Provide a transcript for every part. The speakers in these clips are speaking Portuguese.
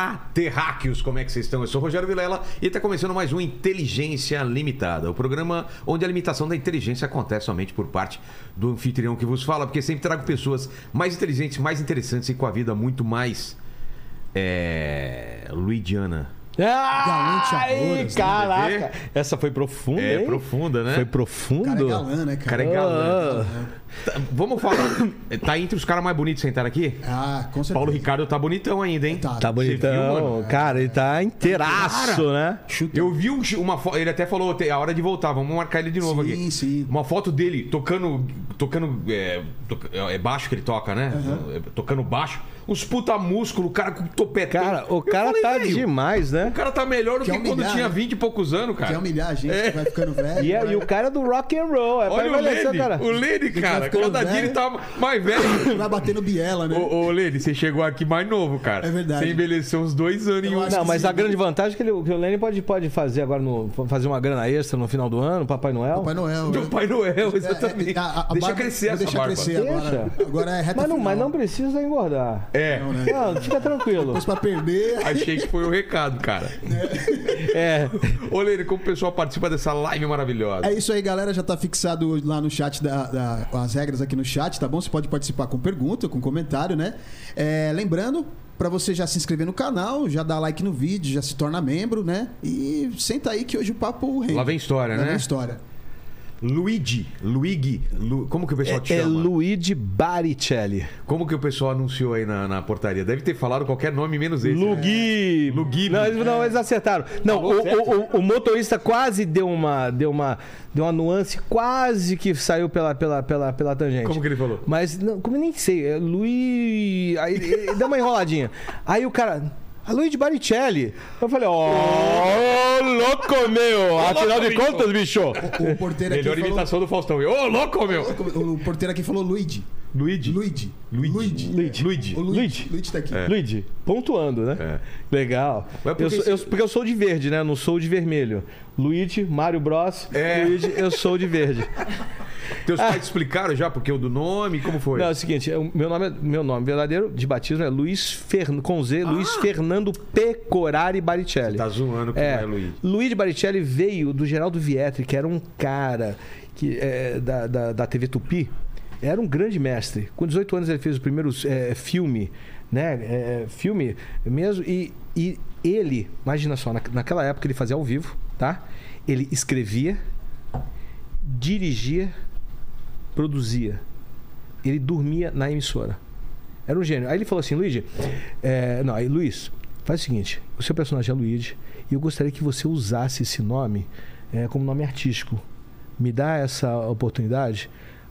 Olá, terráqueos, como é que vocês estão? Eu sou Rogério Vilela e está começando mais um Inteligência Limitada, o programa onde a limitação da inteligência acontece somente por parte do anfitrião que vos fala, porque sempre trago pessoas mais inteligentes, mais interessantes e com a vida muito mais. É. Luidiana. Galante Ai, horrores, né? caraca. Essa foi profunda, É hein? profunda, né? Foi profundo? Cara é galã, né, Cara cara? é galã. Ah. Tá, vamos falar. Tá entre os caras mais bonitos sentaram aqui? Ah, com certeza. Paulo Ricardo tá bonitão ainda, hein? Tá. Tá viu, bonitão. mano? cara, ele tá inteiraço, né? Chuta. Eu vi um- uma foto. Ele até falou, "Tem a hora de voltar, vamos marcar ele de novo Sim, aqui. sim. Uma foto dele tocando. Tocando. É, é baixo que ele toca, né? É, Tocando baixo. Os puta músculo, o cara com topetão. Cara, o Eu cara falei, tá "Velho, demais, né? O cara tá melhor do que quando humilhar, tinha né? 20 e poucos anos, cara. Quer humilhar a gente, É. vai ficando velho. E, é- e o cara do rock and roll. É Olha o Lene, cara. o Lene, cara. Cada dia velho. ele tá mais velho. Vai bater no Biela, né? Ô, ô Lene, você chegou aqui mais novo, cara. É verdade. Você envelheceu uns dois anos em um. Não, mas sim. a grande vantagem é que, ele, que o Lenny pode, pode fazer agora, no, fazer uma grana extra no final do ano, Papai Noel. Papai Noel. Do né? Pai Noel, É, exatamente. é, a- a deixa barba- crescer essa barba. crescer agora. Deixa. Agora é reta Mas não, final. mas não precisa engordar. É. Não, né? Não, fica tranquilo. Depois pra perder... Achei que foi o recado, cara. É. Ô, Lene, como o pessoal participa dessa live maravilhosa? É isso aí, galera. Já tá fixado lá no chat, da, da- as regras aqui no chat, tá bom? Você pode participar com pergunta, com comentário, né? É, lembrando, pra você já se inscrever no canal, já dar like no vídeo, já se torna membro, né? E senta aí que hoje o papo rende. Lá vem história, Lá né? vem história. Luigi, Luigi, Lu- como que o pessoal te É, é chama? Luigi Baricelli. Como que o pessoal anunciou aí na, na portaria? Deve ter falado qualquer nome menos esse. né? Lugui. Lugui. Não, eles, não, eles acertaram. Não, o, o- o- o motorista quase deu uma, deu uma, deu uma nuance, quase que saiu pela, pela, pela, pela tangente. Como que ele falou? Mas, não, como nem sei, é Luiz. Aí deu uma enroladinha. Aí o cara. A Luigi Baricelli. Eu falei, ó, louco meu! Afinal de contas, bicho! O porteiro aqui Melhor falou... imitação do Faustão. Ô, louco, meu! O porteiro aqui falou Luigi. Luigi. Luigi. Luigi. Luigi. Luigi. O Luigi. Luigi. Luigi tá aqui. Luigi, pontuando, né? É. Legal. Mas por eu sou- você- eu- porque eu sou de verde, né? Não sou de vermelho. Luigi, Mário Bros. É. Luigi, eu sou de verde. Teus pais explicaram já porque o do nome? Como foi? Não, é o seguinte, o meu nome, é- meu nome verdadeiro de batismo é Luiz Fern... com Z, Luiz Fernando Pecorari Baricelli. Tá zoando que É, não é Luigi. Luiz Baricelli veio do Geraldo Vietri, que era um cara que, é, da, da, da TV Tupi. Era um grande mestre. Com 18 anos ele fez o primeiro é, filme, né? É, filme mesmo. E, e ele, imagina só, na, naquela época ele fazia ao vivo, tá? Ele escrevia, dirigia, produzia. Ele dormia na emissora. Era um gênio. Aí ele falou assim, Luigi, é, não, aí Luiz, faz o seguinte, o seu personagem é Luigi e eu gostaria que você usasse esse nome é, como nome artístico. Me dá essa oportunidade?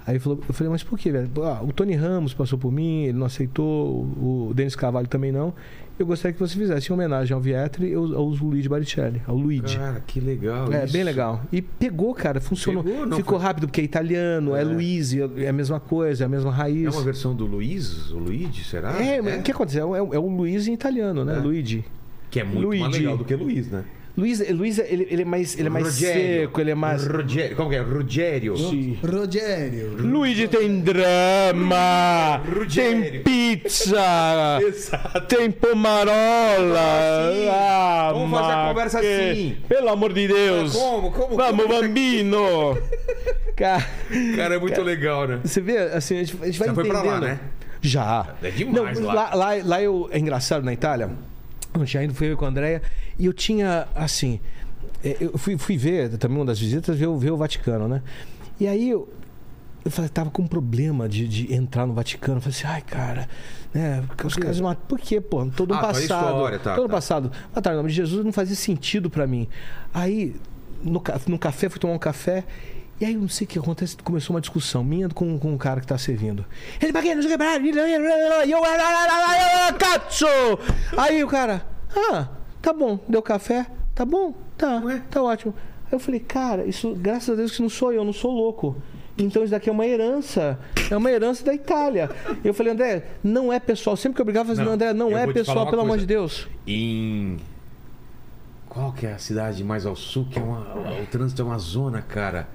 Aí falou, eu falei, mas por quê, velho? Ah, o Tony Ramos passou por mim, ele não aceitou, o Denis Carvalho também não. Eu gostaria que você fizesse em homenagem ao Vietri e ao, ao Luigi Baricelli, ao Luigi. Cara, que legal. É, isso. bem legal. E pegou, cara, funcionou. Pegou, não Ficou foi- rápido, porque é italiano, é, É. Luiz, é a mesma coisa, é a mesma raiz. É uma versão do Luiz? O Luigi, será? É, mas o que aconteceu? É, o- é o Luiz em italiano, né? É. Luigi. Que é muito mais Luigi. legal do que Luiz, né? Luiz, Luiz ele, ele é mais, ele é mais Rogério. seco, ele é mais. Rogério. Como que é? Rogério. Rogério. Luigi tem drama, Rogério. tem pizza, Exato. tem pomarola. Assim. Ah, Vamos fazer a conversa que- assim. Pelo amor de Deus. Como? Como? Vamos, como? bambino. Cara, Cara, é muito legal, né? você vê, assim, a gente, a gente vai Já foi pra lá, né? Já. É demais Não, lá. lá. Lá, lá eu, é engraçado, na Itália, eu tinha ido, fui eu com a Andrea, e eu tinha, assim, é, eu fui, fui ver, também uma das visitas, ver, o- ver o Vaticano, né? E aí eu, eu falei, tava com um problema de, de entrar no Vaticano. Eu falei assim, ai, cara, né? Porque os caras matam. Por quê, pô? Todo Ah, passado. história, tá, todo tá. passado. Mataram o nome de Jesus, não fazia sentido pra mim. Aí, no, no café, fui tomar um café. E aí, não sei o que acontece, começou uma discussão minha com, com o cara que tá servindo. Ele pra quê? Não sei o que, e eu, cazzo! Aí o cara, ah, tá bom, deu café, tá bom, tá, tá ótimo. Aí eu falei, cara, isso, graças a Deus que não sou eu, não sou louco. Então isso daqui é uma herança. É uma herança da Itália. Eu falei, André, não é pessoal. Sempre que eu brigava, eu falava, Não, André, não é pessoal, pelo amor coisa. de Deus. Em. Qual que é a cidade mais ao sul? Que é uma... o trânsito é uma zona, cara.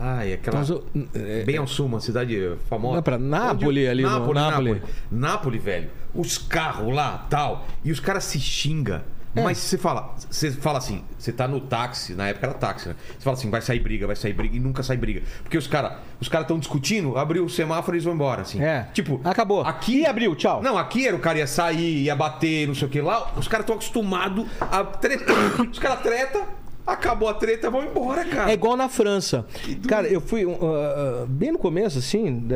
Ai, aquela. Mas eu- é, Bem ao sul, uma cidade famosa. Não, pra Nápoles, Onde- ali no- Nápoles, Nápoles. Nápoles. Nápoles, velho. Os carros lá, tal. E os caras se xingam. É. Mas você fala, você fala assim, você tá no táxi, na época era táxi, né? Você fala assim, vai sair briga, vai sair briga, e nunca sai briga. Porque os caras os cara estão discutindo, abriu o semáforo e eles vão embora, assim. É. Tipo, Acabou. Aqui E abriu, tchau. Não, aqui era o cara ia sair, ia bater, não sei o que lá. Os caras estão acostumados a tretar. Os caras tretam, acabou a treta, vão embora, cara. É igual na França. Cara, eu fui uh, uh, bem no começo, assim,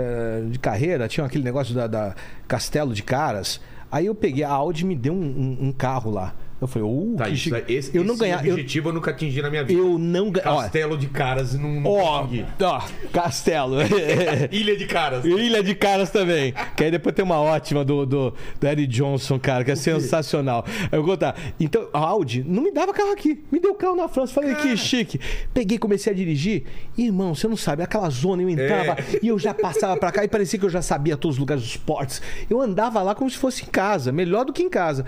de carreira, tinha aquele negócio da, da Castelo de Caras. Aí eu peguei, a Audi me deu um, um- um carro lá. Eu falei, uh, Tá, isso, aí, esse, eu não esse ganhava. Eu, objetivo eu, nunca atingi na minha vida. eu não ganhava. Castelo de caras não, não Ó, ó, Castelo. Ilha de caras. Ilha de Caras também. Que aí depois tem uma ótima do, do, do Eddie Johnson, cara, que é sensacional. Eu vou contar. Então, a Audi não me dava carro aqui. Me deu carro na França. Falei, que chique. Peguei, comecei a dirigir. Irmão, você não sabe, aquela zona eu entrava É. e eu já passava pra cá e parecia que eu já sabia todos os lugares dos portos. Eu andava lá como se fosse em casa, melhor do que em casa.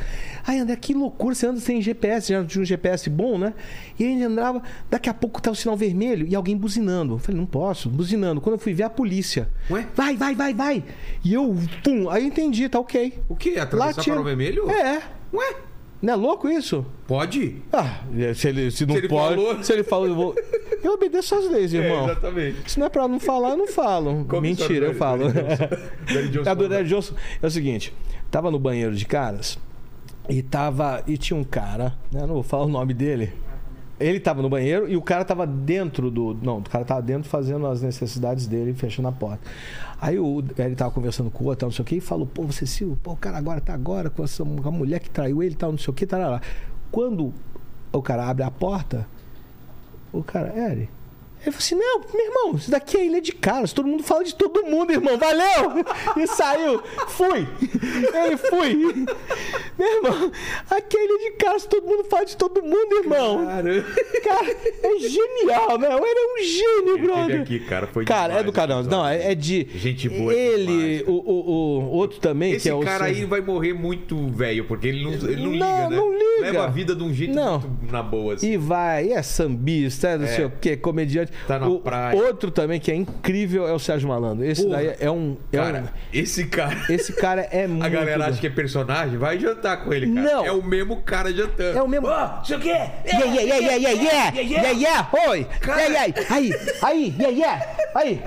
Aí, André, que loucura, você sem GPS, já tinha um GPS bom, né? E aí andava, daqui a pouco tá o sinal vermelho e alguém buzinando. Eu falei, não posso, buzinando. Quando eu fui ver a polícia. Ué? Vai, vai, vai, vai. E eu, pum, aí eu entendi, tá ok. O quê? Atravessar tinha- para o vermelho? É. Ué? Não é louco isso? Pode? Ah, se ele, se não Se ele pode. falou- Se ele falou, eu vou. Eu obedeço às leis, irmão. exatamente. Se não é pra não falar, eu não falo. É a Mentira, eu falo. Daddy Johnson? Do. Daddy Johnson é o seguinte: tava no banheiro de caras e tava. E tinha um cara, né? Não vou falar o nome dele. Ele tava no banheiro e o cara tava dentro do. Não, o cara tava dentro fazendo as necessidades dele, fechando a porta. Aí o, ele tava conversando com o outro, não sei o que, e falou: pô, você Silvio, pô, o cara agora tá agora com, essa, a mulher que traiu ele, tal, não sei o que, lá. Quando o cara abre a porta, o cara, Eri. Ele falou assim: não, meu irmão, isso daqui é ilha de caras, todo mundo fala de todo mundo, irmão, valeu! E saiu, fui! Ele fui! Meu irmão, aqui é ilha de caras, todo mundo fala de todo mundo, irmão! Caramba. Cara, é genial, né? Ele é um gênio, Ele brother. aqui, cara, foi Cara, é demais do canal. esse Não, é, é de. Gente boa Ele, demais, o, o, o outro também, Esse que é o. cara Sérgio- aí vai morrer muito velho, porque ele não, ele não, Não, liga, né? não liga. Leva a vida de um jeito Não. muito na boa, assim. E vai, e é sambista, é não sei o que, comediante. Tá na o, praia. Outro também que é incrível é o Sérgio Malandro. Esse Porra. daí é um. É Cara, um esse cara... esse cara é muito. A galera acha que é personagem, vai jantar com ele, cara. Não. É o mesmo cara jantando. É o mesmo. Ah, isso aqui é... Yeah, yeah, yeah, yeah, yeah, yeah, yeah, yeah, oi, yeah, yeah, aí, aí, yeah, yeah, aí,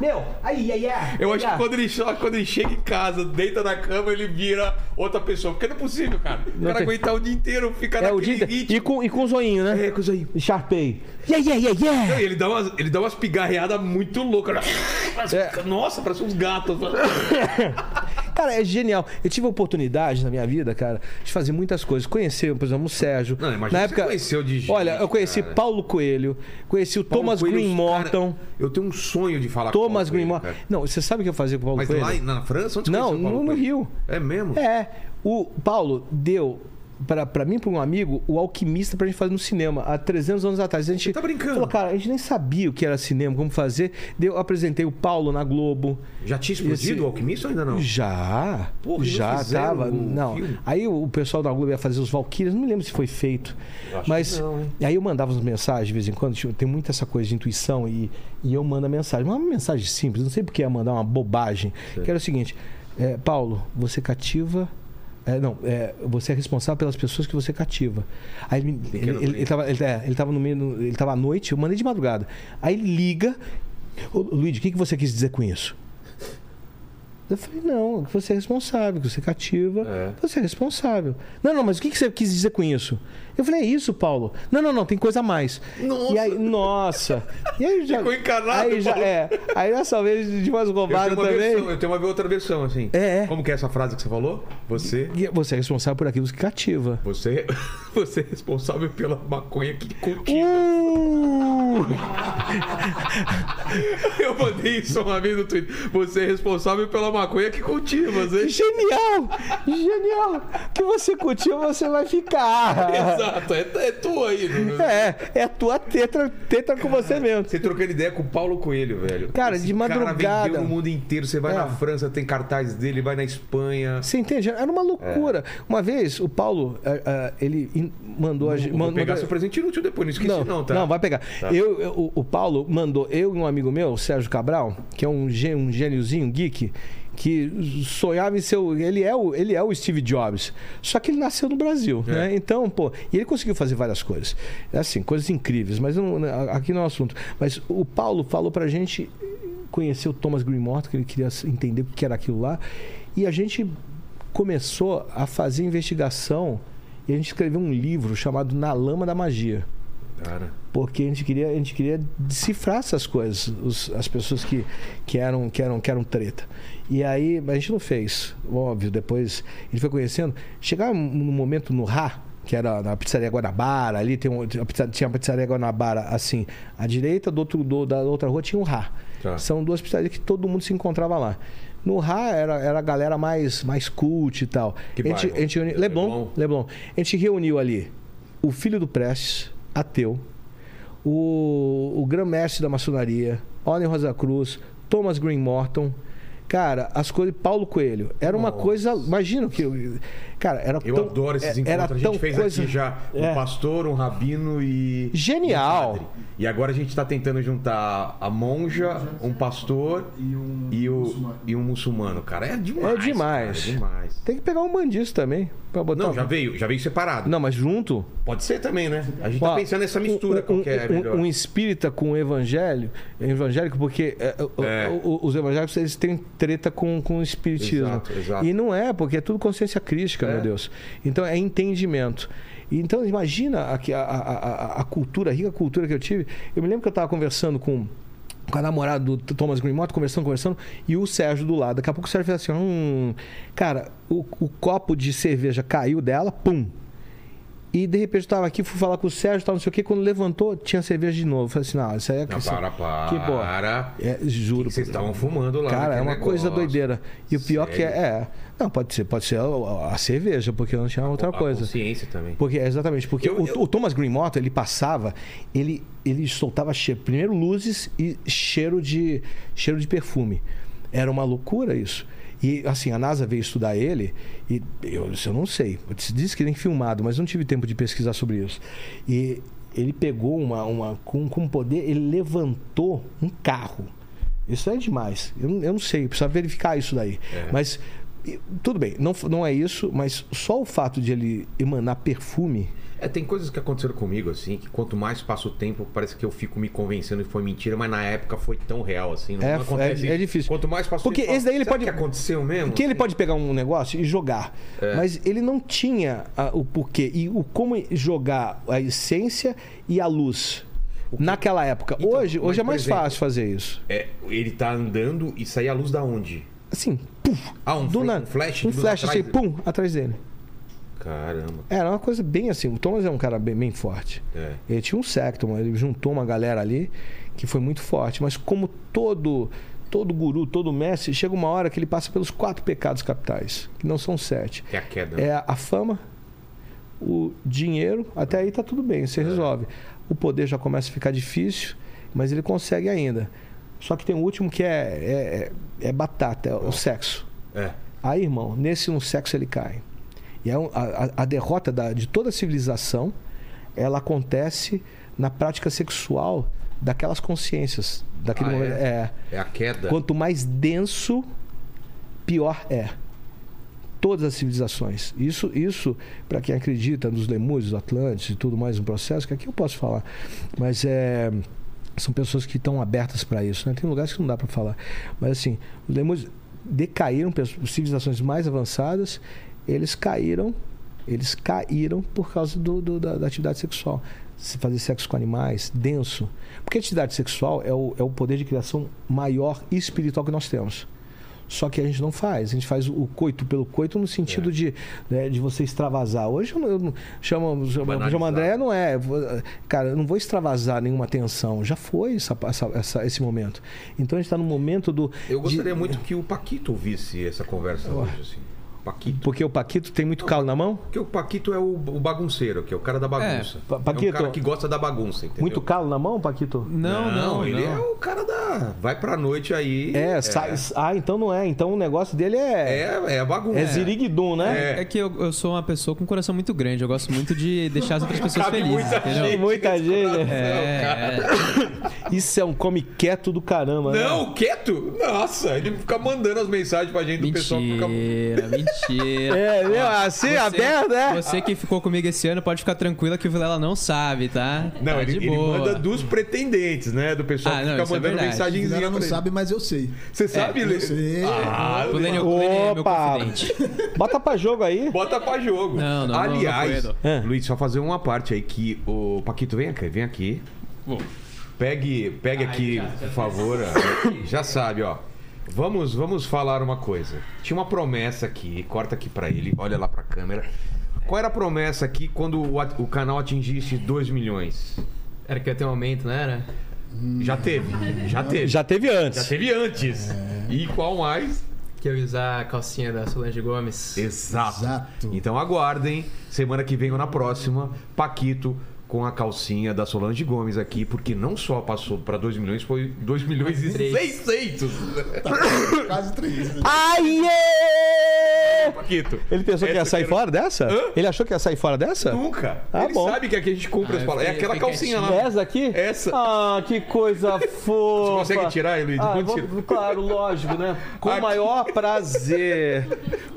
meu, aí, yeah, yeah. Eu acho que quando ele, quando ele chega em casa, deita na cama, ele vira outra pessoa. Porque não é possível, cara. O Não cara tem- aguentar o dia inteiro, fica É o naquele dia ritmo. e com, e com zoinho, né? É, com zoinho. Sharpei. Yeah, yeah, yeah, Não, yeah. e ele dá umas, ele dá umas pigarreadas muito loucas. É. Nossa, parece uns gatos. Cara, é genial. Eu tive a oportunidade na minha vida, cara, de fazer muitas coisas. Conhecer, por exemplo, o Sérgio. Não, imagina na época, você conheceu de gente, Olha, eu conheci cara. Paulo Coelho, conheci o Paulo Thomas Coelho, Green Morton. cara, eu tenho um sonho de falar com Thomas o Paulo Green Morton. Não, você sabe o que eu fazia com o Paulo Mas Coelho? lá em- na França? Onde você Não, conheceu o Paulo no, no? Rio. É mesmo? É. O Paulo deu pra, pra mim, pra um amigo, o Alquimista pra gente fazer no cinema, há 300 anos atrás. A gente Você tá brincando? Falou, cara, a gente nem sabia o que era cinema, como fazer. Deu, apresentei o Paulo na Globo. Já tinha explodido Esse- o alquimista ou ainda não? Já. Porra, já tava. Não. filme? Aí o pessoal da Globo ia fazer os Valkyrias, não me lembro se foi feito. acho Mas que não, aí eu mandava as mensagens de vez em quando, tipo, tem muita essa coisa de intuição e, e eu mando a mensagem. Mas uma mensagem simples, não sei porque ia mandar uma bobagem. Que era o seguinte: é, Paulo, você cativa. É, não, é, você é responsável pelas pessoas que você cativa. Aí ele, me- ele, Pequeno ele, tava, ele, é, ele tava no meio, ele tava à noite, eu mandei de madrugada. Aí ele liga. Ô, Luiz, o que, que você quis dizer com isso? Eu falei, não, que você é responsável, que você cativa, É. você é responsável. Não, não, mas o que você quis dizer com isso? Eu falei, é isso, Paulo. Não, não, não, tem coisa a mais. Nossa. E aí, nossa. E aí já, Ficou encanado, Aí já, Paulo. é. Aí dessa vez de tenho, uma também. versão, eu tenho uma outra versão, assim. É, é. Como que é essa frase que você falou? Você. E Você é responsável por aquilo que cativa. Você, você é responsável pela maconha que cultiva. Uh! Eu mandei isso uma vez no Twitter. Você é responsável pela maconha que cultiva, Zé. Genial! Genial! Que você cultiva, você vai ficar. Exato, é, é tua aí. não- É, é a tua tetra, tetra com você mesmo. Você trocando ideia com o Paulo Coelho, velho. Cara, Esse de Cara madrugada. vendeu no mundo inteiro. Você vai É. na França, tem cartaz dele, vai na Espanha. Você entende? Era uma loucura. Uma vez, o Paulo, eh, eh, ele mandou a gente. Vou mandou- pegar seu presente inútil depois, não esqueci não, não, tá? vai pegar. Tá. Eu, eu, eu- o, o Paulo mandou, eu e um amigo meu, o Sérgio Cabral, que é um, um gêniozinho, um geek, que sonhava em ser. o- Ele é, o, ele é o Steve Jobs. Só que ele nasceu no Brasil. É. Né? Então, pô, e ele conseguiu fazer várias coisas. É Assim, coisas incríveis, mas não, aqui não é o assunto. Mas o Paulo falou pra gente conhecer o Thomas Green Morton, que ele queria entender o que era aquilo lá. E a gente começou a fazer investigação e a gente escreveu um livro chamado Na Lama da Magia. Cara. Porque a gente queria, a gente queria decifrar essas coisas, os- as pessoas que, que, eram, que, eram, que eram treta. E aí, mas a gente não fez, óbvio, depois a gente foi conhecendo. Chegava num momento no Rá, que era na pizzaria Guanabara, ali tem um, tinha a pizza- tinha a pizzaria Guanabara, assim, à direita do outro, do- da outra rua tinha um Rá. Tá. São duas pizzarias que todo mundo se encontrava lá. No Rá era, era a galera mais, mais cult e tal. Que a gente, bairro? a gente reuni- Leblon, Leblon. Leblon. A gente reuniu ali o filho do Prestes, ateu, o, o grão-mestre da maçonaria, Oni Rosa Cruz, Thomas Green Morton. Cara, as coisas. Paulo Coelho. Era uma Nossa. coisa. Imagina que. eu- Cara, era Eu tão. adoro esses é- encontros. Era a gente fez coisa, aqui já um É. pastor, um rabino e. Genial. um. E agora a gente está tentando juntar a monja, um pastor E um e, o, muçulmano. e um muçulmano. Cara, é demais. É demais. cara, é demais. Tem que pegar um mandista também. Pra botar Não, já veio, já veio separado. Não, mas junto. Pode ser também, né? A gente tá Ó, pensando nessa mistura, um, qual um, é um- melhor. um espírita com um evangelho, evangélico, porque é, o- É. o- os evangélicos eles têm treta com, com o espiritismo. Exato, exato. E não é, porque é tudo consciência crítica, É. meu Deus. Então é entendimento. Então imagina a, a, a, a- cultura, a rica cultura que eu tive. Eu me lembro que eu estava conversando com com a namorada do Thomas Green Morton, conversando, conversando, e o Sérgio do lado. Daqui a pouco o Sérgio fez assim: hum, cara, o, o copo de cerveja caiu dela, pum. E de repente eu tava aqui, fui falar com o Sérgio, tal, não sei o que, quando levantou, tinha cerveja de novo. Eu falei assim: não, isso aí é Não, isso- para, para. Que bom. É, juro. Vocês estavam fumando lá. Cara, é uma coisa negócio. doideira. E o pior que é, Sério? é. Não, pode ser, pode ser a, a cerveja, porque não tinha outra A coisa. consciência também. Porque, é exatamente, porque Eu- o, eu- o Thomas Green Morton, ele passava, ele, ele soltava cheiro, primeiro luzes e cheiro de, cheiro de perfume. Era uma loucura isso. E assim, a NASA veio estudar ele, e eu, eu não sei. Se diz que nem filmado, mas não tive tempo de pesquisar sobre isso. E ele pegou uma. uma com, com poder, ele levantou um carro. Isso é demais. Eu, não- eu não sei, precisa verificar isso daí. É. Mas tudo bem, não, não é isso, mas só o fato de ele emanar perfume. É, tem coisas que aconteceram comigo, assim, que quanto mais passa o tempo, parece que eu fico me convencendo que foi mentira, mas na época foi tão real, assim. Não, É, não acontece é- é difícil. Quanto mais passa o Porque tempo, esse daí ele pode- que aconteceu mesmo? Que ele Assim, pode pegar um negócio e jogar. É. Mas ele não tinha ah, o porquê e o como jogar a essência e a luz. Naquela época. Então, hoje mas, hoje é mais exemplo, fácil fazer isso. É, ele tá andando e sai a luz da onde? Assim, puf, Ah, um, do fl- um flash de Um flash assim, pum, atrás dele. Caramba. Era uma coisa bem assim. O Thomas é um cara bem, bem forte. É. Ele tinha um secto, ele juntou uma galera ali que foi muito forte. Mas como todo todo guru, todo mestre, chega uma hora que ele passa pelos quatro pecados capitais, que não são sete. É a queda. É a, a fama, o dinheiro, até aí tá tudo bem, você resolve. O poder já começa a ficar difícil, mas ele consegue ainda. Só que tem um último que é, é, é batata, é o sexo. É. Aí, irmão, nesse no sexo ele cai. E é um- a, a- derrota da- de toda a civilização, ela acontece na prática sexual daquelas consciências. Daquele Ah, momento. é? É. É a queda. Quanto mais denso, pior é. Todas as civilizações. Isso, isso para quem acredita nos lemúrios, Atlantes e tudo mais, um processo que aqui eu posso falar. Mas é, são pessoas que estão abertas para isso. Né? Tem lugares que não dá para falar. Mas assim, os lemúrios decaíram, civilizações mais avançadas, eles caíram, eles caíram por causa do, do- da, da atividade sexual. Se fazer sexo com animais, denso. Porque a atividade sexual é o, é o poder de criação maior e espiritual que nós temos. Só que a gente não faz. A gente faz o coito pelo coito no sentido É. de, né, de você extravasar. Hoje eu não, eu não chamo, chamo, chamo André, não é. Cara, eu não vou extravasar nenhuma tensão. Já foi essa, essa- essa- esse momento. Então a gente está no momento do. Eu de- gostaria muito que o Paquito ouvisse essa conversa hoje, assim. Paquito. Porque o Paquito tem muito calo na mão? Porque o Paquito é o, o bagunceiro, que é o cara da bagunça. Pa- É, Paquito. um cara que gosta da bagunça, entendeu? Muito calo na mão, Paquito? Não, não, ele não. é o cara da. Vai pra noite aí. É, sai- ah, então não é. Então o negócio dele é. É, é a bagunça. É, ziriguidum, né? É que eu, eu sou uma pessoa com um coração muito grande. Eu gosto muito de deixar as outras pessoas Cabe felizes, muita entendeu? gente. Muita gente. É, é. Isso é um come quieto do caramba, né? Não, quieto? Nossa, ele fica mandando as mensagens pra gente do pessoal que fica. Mentira, mentira. É, meu, assim, aberto, né? Você que ficou comigo esse ano pode ficar tranquila que o Vilela não sabe, tá? Não, tá ele, de ele manda dos pretendentes, né? Do pessoal Ah, que não, fica é mandando verdade. mensagenzinha Ela não ele. sabe, mas eu sei. Você sabe, eu Lê? sei. Ah, O Lênin, o Lênin é meu Opa! confidente. Bota pra jogo aí. Bota pra jogo. Não, não, Aliás, não, não É. Luiz, só fazer uma parte aí que o Paquito vem aqui, vem aqui. Pegue, pegue aqui, por favor. Já sabe, ó. Vamos, vamos falar uma coisa. Tinha uma promessa aqui, corta aqui pra ele, olha lá pra câmera. Qual era a promessa aqui quando o, o canal atingisse 2 milhões? Era que ia ter um aumento, não era? Já teve, já teve. Já teve antes. Já teve antes. E qual mais? Que eu ia usar a calcinha da Solange Gomes. Exato. Exato. Então aguardem, semana que vem ou na próxima, Paquito com a calcinha da Solange Gomes aqui, porque não só passou para 2 milhões, foi 2 milhões e Três. 600. Quase três. Né? Ai, é! Paquito. Ele pensou que ia sair que era- fora dessa? Hã? Ele achou que ia sair fora dessa? Nunca. Ah, Ele bom. sabe que aqui a gente compra Ah, as palavras. É aquela calcinha lá. Essa aqui? Essa. Ah, que coisa fofa. consegue tirar Luiz? Ah, vou- claro, lógico, né? Com o maior prazer.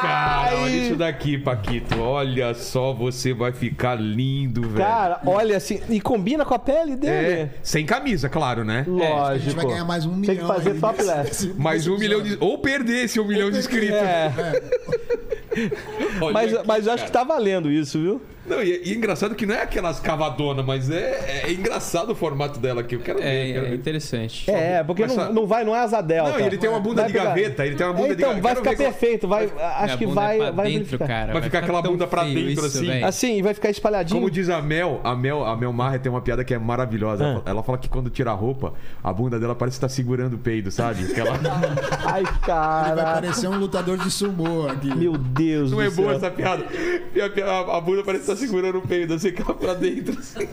Cara, Ai! olha isso daqui, Paquito. Olha só, você vai ficar lindo, velho. Cara, olha assim, e combina com a pele dele. é, sem camisa, claro, né? Lógico. A gente vai ganhar mais um milhão. Tem que fazer aí topless. nesse- Mais um milhão de. Ou perder esse um milhão de inscritos. É, mas, aqui, mas eu acho que tá valendo isso, viu? Não, e, e engraçado que não é aquelas cavadonas, mas é, é engraçado o formato dela aqui. Eu quero ver. É, quero é ver. interessante. É, porque não, não vai, não é asa delta. Não, e ele tem uma bunda Vai de pegar- gaveta, ele tem uma bunda É, de então, gaveta. vai Quero ficar perfeito. Vai, acho que vai, é pra vai dentro, ficar. cara. Vai ficar aquela bunda pra dentro, isso, assim. velho. Assim, vai ficar espalhadinho. Como diz a Mel, a Mel, a Mel Marra tem uma piada que é maravilhosa. Ah. Ela fala- Ela fala que quando tira a roupa, a bunda dela parece que tá segurando o peido, sabe? Aquela... Ai, Ele vai cara. parecer um lutador de sumô aqui. Meu Deus Não é boa essa piada. A, a- a bunda parece que tá segurando o peido, assim, ela pra dentro. assim.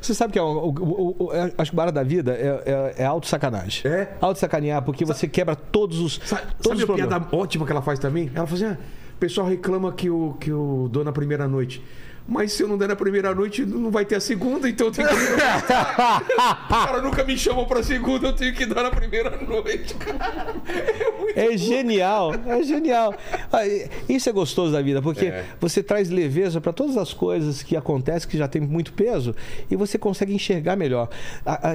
Você sabe que é o, o, o- o- é- acho que o barato da vida é, é, é auto-sacanagem. É? Auto-sacanear, porque você quebra todos os. Sabe, todos sabe os a piada ótima que ela faz também? Ela fala assim: ah, o pessoal reclama que eu, que eu dou na primeira noite. Mas se eu não der na primeira noite, não vai ter a segunda, então eu tenho que. o cara nunca me chamam pra segunda, eu tenho que dar na primeira noite. É muito É genial, é genial. Ah, Isso é gostoso da vida, porque É. você traz leveza para todas as coisas que acontecem, que já tem muito peso, e você consegue enxergar melhor.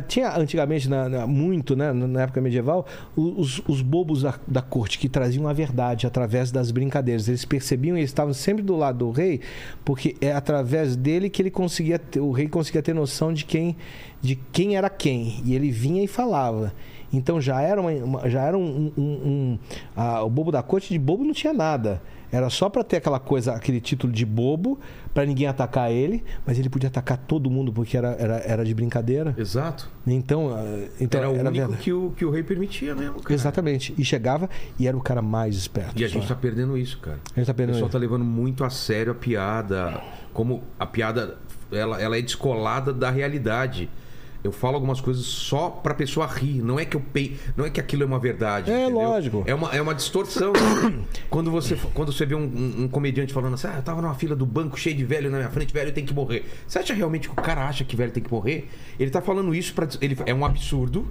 Tinha antigamente, na, na- muito, né, na época medieval, os, os bobos da, da corte que traziam a verdade através das brincadeiras. Eles percebiam e eles estavam sempre do lado do rei, porque é através dele que ele conseguia, ter- o rei conseguia ter noção de quem, de quem era quem. E ele vinha e falava. Então já era, uma, uma- já era um. um- um- ah, o bobo da corte de bobo não tinha nada. Era só para ter aquela coisa, aquele título de bobo, para ninguém atacar ele, mas ele podia atacar todo mundo porque era, era, era de brincadeira. Exato. Então, ah, então Era o único verdade. que o, que o rei permitia mesmo, cara. Exatamente. E chegava e era o cara mais esperto. E a gente tá perdendo isso, cara. A gente tá O perdendo pessoal isso. tá levando muito a sério a piada. Como a piada ela, ela é descolada da realidade. Eu falo algumas coisas só pra pessoa rir. Não é que eu pei... não é que aquilo é uma verdade. É, entendeu? lógico. É uma, é uma distorção. quando, você, quando você vê um, um- um comediante falando assim, ah, eu tava numa fila do banco cheio de velho na minha frente, velho tem que morrer. Você acha realmente que o cara acha que velho tem que morrer? Ele tá falando isso pra. Ele, é um absurdo.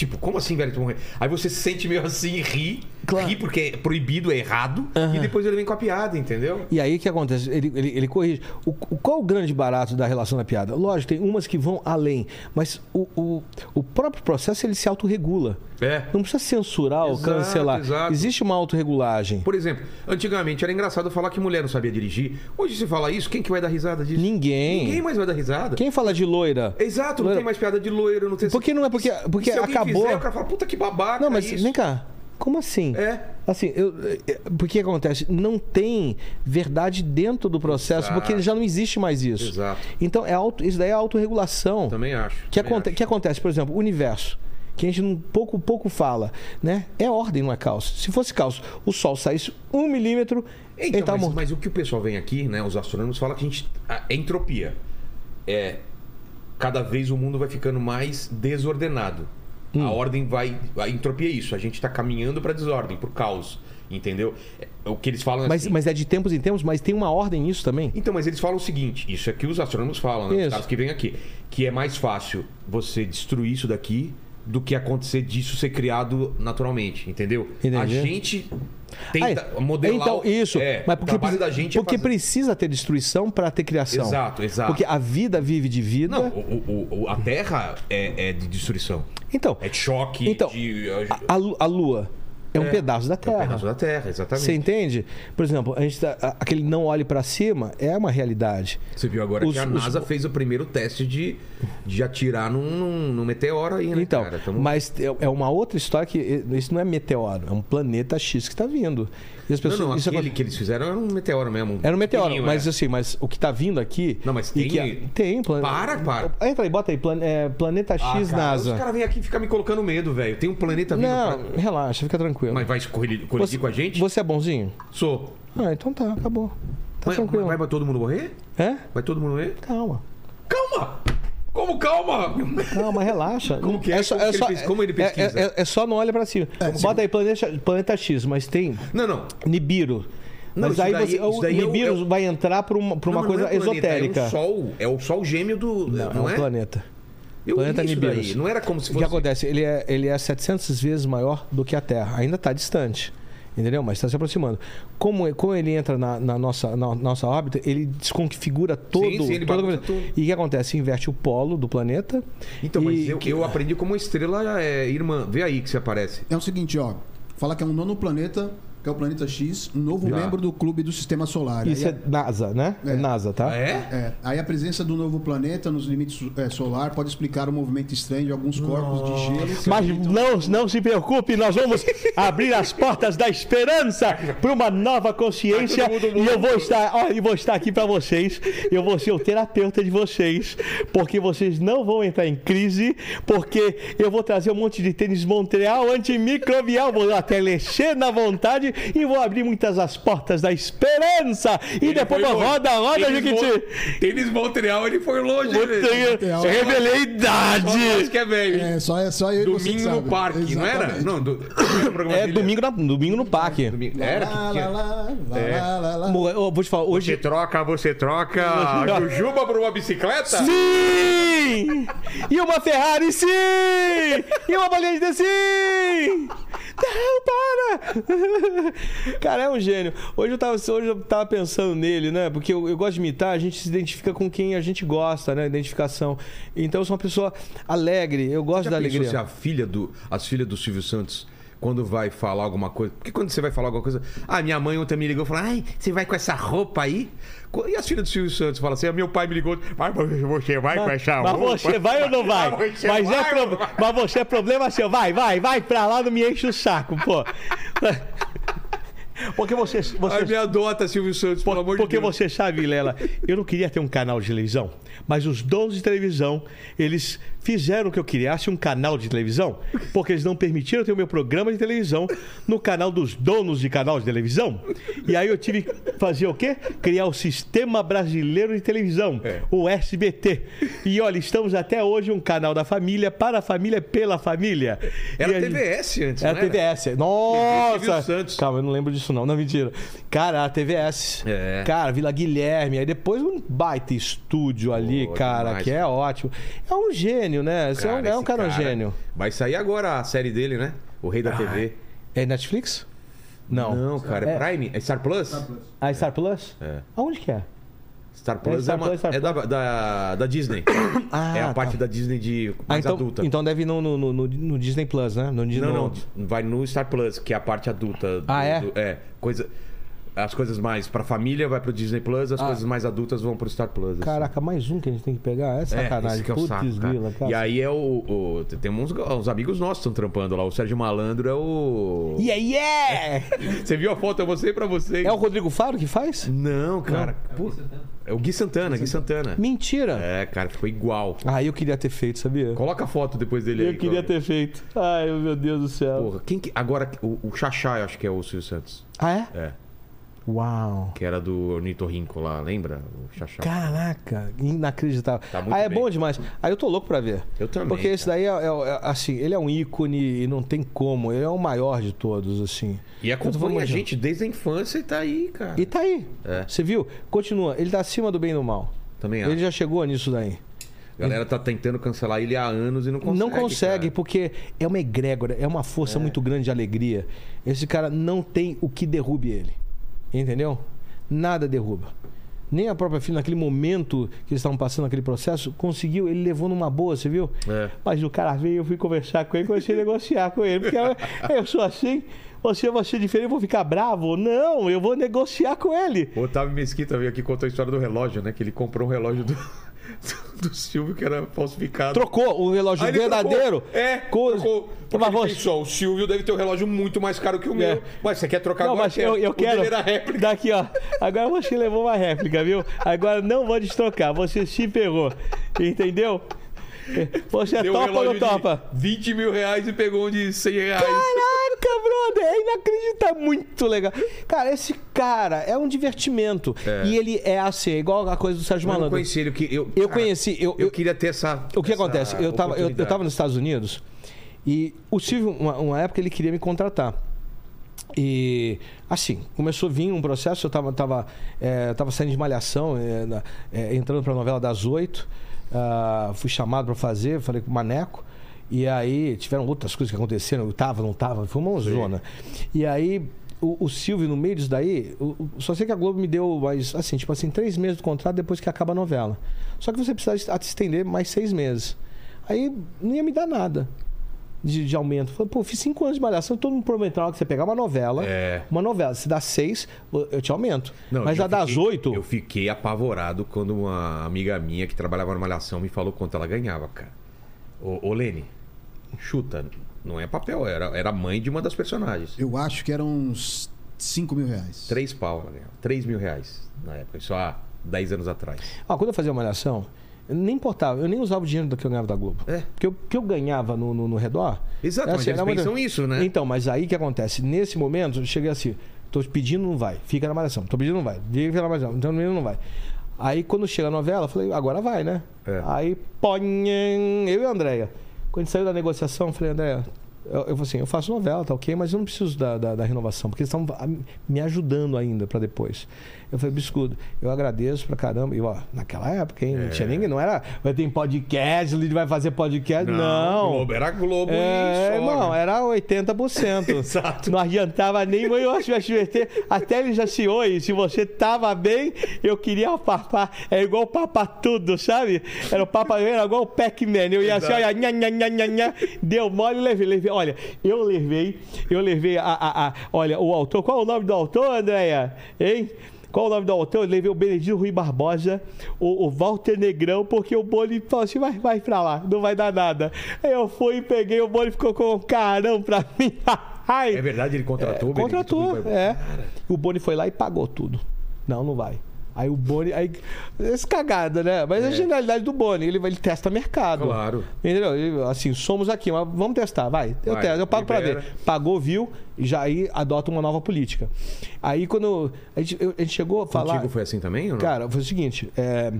Tipo, como assim, velho, morrer? Aí você se sente meio assim e ri. Claro. Ri porque é proibido, é errado. E depois ele vem com a piada, entendeu? E aí o que acontece? Ele, ele, ele corrige. O, o- qual o grande barato da relação da piada? Lógico, tem umas que vão além, mas o, o, o próprio processo ele se autorregula. É. Não precisa censurar ou Exato, cancelar. exato. Existe uma autorregulagem. Por exemplo, antigamente era engraçado falar que mulher não sabia dirigir. Hoje você fala isso, quem que vai dar risada disso? Ninguém. Ninguém mais vai dar risada. Quem fala de loira? Exato, não Loira- tem mais piada de loiro, não tem... Porque não é porque, porque Se alguém acabou. Fizer, o cara fala, puta que babaca Não, mas isso. vem cá. Como assim? É. Assim, eu, é, porque acontece? Não tem verdade dentro do processo, Exato. porque já não existe mais isso. Exato. Então, é auto, isso daí é autorregulação. Também acho. que, também aconte, acho. que acontece, por exemplo, o universo. que a gente não, pouco, pouco fala, né? É ordem, não é caos. Se fosse caos, o Sol saísse um milímetro, ele Então, tá mas, morto. mas o que o pessoal vem aqui, né? Os astrônomos falam que a gente. A entropia. É. Cada vez o mundo vai ficando mais desordenado. Hum. A ordem vai. A entropia é isso. A gente está caminhando para desordem, para o caos. Entendeu? É, o que eles falam Mas, assim. mas é de tempos em tempos, mas tem uma ordem nisso também. Então, mas eles falam o seguinte: isso é que os astrônomos falam, né? Os Isso. caras que vêm aqui. Que é mais fácil você destruir isso daqui do que acontecer disso ser criado naturalmente, entendeu? Entendi. A gente tenta Aí, modelar. Então, o- isso. É, mas o porque, trabalho precisa- da gente é porque fazer- precisa ter destruição para ter criação. Exato, exato. Porque a vida vive de vida. Não, o- o- o- a Terra é, é de destruição. Então, É de choque, Então, de. a, a Lua é, um É, pedaço da É um Terra. pedaço da Terra, exatamente. Você entende? Por exemplo, a gente tá- aquele não olhe para cima é uma realidade. Você viu agora Os- que a os- NASA fez o primeiro teste de, de atirar num, num, num meteoro aí, né, Então? Tamo- mas é é uma outra história que isso não é meteoro, é um planeta X que está vindo. E as Não, pessoas não, isso aquele aconte- que eles fizeram era um meteoro mesmo. Era um meteoro, mas é. assim, mas o que está vindo aqui. Não, mas tem- que- tem plan- Para, para. Entra aí, bota aí, plan- é, Planeta Ah, X cara, NASA. Os caras vêm aqui e ficam me colocando medo, velho. Tem um planeta vindo Não, pra... relaxa, fica tranquilo. Mas vai colidir, colidir você, com a gente? Você é bonzinho? Sou. Ah, então tá, acabou. Tá Mas- tranquilo. Vai, vai todo mundo morrer? É? Vai todo mundo morrer? Calma. Calma! Como calma? Calma, relaxa. Como que é? Como que ele pes- como ele é- pesquisa? É, é só não olha pra cima. Bota aí planeta, planeta X, mas tem Não, não. Nibiru. Não, mas aí daí- você, isso o daí é o- Nibiru é o- vai entrar pra uma, pra uma Não, coisa não é planeta, esotérica. É o Sol. É o Sol gêmeo do... Não, Não, é é? um planeta. Eu planeta Nibiru. Não era como se O fosse... que acontece? Ele é, ele é 700 vezes maior do que a Terra. Ainda está distante. Entendeu? Mas está se aproximando. Como, como ele entra na, na nossa, na nossa órbita, ele desconfigura todo. Sim, sim, ele todo tudo. E o que acontece? Inverte o polo do planeta. Então, e mas eu, que- eu aprendi como estrela é, irmã. Vê aí que você aparece. É o seguinte, ó. Fala que é um nono planeta, que é o planeta X, um novo Já. membro do clube do Sistema Solar. Isso Aí é NASA, né? É, É. NASA, tá? Ah, é? É, aí a presença do novo planeta nos limites é, solar pode explicar o movimento estranho de alguns corpos de gelo. Mas não, não se preocupe, nós vamos abrir as portas da esperança para uma nova consciência e eu vou estar, olha, eu vou estar aqui para vocês. Eu vou ser o terapeuta de vocês, porque vocês não vão entrar em crise, porque eu vou trazer um monte de tênis Montreal antimicrobial, vou até mexer na vontade e vou abrir muitas as portas da esperança e depois foi eu longe. roda, roda, Tênis Juquiti. Tênis Montreal, ele foi longe. Eu ele. tenho- eu revelei a Só idade. nós que é velho. É, só, é só eu você Domingo no sabe. parque, não era? Exatamente. Não, do... É dele domingo, na- domingo no parque. Domingo- Era Lá, lá, lá, É. eu vou te falar, Você hoje. troca, você troca a Jujuba por uma bicicleta? Sim! E uma Ferrari, sim! E uma de sim! Não, para! Cara, é um gênio. Hoje eu tava, hoje eu tava pensando nele, né? Porque eu, eu gosto de imitar, a gente se identifica com quem a gente gosta, né? Identificação. Então eu sou uma pessoa alegre, eu gosto da alegria. se a filha do, as filhas do Silvio Santos, quando vai falar alguma coisa. Porque quando você vai falar alguma coisa. Ah, minha mãe ontem me ligou e falou: Ai, você vai com essa roupa aí? E as filhas do Silvio Santos falam assim: ah, meu pai me ligou. Mas você vai com essa Mas roupa? você vai ou não vai? Mas você Mas, é vai pro- ou não vai? mas você é problema seu. Vai, vai, vai pra lá, não me enche o saco, pô. Porque você. você Ai, me adota, Silvio Santos, pelo amor de porque Deus. você sabe, Lela, eu não queria ter um canal de televisão, mas os donos de televisão, eles fizeram que eu criasse um canal de televisão, porque eles não permitiram ter o meu programa de televisão no canal dos donos de canal de televisão. E aí eu tive fazer o quê? Criar o Sistema Brasileiro de Televisão, É. o SBT. E olha, estamos até hoje um canal da família, para a família, pela família. Era a gente- TVS antes, Era não era? TVS. Nossa! Santos. Calma, eu não lembro disso não. Não, mentira. Cara, a TVS. É. Cara, Vila Guilherme. Aí depois um baita estúdio ali, Pô, cara, demais, que é ótimo. É um gênio, né? Você é um, é um cara, um gênio. Vai sair agora a série dele, né? O Rei da TV. É Netflix? Não. Não, cara, é, É- Prime? É Star Plus? A Star Plus? É. Aonde que é? Star Plus é, Star uma- Plus, Star é da, da, da Disney. Ah, é a tá. parte da Disney de Ah, mais então, adulta. então deve ir no, no, no, no Disney Plus, né? No, Não, no- não. Vai no Star Plus, que é a parte adulta. do- Ah, é? do- é. Coisa. As coisas mais pra família vai pro Disney Plus, as Ah. coisas mais adultas vão pro Star Plus. assim. Caraca, mais um que a gente tem que pegar? É É, sacanagem. esse que é o Putz, saco, cara. grila, cara. E aí é o, o- Tem uns, uns amigos nossos que estão trampando lá. O Sérgio Malandro é o. Yeah, yeah! Você viu a foto? Eu mostrei pra você. É o Rodrigo Faro que faz? Não, cara. Pô, é o Gui Santana, Gui Santana. Mentira! É, cara, ficou igual. Ah, eu queria ter feito, sabia? Coloca a foto depois dele aí. Eu queria ter feito. Ai, meu Deus do céu. Porra, quem que. Agora, o, o Xaxá, eu acho que é o Silvio Santos. Ah, é? É. Uau. Que era do Ornitorrinco lá, lembra? O Xaxá. Caraca, inacreditável. Tá ah, é bem. bom demais. Aí eu tô louco pra ver. Eu também, Porque esse daí é, é- é- assim, ele é um ícone e não tem como. Ele é o maior de todos, assim. E acompanha a gente desde a infância e tá aí, cara. E tá aí. É. Você viu? Continua. Ele tá acima do bem e do mal. Também Ele acho. já chegou nisso daí. A galera tá tentando cancelar ele há anos e não consegue. não consegue, cara. porque é uma egrégora, é uma força muito grande de alegria. Esse cara não tem o que derrube ele. Entendeu? Nada derruba. Nem a própria filha, naquele momento que eles estavam passando aquele processo, conseguiu, ele levou numa boa, você viu? É. Mas o cara veio, eu fui conversar com ele, comecei a negociar com ele. Porque eu, eu sou assim, você vai ser diferente, eu vou ficar bravo? Não, eu vou negociar com ele. O Otávio Mesquita veio aqui e contou a história do relógio, né? Que ele comprou um relógio do, do Silvio que era falsificado. Trocou o relógio Aí verdadeiro. trocou. É, com... trocou. Porque Mas pensou, o Silvio deve ter um relógio muito mais caro que o É. meu. Mas você quer trocar Não, agora? mas eu, eu quero. era réplica. Daqui, ó. Agora você levou uma réplica, viu? Agora não vou destrocar. Você se ferrou. Entendeu? Você Deu um topa ou não topa? de 20 mil reais e pegou um de 100 reais. Caraca, brother, é inacreditável, muito legal. Cara, esse cara é um divertimento. É. E ele é assim, é igual a coisa do Sérgio Eu Malandro. conheci ele. que Eu, Eu cara, conheci, eu- Eu, eu- queria ter essa. O que essa acontece? Eu tava, eu, eu tava nos Estados Unidos e o Silvio, uma, uma época, ele queria me contratar. E assim, começou a vir um processo, eu tava, tava, é, tava saindo de malhação, é, é, entrando pra novela das oito. Ah, fui chamado pra fazer, falei com o Maneco. E aí tiveram outras coisas que aconteceram, eu tava, não tava, foi uma zona. E aí o, o Silvio, no meio disso daí, o- o- só sei que a Globo me deu mais, assim, tipo assim, três meses do contrato depois que acaba a novela. Só que você precisa estender mais seis meses. Aí não ia me dar nada de, de aumento. Falei, pô, fiz cinco anos de malhação, todo mundo prometeu que você pegar uma novela. É. Uma novela, se dá seis, eu te aumento. Não, Mas a das fiquei- oito. Eu fiquei apavorado quando uma amiga minha que trabalhava na Malhação me falou quanto ela ganhava, cara. Ô, ô Lene, chuta. Não é papel, era, era mãe de uma das personagens. Eu acho que eram uns 5 mil reais. Três pau ela ganhava. Três mil reais na época. Isso há 10 anos atrás. Ah, quando eu fazia malhação, eu nem importava, eu nem usava o dinheiro do que eu ganhava da Globo. É. Porque o que eu ganhava no, no, no redor. Exato, era mas eles era uma- pensam isso, né? Então, mas aí que acontece? Nesse momento, eu cheguei assim, tô pedindo, não vai. Fica na malhação. Tô pedindo, não vai. Fica na malhação. Então, não vai. Aí, quando chega a novela, eu falei, agora vai, né? É. Aí, ponhem, eu e a Andréia. Quando saiu da negociação, eu falei, Andréia, eu, eu assim, eu faço novela, tá ok, mas eu não preciso da, da, da renovação, porque eles estão a- me ajudando ainda pra depois. Eu falei, Biscudo, eu agradeço pra caramba. E ó, naquela época, hein? Não tinha ninguém, não era. Vai ter podcast, o Lid vai fazer podcast. Não. Globo, era Globo É, e irmão, né? era 80%. Exato. Não adiantava nem eu acho SBT. Até ele já se oi, se você tava bem, eu queria papar. É igual papar tudo, sabe? Era o papa, era igual o Pac-Man. Eu ia assim, Exato. olha, nha, nha, nha, nha, nha. deu mole e levei, levei. Olha, eu levei, eu levei a, a, a- olha, o autor, qual é o nome do autor, Andréia? Hein? Qual o nome do autor? Eu levei o Benedito Rui Barbosa, o, o Walter Negrão, porque o Boni falou assim: vai, vai pra lá, não vai dar nada. Aí eu fui e peguei, o Boni ficou com um carão pra mim. Ai, É verdade, ele contratou o Benedito Contratou, é. O Boni foi lá e pagou tudo. Não, não vai. Aí o Boni. Aí, esse cagada, né? Mas é a genialidade do Boni. Ele, ele testa mercado. Claro. Entendeu? Ele, assim, somos aqui, mas vamos testar, vai. Eu Vai, testo, eu pago pra libera. ver. Pagou, viu, e já aí adota uma nova política. Aí quando a gente, a gente chegou a falar. Contigo foi assim também ou não? Cara, foi o seguinte, é,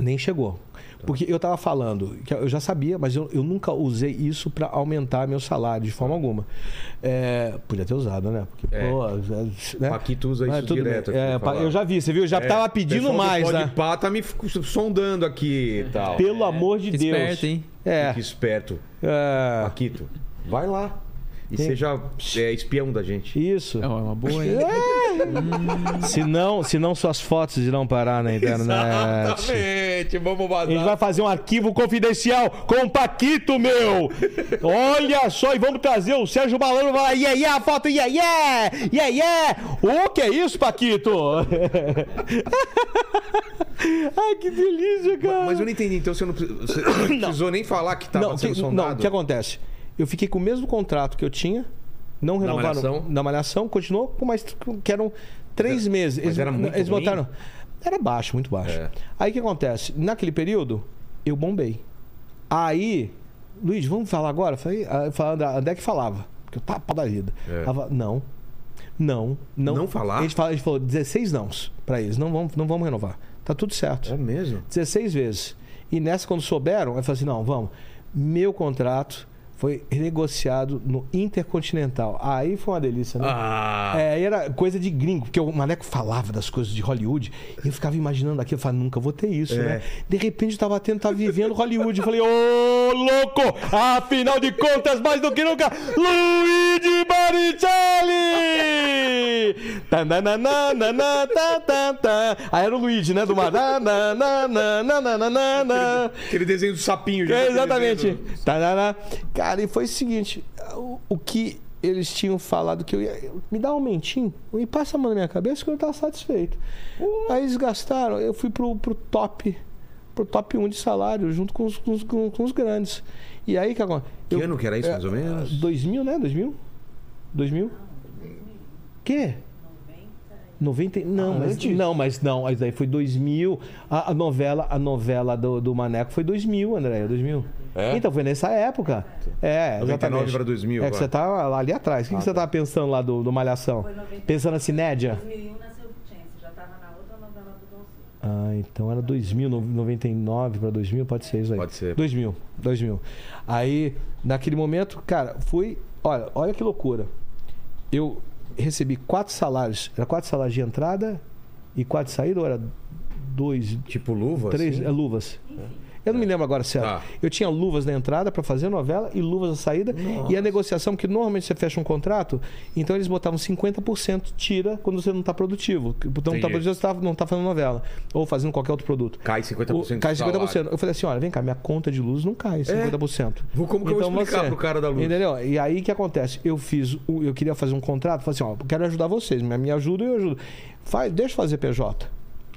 nem chegou. Porque eu tava falando, que eu já sabia, mas eu, eu nunca usei isso pra aumentar meu salário de forma alguma. É, podia ter usado, né? Porque, É. pô, né? Paquito usa Mas isso tudo direto. É, eu já vi, você viu? Eu já É, tava pedindo mais, Pode né? Pá, tá me sondando aqui e tal. Pelo amor de Que Deus. esperto, hein? É. Que esperto. é. Paquito, vai lá. E Tem- seja é, espião da gente. Isso. É uma boa, hein? Se não, se não, suas fotos irão parar na internet. Exatamente, vamos A gente vai fazer um arquivo confidencial com o Paquito, meu! Olha só, e vamos trazer o Sérgio Balano. Vai, yeah, yeah, a foto, yeah, yeah! Yeah, yeah! O que é isso, Paquito? Ai, que delícia, cara! Mas eu não entendi, então você não, você não precisou nem falar que estava não, sendo que, sondado? não, o que acontece? Eu fiquei com o mesmo contrato que eu tinha, não Na renovaram Malhação? na malhação, continuou com mais que eram três meses. mas era muito eles ruim? botaram. Era baixo, muito baixo. É. Aí o que acontece? Naquele período, eu bombei. Aí, Luiz, vamos falar agora? Falei, ah, eu falei, André, que falava, porque eu tava da vida. É. Ela não, não, não. Não falar? A gente, fala, a gente falou 16 nãos pra eles, não vamos, não vamos renovar. Tá tudo certo. É mesmo? 16 vezes. E nessa, quando souberam, eu falei assim: não, vamos. Meu contrato foi renegociado no Intercontinental. Aí foi uma delícia, né? Ah, É, era coisa de gringo, porque o Maneco falava das coisas de Hollywood e eu ficava imaginando aqui, eu falava, nunca vou ter isso, É. né? De repente eu tava tendo, tava vivendo Hollywood. Eu falei, ô louco! Afinal de contas, mais do que nunca, Luigi Baricelli! Tananana, tá, tá, tá. Aí era o Luigi, né? Do mar. Aquele desenho do sapinho. já É, exatamente. desenho Tarará. Cara, e foi o seguinte: o, o que eles tinham falado que eu ia. Me dá um aumentinho, me passa a mão na minha cabeça que eu estava satisfeito. Aí eles gastaram, eu fui pro, pro top. Pro top 1 de salário, junto com os, com os, com- os grandes. E aí que agora. Que eu- ano que era isso, mais ou menos? 2000, né? 2000? 2000? Quê? 90, não, Ah, mas antes? não, mas não, mas daí foi 2000. A, a novela, a novela do, do Maneco foi 2000, André, 2000. É? Então foi nessa época. É, 99 exatamente. para 2000 É que você tá lá ali atrás. O que, que você tava pensando lá do, do Malhação? Foi 90. Pensando assim, Nédia? 2001 nasceu o Vicente, já estava na outra novela do Cid. Ah, então era 2000, no- 99 para 2000, pode ser isso aí. Pode ser. 2000, 2000. Aí, naquele momento, cara, fui. Olha, olha que loucura. Eu recebi quatro salários. Era quatro salários de entrada e quatro de saída, ou era dois, Tipo luva? três assim? é, luvas? Eu não me lembro agora certo. Tá. Eu tinha luvas na entrada para fazer novela e luvas na saída. E a negociação, que normalmente você fecha um contrato, então eles botavam 50% tira quando você não está produtivo. Então não está produtivo, você tá- não está fazendo novela. Ou fazendo qualquer outro produto. Cai 50% O- cai 50%. salário. Eu falei assim: olha, vem cá, minha conta de luz não cai 50%. Vou- como que eu vou explicar pro cara da luz? Entendeu? E aí o que acontece? Eu fiz, eu queria fazer um contrato, falei assim: ó, quero ajudar vocês, me ajuda eu ajudo. Faz, deixa eu fazer PJ.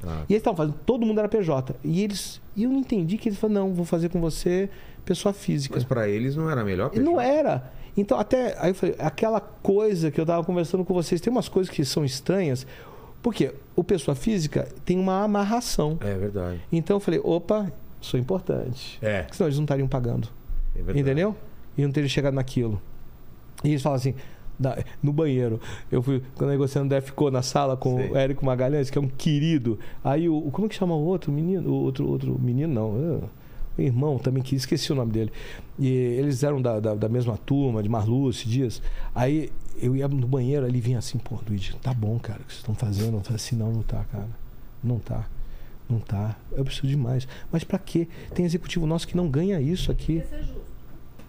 Ah. E eles estavam fazendo, todo mundo era PJ. E eles, e eu não entendi que eles falaram: não, vou fazer com você pessoa física. Mas pra eles não era melhor? E não era. Então, até. Aí eu falei, aquela coisa que eu tava conversando com vocês, tem umas coisas que são estranhas. Porque o pessoa física tem uma amarração. É verdade. Então eu falei, opa, sou importante. É. Porque senão eles não estariam pagando. é verdade. Entendeu? E não teriam chegado naquilo. E eles falam assim. Na- no banheiro, eu fui quando negociando da ficou na sala com Sei. o Érico Magalhães, que é um querido. Aí o como é que chama o outro menino? O outro outro menino não, é, o irmão também que esqueci o nome dele. E eles eram da, da, da mesma turma, de Marluce, Dias. Aí eu ia no banheiro, ali vinha assim, pô, Luigi, tá bom, cara, o que vocês estão fazendo? Eu falei assim, não, não tá, cara. Não tá. Não tá. Eu preciso de mais. Mas pra quê? Tem executivo nosso que não ganha isso aqui. Quer ser justo.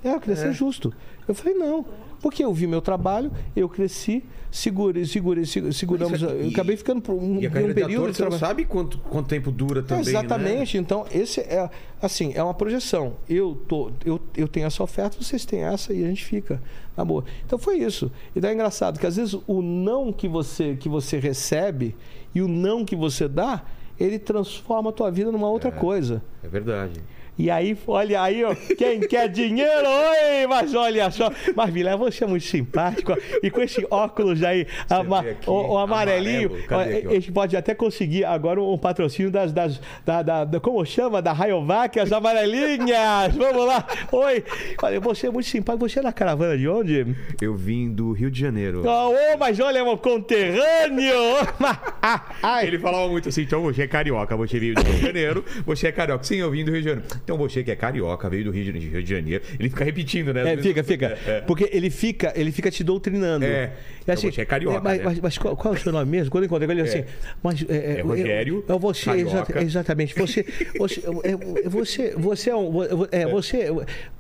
É, eu queria ser justo. Eu falei, não. Porque eu vi meu trabalho, eu cresci, segurei, segurei, segu- seguramos. Isso aqui- eu acabei ficando por um, E a um de período ator, de você não sabe quanto, quanto tempo dura também, né? Exatamente. Então, esse é assim, é uma projeção. Eu tô, eu, eu tenho essa oferta, vocês têm essa e a gente fica na boa. Então foi isso. E daí é engraçado que às vezes o não que você que você recebe e o não que você dá, ele transforma a tua vida numa outra coisa. É verdade. E aí, olha aí, ó, quem quer dinheiro, oi, mas olha só. Mas Vilela, você é muito simpático. ó, E com esse óculos aí, ama- aqui, o, o amarelinho, amarelo. Ó, ó? a gente pode até conseguir agora um patrocínio das, das da, da- da- como chama? Da Rayovac, as amarelinhas. Vamos lá. Oi. Olha, você é muito simpático. Você é da caravana de onde? Eu vim do Rio de Janeiro. Oh, ô, mas olha, é meu conterrâneo. Ai, Ele falava muito assim, então você é carioca, você veio do Rio de Janeiro, você é carioca. Sim, eu vim do Rio de Janeiro. Então você que é carioca, veio do Rio de Rio de Janeiro. Ele fica repetindo, né? É, fica, fica. É, é. Porque ele fica, ele fica te doutrinando. É. E assim, Então você é carioca, mas, né? mas- mas qual, qual é o seu nome mesmo? Quando eu encontrei ele, É. assim. Mas, é, É Rogério, É, é você, carioca. exatamente. Você, você, é, você, você, é um, é, você,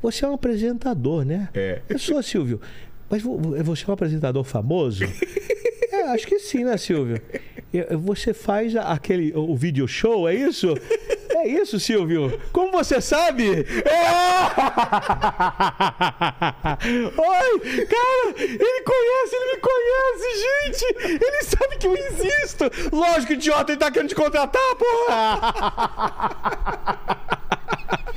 você é um apresentador, né? É. Eu sou, Silvio. Mas vo- vo- você é um apresentador famoso? é, acho que sim, né, Silvio? Você faz aquele o o video show, é isso? É isso, Silvio. Como você sabe? É! Oi, cara, ele conhece, ele me conhece, gente. Ele sabe que eu existo. Lógico, idiota, ele tá querendo te contratar, porra.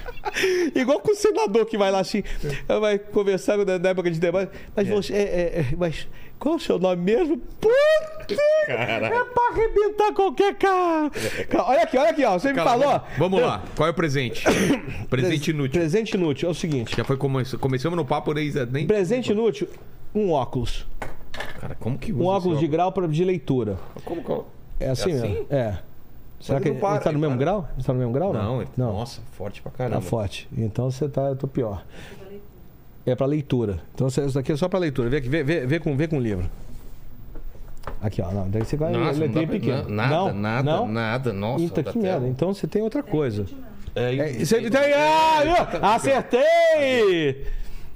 Igual com o senador que vai lá assim, vai conversar na na época de debate. Mas você. É, é, é, mas qual é o seu nome mesmo? Puta! É pra arrebentar qualquer cara. Cara, Olha aqui, olha aqui, ó. Você me falou. Vamos lá. Qual é o presente? presente inútil. Presente inútil é o seguinte: Já foi come... começamos no papo nem nem presente inútil, um óculos. Cara, como que usa Um esse óculos de grau pra, de leitura. Como que É assim É assim? mesmo? É. Será que não ele, para, ele tá no mesmo para. grau? Ele tá no mesmo grau? Não, ele- não. nossa, forte pra Tá caramba. forte. Então você tá. Eu tô pior. É pra leitura. Então isso daqui é só pra leitura. Vê, aqui, vê, vê, vê, com, vê com o livro. Aqui, ó. Não, daí você vai Nossa, não letrinha pra- pequena. na- nada, não, nada, não? nada. Nossa, Eita, que merda. tela. Então você tem outra coisa. É, É, isso. você tem. Ah? Acertei!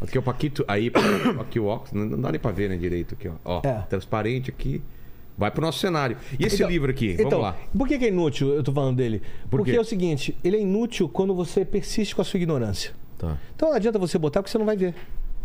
Aqui o Paquito, aí, aqui o óculos, não não dá nem pra ver, né, direito aqui, ó. Ó, É. transparente aqui. Vai pro nosso cenário. E esse Então- livro aqui, Então, vamos lá. por que, é inútil eu tô falando dele? Por Porque quê? é o seguinte, ele é inútil quando você persiste com a sua ignorância. Tá. Então não adianta você botar porque você não vai ver.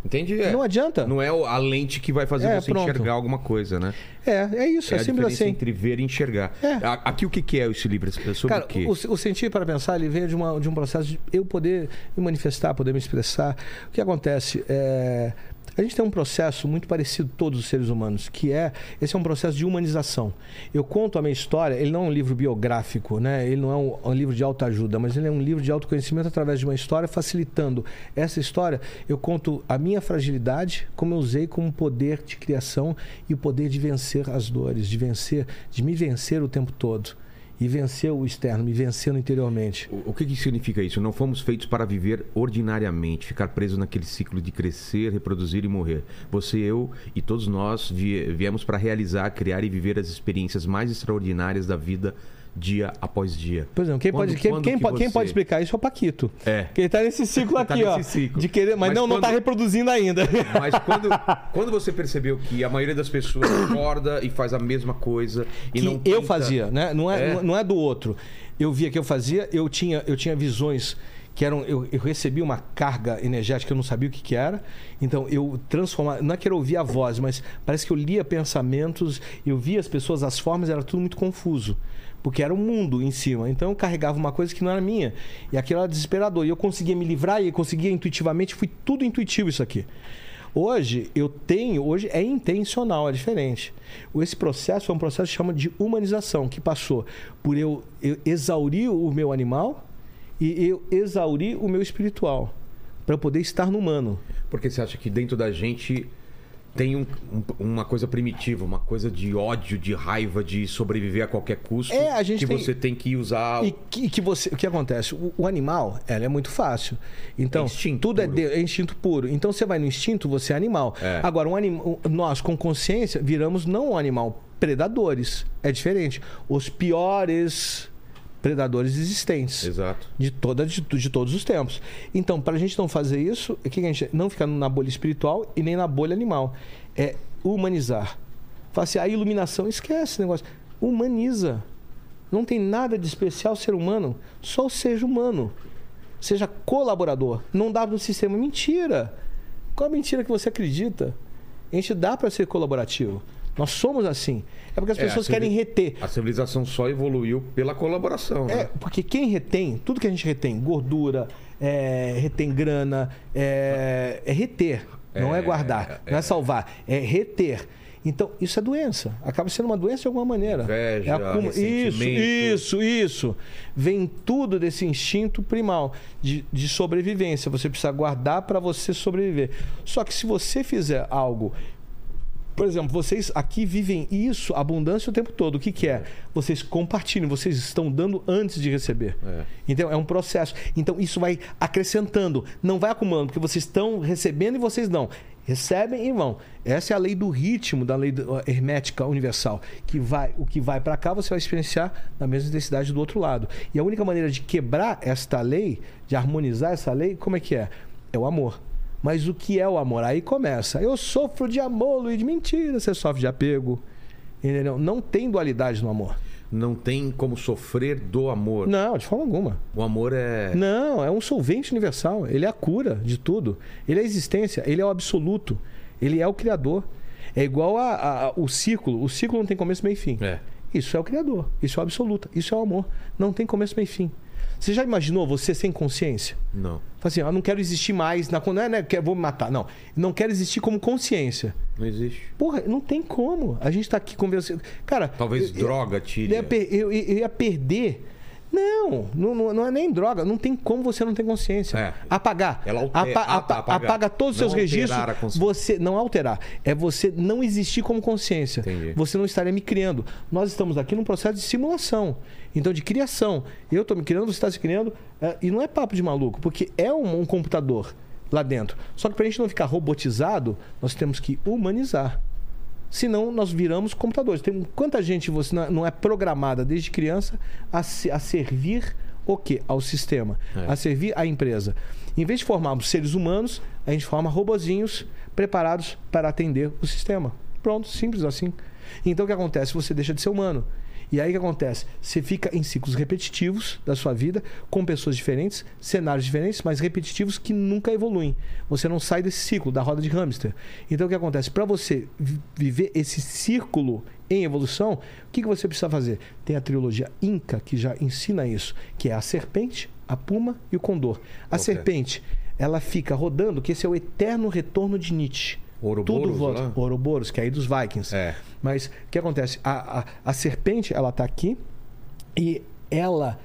Entendi? É. Não adianta. Não é a lente que vai fazer É, você pronto. enxergar alguma coisa, né? É, é isso, é, a simples assim. entre ver e enxergar. É. Aqui o que é esse livro? É sobre Cara, o quê? o, o sentir para pensar, ele veio de, uma, de um processo de eu poder me manifestar, poder me expressar. O que acontece? É, a gente tem um processo muito parecido todos os seres humanos, que é esse é um processo de humanização. Eu conto a minha história. Ele não é um livro biográfico, né? Ele não é um, um livro de autoajuda, mas ele é um livro de autoconhecimento através de uma história, facilitando essa história. Eu conto a minha fragilidade, como eu usei como poder de criação e o poder de vencer as dores, de vencer, de me vencer o tempo todo e vencer o externo, me vencendo interiormente. O, o que, que significa isso? Não fomos feitos para viver ordinariamente, ficar presos naquele ciclo de crescer, reproduzir e morrer. Você, eu e todos nós vie- viemos para realizar, criar e viver as experiências mais extraordinárias da vida dia após dia. Por exemplo, quem, Quando- pode, quem, quem que pode, quem você- pode explicar isso é o Paquito. É. Que ele tá nesse ciclo Tá aqui, ó. nesse ciclo. De querer, mas, Mas não, não tá quando- reproduzindo ainda. Mas quando, quando você percebeu que a maioria das pessoas acorda e faz a mesma coisa e que não eu tenta- fazia, né? Não é, É. não é do outro. Eu via que eu fazia, eu tinha, eu tinha visões que eram. Eu, eu recebi uma carga energética, eu não sabia o que, que era. Então eu transformava. Não é que eu ouvia a voz, mas parece que eu lia pensamentos, eu via as pessoas, as formas, era tudo muito confuso. Porque era o mundo em cima. Então eu carregava uma coisa que não era minha. E aquilo era desesperador. E eu conseguia me livrar e conseguia intuitivamente, foi tudo intuitivo isso aqui. Hoje eu tenho, hoje é intencional, é diferente. Esse processo é um processo que chama de humanização, que passou por eu, eu exaurir o meu animal e eu exaurir o meu espiritual para poder estar no humano. Porque você acha que dentro da gente tem um- um- uma coisa primitiva, uma coisa de ódio, de raiva, de sobreviver a qualquer custo. É, a gente que tem- você tem que usar. E que, que você, o que acontece? O, o animal, ela é muito fácil. Então, É instinto tudo é, de- é instinto puro. Então, você vai no instinto, você é animal. É. Agora, um anim, nós, com consciência, viramos não um animal, predadores. É diferente. Os piores predadores existentes. Exato. De, toda, de, de todos os tempos. Então, para a gente não fazer isso, o que que a gente não ficar na bolha espiritual e nem na bolha animal. É humanizar. Fala assim, a iluminação, esquece esse negócio. Humaniza. Não tem nada de especial ser humano, só seja humano. Seja colaborador. Não dá para o sistema. Mentira. Qual a mentira que você acredita? A gente dá para ser colaborativo. Nós somos assim. É porque as É, pessoas querem reter. A civilização só evoluiu pela colaboração. É, né? porque quem retém, tudo que a gente retém, gordura, é, retém grana, é, é reter, não é, É, guardar, não é salvar, é reter. Então, isso é doença. Acaba sendo uma doença de alguma maneira. Inveja, É Isso, isso, isso. Vem tudo desse instinto primal de, de sobrevivência. Você precisa guardar para você sobreviver. Só que se você fizer algo por exemplo, vocês aqui vivem isso, abundância o tempo todo. O que, que é? Vocês compartilham, vocês estão dando antes de receber. É. Então, é um processo. Então, isso vai acrescentando, não vai acumulando, porque vocês estão recebendo e vocês dão. Recebem e vão. Essa é a lei do ritmo, da lei hermética universal. Que vai, o que vai para cá, você vai experienciar na mesma intensidade do outro lado. E a única maneira de quebrar esta lei, de harmonizar essa lei, como é que é? É o amor. Mas o que é o amor? Aí começa. Eu sofro de amor, Luiz. Mentira, você sofre de apego. Entendeu? Não tem dualidade no amor. Não tem como sofrer do amor. Não, de forma alguma. O amor é. Não, é um solvente universal. Ele é a cura de tudo. Ele é a existência. Ele é o absoluto. Ele é o criador. É igual a, a- a- o círculo. O círculo não tem começo, meio e fim. É. Isso é o criador. Isso é o absoluto. Isso é o amor. Não tem começo, meio e fim. Você já imaginou você sem consciência? Não. Fala assim, eu não quero existir mais. Na, não é, né, que eu vou me matar. Não. Não quero existir como consciência. Não existe. Porra, não tem como. A gente tá aqui conversando. Cara. Talvez eu- droga tire. eu, eu- eu ia perder. Não, não, não- é nem droga. Não tem como você não ter consciência. É. Apagar. Ela altera- Apa- ah, apa- apaga todos os seus registros. Você não alterar. É você não existir como consciência. Entendi. Você não estaria me criando. Nós estamos aqui num processo de simulação. Então, de criação. Eu estou me criando, você está se criando. é, e não é papo de maluco, porque é um, um computador lá dentro. Só que para a gente não ficar robotizado, nós temos que humanizar. Senão nós viramos computadores. Tem quanta gente você não é- não é programada desde criança a, se- a servir o quê? Ao sistema, É. a servir à empresa. Em vez de formarmos seres humanos, a gente forma robozinhos preparados para atender o sistema. Pronto, simples assim. Então o que acontece? Você deixa de ser humano. E aí o que acontece? Você fica em ciclos repetitivos da sua vida, com pessoas diferentes, cenários diferentes, mas repetitivos que nunca evoluem. Você não sai desse ciclo, da roda de hamster. Então o que acontece? Para você vi- viver esse círculo em evolução, o que, que você precisa fazer? Tem a trilogia Inca que já ensina isso, que é a serpente, a puma e o condor. A Ok. serpente, ela fica rodando, que esse é o eterno retorno de Nietzsche. Ouroboros Tudo volta. lá? Ouroboros, que é aí dos Vikings. É. Mas o que acontece? A, a, a serpente, ela tá aqui e ela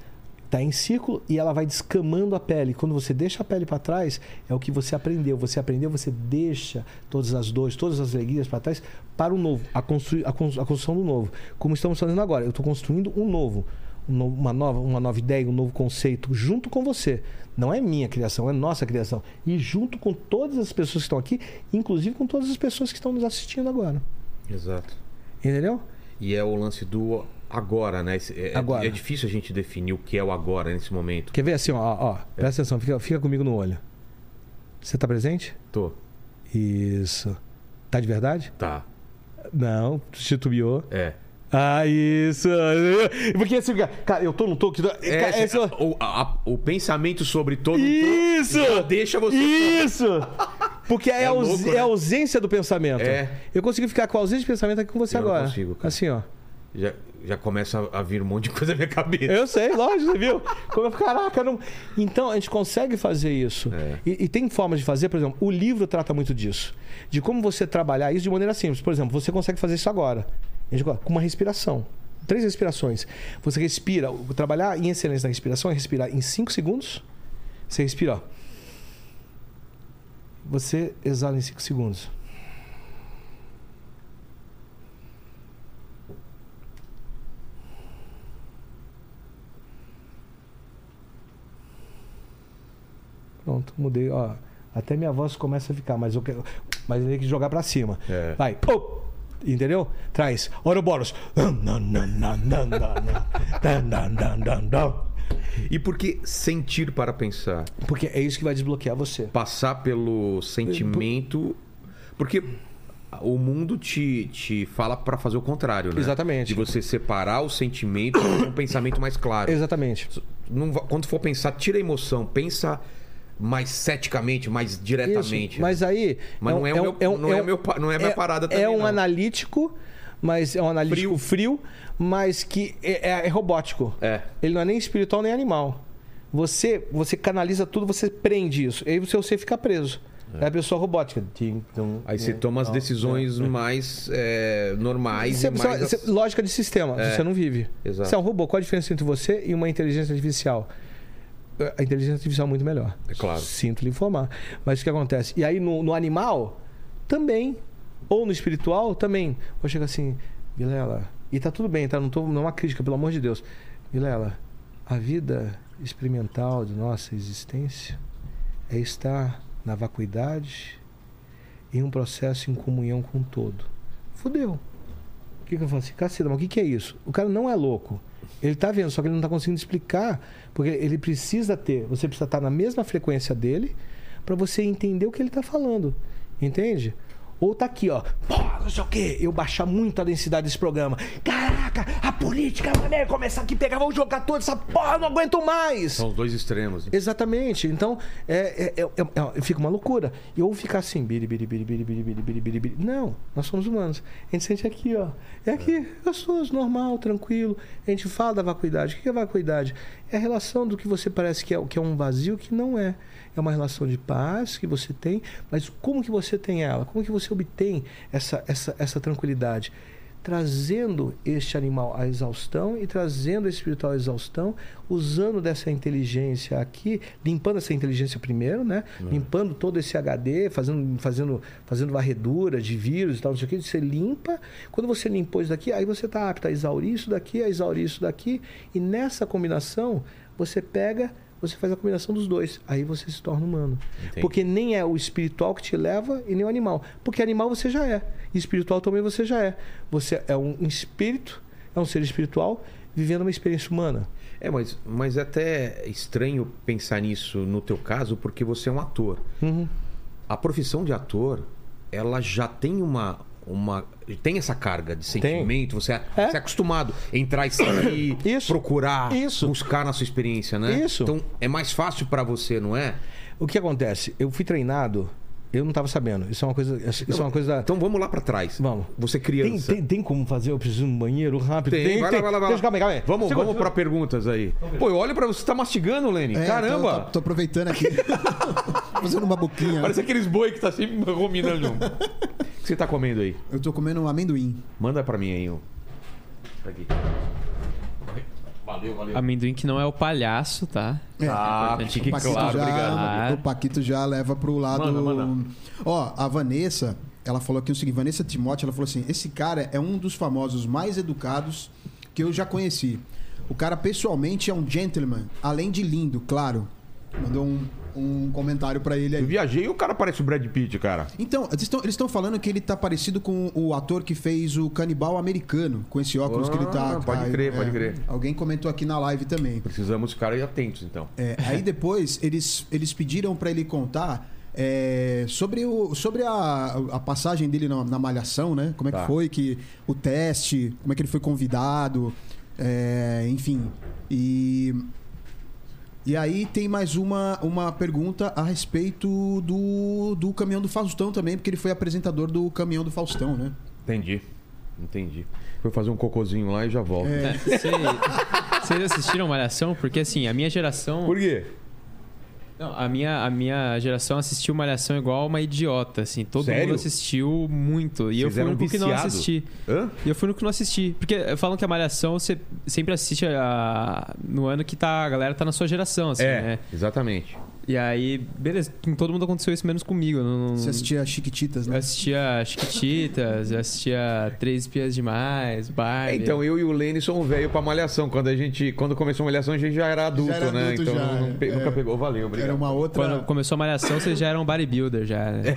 tá em círculo e ela vai descamando a pele. Quando você deixa a pele para trás, é o que você aprendeu. Você aprendeu, você deixa todas as dores, todas as alegrias para trás para o novo, a, construir, a, cons- a construção do novo. Como estamos fazendo agora. Eu estou construindo um novo. Um Uma nova, uma nova ideia, um novo conceito, junto com você. Não é minha criação, é nossa criação. E junto com todas as pessoas que estão aqui, inclusive com todas as pessoas que estão nos assistindo agora. Exato. Entendeu? E é o lance do agora, né? Esse- É, Agora. é difícil a gente definir o que é o agora nesse momento. Quer ver assim, ó, ó, ó, presta atenção, fica, fica comigo no olho. Você tá presente? Tô. Isso. Tá de verdade? Tá. Não, titubeou. É. Ah, isso. Porque assim, cara, eu tô no toque. É, Cara, cê- esse- o, a- o pensamento sobre todo Isso! deixa você. Isso! Porque é, É a aus- louco, é né? a ausência do pensamento. É. Eu consegui ficar com a ausência de pensamento aqui com você Eu não agora. consigo, cara. Assim, ó. Já, já começa a vir um monte de coisa na minha cabeça. Eu sei, lógico, você viu? Como eu, caraca, não... Então, a gente consegue fazer isso. É. E, e tem formas de fazer, por exemplo, o livro trata muito disso. De como você trabalhar isso de maneira simples. Por exemplo, você consegue fazer isso agora. A gente- Com uma respiração. Três respirações. Você respira. Trabalhar em excelência na respiração é respirar em cinco segundos. Você respira, ó. Você exala em cinco segundos. Pronto, mudei, ó. Até minha voz começa a ficar, mas eu quero. Mas eu tenho que jogar pra cima. É. Vai. Pô! Entendeu? Traz. Ouroboros. E por que sentir para pensar? Porque é isso que vai desbloquear você. Passar pelo sentimento. Porque o mundo te, te fala para fazer o contrário, né? Exatamente. De você separar o sentimento com um pensamento mais claro. Exatamente. Não quando for pensar, tira a emoção, pensa mais ceticamente, mais diretamente. Isso. Mas aí. Mas não é meu- não é meu não é minha parada também, É um não. analítico, mas é um analítico frio, mas que é, é- é robótico. É. Ele não é nem espiritual nem animal. Você, você canaliza tudo, você prende isso. E aí você, você fica preso. É, a pessoa robótica. Tum, Aí você toma as decisões mais é, normais Você- e mais... você- lógica de sistema, É. você não vive. Exato. Você é um robô, qual a diferença entre você e uma inteligência artificial? A inteligência artificial é muito melhor. É claro. Sinto lhe informar. Mas o que acontece? E aí no, no animal, também. Ou no espiritual, também. Vou chegar assim, Vilela, e tá tudo bem, tá? Não, tô, não é uma crítica, pelo amor de Deus. Vilela, a vida experimental de nossa existência é estar na vacuidade em um processo em comunhão com o todo. Fudeu. O que, que eu falo assim? Caceta, mas o que, que é isso? O cara não é louco. Ele tá vendo, só que ele não tá conseguindo explicar. Porque ele precisa ter, você precisa estar na mesma frequência dele pra você entender o que ele tá falando. Entende? Ou tá aqui, ó. Pô, não sei o quê. Eu baixar muito a densidade desse programa. Caraca, a política, mané, começar aqui, pegar, vamos jogar toda essa porra, não aguento mais. São os dois extremos. Exatamente. Então, é, é, é, é- é- fica uma loucura. E ou ficar assim, biri, biri, biri, biri, biri, biri, biri, biri, biri. Não, nós somos humanos. A gente sente aqui, ó. É aqui, gostoso, normal, tranquilo. A gente fala da vacuidade. O que é vacuidade? É a relação do que você parece que é, que é um vazio que não é. É uma relação de paz que você tem, mas como que você tem ela? Como que você obtém essa, essa, essa tranquilidade? trazendo este animal à exaustão e trazendo esse espiritual à exaustão, usando dessa inteligência aqui, limpando essa inteligência primeiro, né? Limpando todo esse HD, fazendo, fazendo, fazendo varredura de vírus e tal, não sei o que, você limpa. Quando você limpou isso daqui, aí você está apto a exaurir isso daqui, a exaurir isso daqui, e nessa combinação, você pega você faz a combinação dos dois. Aí você se torna humano. Entendi. Porque nem é o espiritual que te leva e nem o animal. Porque animal você já é. E espiritual também você já é. Você é um espírito, é um ser espiritual vivendo uma experiência humana. É, mas, mas é até estranho pensar nisso no teu caso, porque você é um ator. Uhum. A profissão de ator, ela já tem uma. uma tem essa carga de sentimento, você é, É. você é acostumado a entrar e sair, Isso. procurar, Isso. buscar na sua experiência, né? Isso. Então é mais fácil pra você, não é? O que acontece? Eu fui treinado, eu não estava sabendo. Isso é uma coisa. Isso é uma coisa. Então vamos lá pra trás. Vamos. Você Tem, criança. tem, tem como fazer? Eu preciso no banheiro rápido? Tem, vai lá, vai lá, vai lá. Calma aí, calma aí. Vamos, Segura, vamos pra perguntas aí. Pô, eu olho pra você, tá mastigando, Lenny. É, Caramba! Tô, tô- tô aproveitando aqui. Fazendo uma boquinha. Parece aqueles boi que tá sempre ruminando. O que você tá comendo aí? Eu tô comendo um amendoim. Manda pra mim aí, ó. Tá aqui. Valeu, valeu. Amendoim que não é o palhaço, tá? É, Ah, fique o Paquito claro, já, obrigado. O Paquito já leva pro lado. Manda, manda. Ó, a Vanessa, ela falou aqui o seguinte: Vanessa Timote, ela falou assim: esse cara é um dos famosos mais educados que eu já conheci. O cara pessoalmente é um gentleman, além de lindo, claro. Mandou um, um comentário pra ele Eu aí. viajei e o cara parece o Brad Pitt, cara. Então, eles estão- falando que ele tá parecido com o ator que fez o Canibal Americano, com esse óculos que ele tá. Ah, pode crer, pode crer. Alguém comentou aqui na live também. Precisamos ficar aí atentos, então. É, aí depois eles, eles pediram pra ele contar é, sobre, o, sobre a, a passagem dele na, na malhação, né? Como é Tá. que foi que o teste, como é que ele foi convidado, é, enfim. E e aí tem mais uma, uma pergunta a respeito do, do caminhão do Faustão também, porque ele foi apresentador do caminhão do Faustão, né? Entendi. Entendi. Vou fazer um cocôzinho lá e já volto. É, cê- Vocês assistiram Malhação? Porque assim, a minha geração. Por quê? Não, a minha, a minha geração assistiu Malhação igual uma idiota, assim. Todo Sério? mundo assistiu muito. E eu Vocês fui o eram único que não assisti. Hã? E eu fui o único que não assisti. Porque falam que a Malhação você sempre assiste a- no ano que tá, a galera tá na sua geração, assim, é, né? exatamente. E aí, beleza, com todo mundo aconteceu isso, menos comigo. Eu não, Você assistia Chiquititas, Eu né? assistia Chiquititas, eu assistia Três Espias Demais, Barbie. Então, eu e o Lene somos velho pra malhação. Quando a gente. Quando começou a malhação, a gente já era adulto, Já era né? adulto então já, não é. nunca pegou. Valeu, obrigado. Era uma outra. Quando começou a Malhação, vocês já eram bodybuilder, já. Né?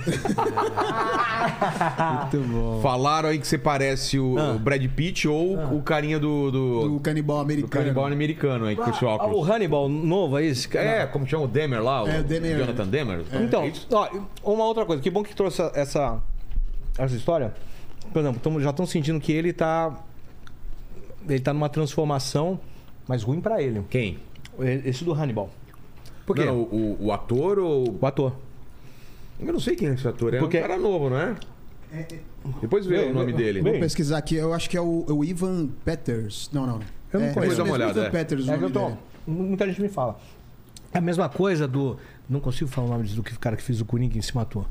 Muito bom. Falaram aí que você parece o, Ah. o Brad Pitt ou o carinha do. Do, do canibal do americano. canibal americano aí, com esse Ah, o. Hannibal novo, é isso? É, como chama o Demer lá? É, o Demer. Jonathan Demer? Então, É ó, uma outra coisa, que bom que trouxe essa, essa história. Por exemplo, tamo- já estão sentindo que ele tá. Ele tá numa transformação, mas ruim pra ele. Quem? Esse do Hannibal. Por quê? Não, o, o ator ou. O ator. Eu não sei quem é esse ator. É Porque- um cara novo, não é? Depois vê Bem, o nome bem, dele. bem. Vou pesquisar aqui, eu acho que é o, o Ivan Peters. Não, não. Eu não é, conheço. é Dá uma olhada, Ivan é. Peters, o É que nome eu tô, dele. muita gente me fala. É a mesma coisa do. Não consigo falar o nome do que o cara que fez o Coringa e se matou.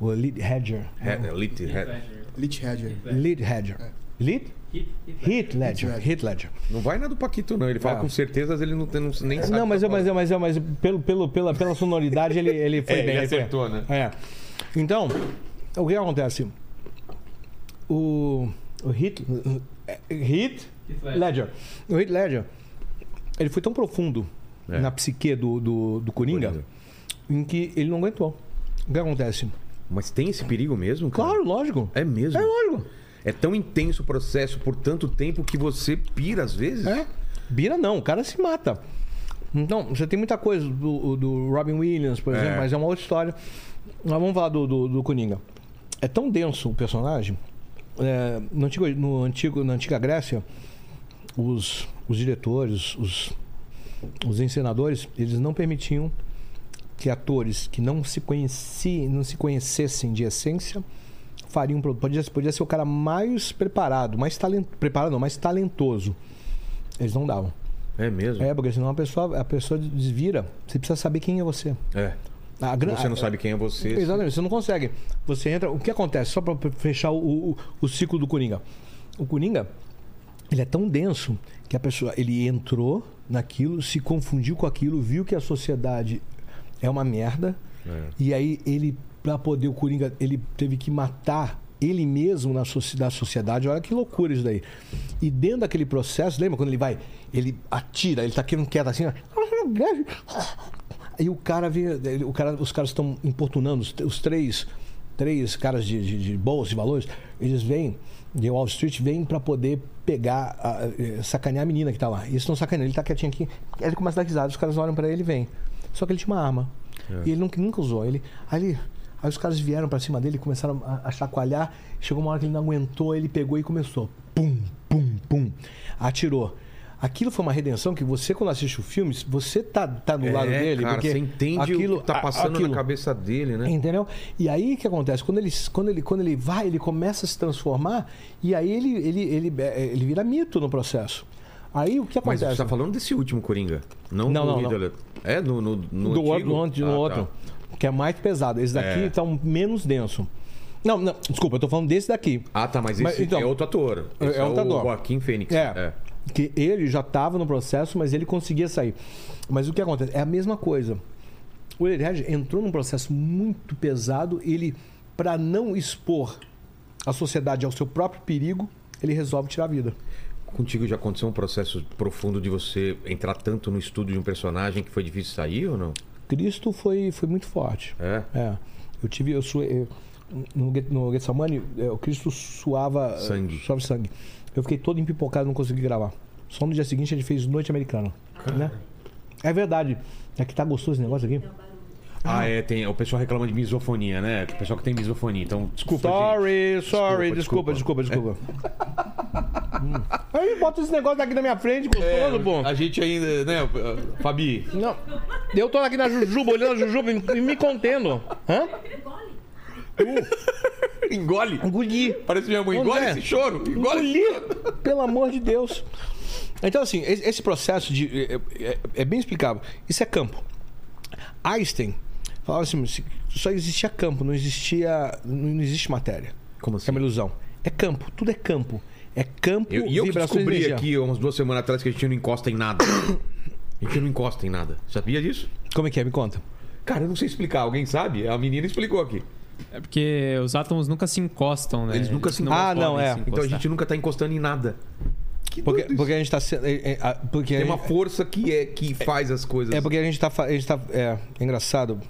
O Lead Hedger. É, Lit- é- Lich Hedger. Lead Hedger. Lead? Heath Ledger. Ledger. Heath Ledger. Não vai na do Paquito, não. Ele fala Ah. com certeza, ele não, tem, não nem sabe. Não, mas, eu, mas, eu, mas, eu, mas pelo, pelo, pela, pela sonoridade ele, ele foi É, bem. ele foi- acertou, né? É. Então, o que acontece? O, o Heath, Heath Ledger. O Heath Ledger, ele foi tão profundo É. na psique do, do, do Coringa, Coringa. em que ele não aguentou. O que acontece? Mas tem esse perigo mesmo? cara? Claro, lógico. É mesmo? É lógico. É tão intenso o processo por tanto tempo que você pira às vezes? É. Bira não, o cara se mata. Então, você tem muita coisa do, do Robin Williams, por É. exemplo, mas é uma outra história. Mas vamos falar do, do, do Coringa. É tão denso o personagem. é, no antigo, no antigo, na antiga Grécia, os, os diretores, os, os encenadores, eles não permitiam que atores que não se conheci, não se conhecessem de essência fariam um produto. Podia, podia ser o cara mais preparado, mais talent, preparado, não, mais talentoso. Eles não davam. É mesmo? É, porque senão a pessoa, a pessoa desvira. Você precisa saber quem é você. É. A gran- Você não sabe quem é você. Exatamente, você não consegue. Você entra. O que acontece? Só para fechar o, o, o ciclo do Coringa. O Coringa, ele é tão denso que a pessoa. Ele entrou naquilo, se confundiu com aquilo, viu que a sociedade é uma merda. É. E aí ele, para poder o Coringa, ele teve que matar ele mesmo na soci- da sociedade. Olha que loucura isso daí. E dentro daquele processo, lembra quando ele vai, ele atira, ele tá querendo quieto assim, ó. Aí o cara vê, o cara, os caras estão importunando, os, os três, três caras de, de, de bolsa e valores, eles vêm, de Wall Street, vêm para poder pegar, a- eh, sacanear a menina que tá lá. Eles estão sacaneando, ele tá quietinho aqui, aí ele começa a dar risada, os caras olham para ele e vem. Só que ele tinha uma arma. E ele nunca, nunca usou. Ele, aí, ele- aí os caras vieram para cima dele, começaram a, a chacoalhar, chegou uma hora que ele não aguentou, ele pegou e começou. Pum, pum, pum. Atirou. Aquilo foi uma redenção que você, quando assiste o filme, você tá, tá do lado É, dele. cara, porque você entende aquilo, o que tá passando aquilo- na cabeça dele, né? Entendeu? E aí o que acontece? Quando ele, quando ele, quando ele vai, ele começa a se transformar e aí ele, ele, ele, é, ele vira mito no processo. Aí o que Mas acontece? você tá falando desse último Coringa? Não, Não, não, não. É, no, no, no do antigo? outro, no outro, no Ah, outro, tá. que é mais pesado. Esse daqui É. tá um menos denso. Não, não, desculpa, eu tô falando desse daqui. Ah, tá, mas esse Mas, então, é outro ator. é Esse outro o ator. Joaquim Fênix. É, Que ele já estava no processo, mas ele conseguia sair. Mas o que acontece? É a mesma coisa. O Ledger entrou num processo muito pesado. Ele, para não expor a sociedade ao seu próprio perigo, ele resolve tirar a vida. Contigo já aconteceu um processo profundo de você entrar tanto no estudo de um personagem que foi difícil sair ou não? Cristo foi, foi muito forte. É. É. Eu tive. Eu eu- no, Get- no Getsemane, é, o Cristo suava Sangue. Suava sangue. Eu fiquei todo empipocado, não consegui gravar. Só no dia seguinte a gente fez Noite Americana. Né? É verdade. É que tá gostoso esse negócio aqui. Ah, é, tem. O pessoal reclama de misofonia, né? O pessoal que tem misofonia. Então, desculpa. sorry, gente. sorry, desculpa, desculpa, desculpa. Hum. Aí bota esse negócio aqui na minha frente, gostoso, pô. A gente ainda, né, Fabi? Não. Eu tô aqui na Jujuba, olhando a Jujuba e me contendo. Hã? Engole. Engoli. Parece minha mãe. Engole esse choro. Engole. Engoli. Pelo amor de Deus. Então, assim, esse processo de. É, é- é bem explicável. Isso é campo. Einstein falava assim: só existia campo, não existia. Não existe matéria. Como É uma ilusão. É campo, tudo é campo. É campo, Eu, e eu que vibrações e descobri energia. aqui umas duas semanas atrás que a gente não encosta em nada. A gente não encosta em nada. Sabia disso? Como é que é? Me conta. Cara, eu não sei explicar. Alguém sabe? A menina explicou aqui. É porque os átomos nunca se encostam, né? Eles nunca se encostam. Ah, não, é. Então a gente nunca tá encostando em nada. Que Porque, porque a gente tá sendo. É, é, porque Tem uma força que é que faz as coisas. É porque a gente tá. A gente tá é, é engraçado.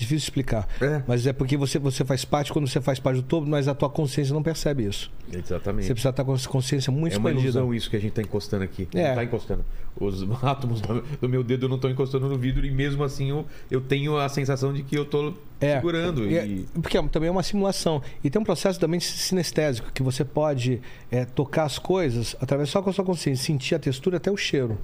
Difícil explicar. É. Mas é porque você, você faz parte, quando você faz parte do todo, mas a tua consciência não percebe isso. Exatamente. Você precisa estar com essa consciência muito É uma expandida. ilusão isso que a gente tá encostando aqui. É. Não tá encostando. Os átomos do meu dedo não estão encostando no vidro e mesmo assim eu, eu tenho a sensação de que eu tô É. segurando. E é- porque é- também é uma simulação. E tem um processo também sinestésico, que você pode é, tocar as coisas através só com a sua consciência, sentir a textura até o cheiro.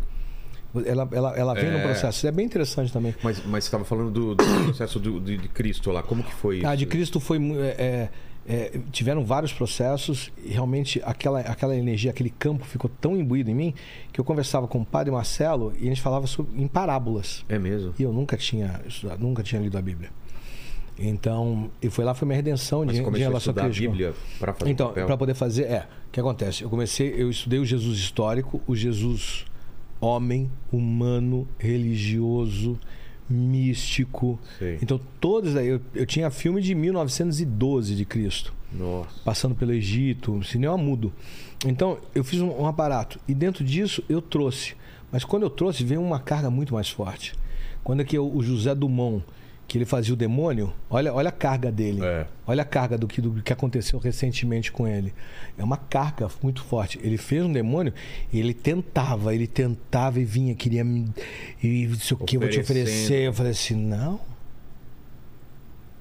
Ela, ela, ela vem É. no processo. Isso é bem interessante também. Mas, mas você estava falando do, do processo do- de, de Cristo lá. Como que foi isso? A de Cristo foi. é, é, é, tiveram vários processos e realmente aquela, aquela energia, aquele campo ficou tão imbuído em mim que eu conversava com o padre Marcelo e a gente falava sobre, em parábolas. É mesmo? E eu nunca tinha estudado, nunca tinha lido a Bíblia. Então, e foi lá foi minha redenção Mas de, de a relação a crítica. Bíblia para fazer Então, para poder fazer, é. O que acontece? Eu comecei, eu estudei o Jesus histórico, o Jesus homem, humano, religioso, místico. Sei. Então, todos aí. Eu, eu tinha filme de 1912 de Cristo, Nossa. passando pelo Egito, cinema mudo. Então, eu fiz um, um aparato. E dentro disso, eu trouxe. Mas quando eu trouxe, veio uma carga muito mais forte. Quando é que o o José Dumont, que ele fazia o demônio, olha, olha a carga dele. É. Olha a carga do que, do que aconteceu recentemente com ele. É uma carga muito forte. Ele fez um demônio e ele tentava, ele tentava e vinha, queria me. E não sei o que, eu vou te oferecer. Eu falei assim: não.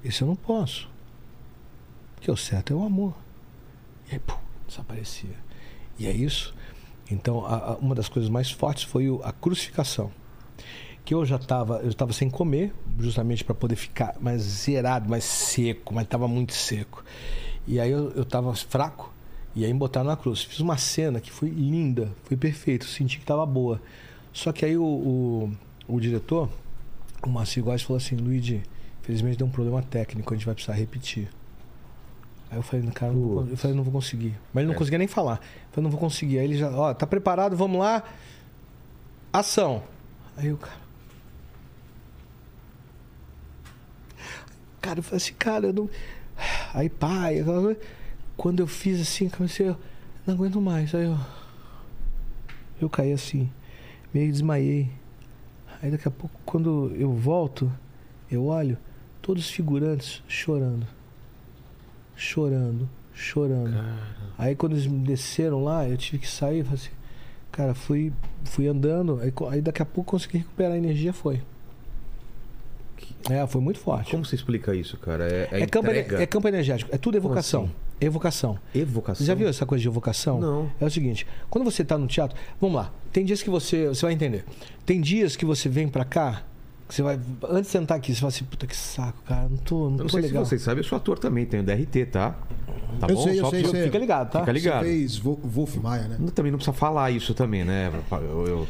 Isso eu não posso. Porque o certo é o amor. E aí, pum, desaparecia. E é isso. Então, a- a- uma das coisas mais fortes foi o- a crucificação. Que eu já estava, eu estava sem comer, justamente para poder ficar mais zerado, mais seco, mas estava muito seco. E aí eu estava fraco, e aí me botaram na cruz. Fiz uma cena que foi linda, foi perfeito, senti que estava boa. Só que aí o, o, o diretor, o Márcio Góes, falou assim: Luigi, infelizmente deu um problema técnico, a gente vai precisar repetir. Aí eu falei, cara, não vou, eu falei, não vou conseguir. Mas ele não É. conseguia nem falar. Eu falei, não vou conseguir. Aí ele já, ó, tá preparado, vamos lá. Ação. Aí eu, cara. Cara, eu falei assim, cara, eu não. Aí, pai, aquela coisa. quando eu fiz assim, comecei, eu não aguento mais. Aí eu. Eu caí assim, meio desmaiei. Aí daqui a pouco, quando eu volto, eu olho, todos os figurantes chorando. Chorando, chorando. Aí quando eles me desceram lá, eu tive que sair, falei assim, cara, fui, fui andando, aí, aí daqui a pouco consegui recuperar a energia, foi. É, foi muito forte. Como você explica isso, cara? É, é É campo, é campo energético, é tudo evocação. assim? Evocação. Evocação? Você já viu essa coisa de evocação? Não. É o seguinte, quando você tá no teatro, vamos lá, tem dias que você, você vai entender. Tem dias que você vem pra cá, você vai, antes de sentar aqui, você fala assim, puta que saco, cara, não tô, não Eu tô não sei legal. se vocês sabem, eu sou ator também, tenho DRT, tá? Tá Eu bom? sei, eu Só sei, sei. Fica ligado, tá? Fica ligado. Você fez Wo- Wolf Maia, né? Também não precisa falar isso também, né? Eu, eu,